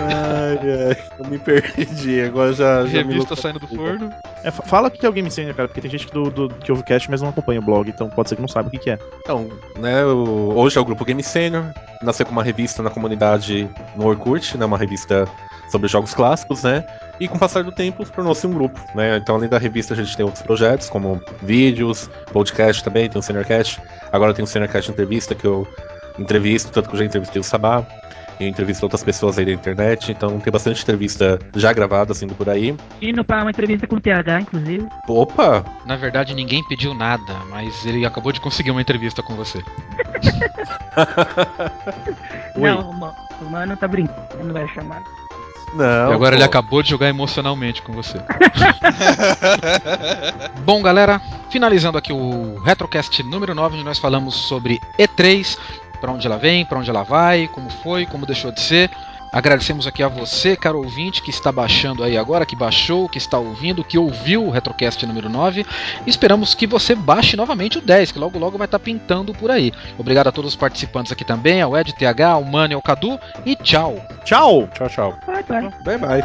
Ai, ai, eu me perdi. Agora já, já Revista saindo do forno. É, fa- fala o que é o Game Center, cara, porque tem gente do, do- que ouve o cast, mas não acompanha o blog, então pode ser que não saiba o que, que é. Então, né, o- hoje é o grupo Game Senior, nasceu como uma revista na comunidade no Orkut, né, uma revista sobre jogos clássicos, né? E com o passar do tempo, tornou-se um grupo, né? Então, além da revista, a gente tem outros projetos, como vídeos, podcast também, tem o Seniorcast. Agora tem o Seniorcast Entrevista, que eu entrevisto, tanto que eu já entrevistei o Sabá. Eu entrevisto outras pessoas aí da internet, então tem bastante entrevista já gravada, assim, por aí. Indo para uma entrevista com o TH, inclusive. Opa! Na verdade, ninguém pediu nada, mas ele acabou de conseguir uma entrevista com você. Não, o mano tá brincando, não vai chamar. Não. e agora pô. ele acabou de jogar emocionalmente com você. Bom, galera, finalizando aqui o Retrocast número 9, onde nós falamos sobre E3, pra onde ela vem, pra onde ela vai, como foi, como deixou de ser. Agradecemos aqui a você, caro ouvinte, que está baixando aí agora, que baixou, que está ouvindo, que ouviu o Retrocast número 9. E esperamos que você baixe novamente o 10, que logo logo vai estar pintando por aí. Obrigado a todos os participantes aqui também, ao Ed, TH, ao Mano e ao Cadu, e tchau! Tchau! Tchau, tchau. Vai, vai. Bye, bye.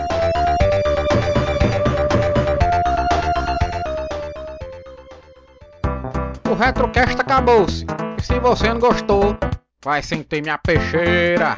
O Retrocast acabou-se. E se você não gostou, Vai sentir minha peixeira.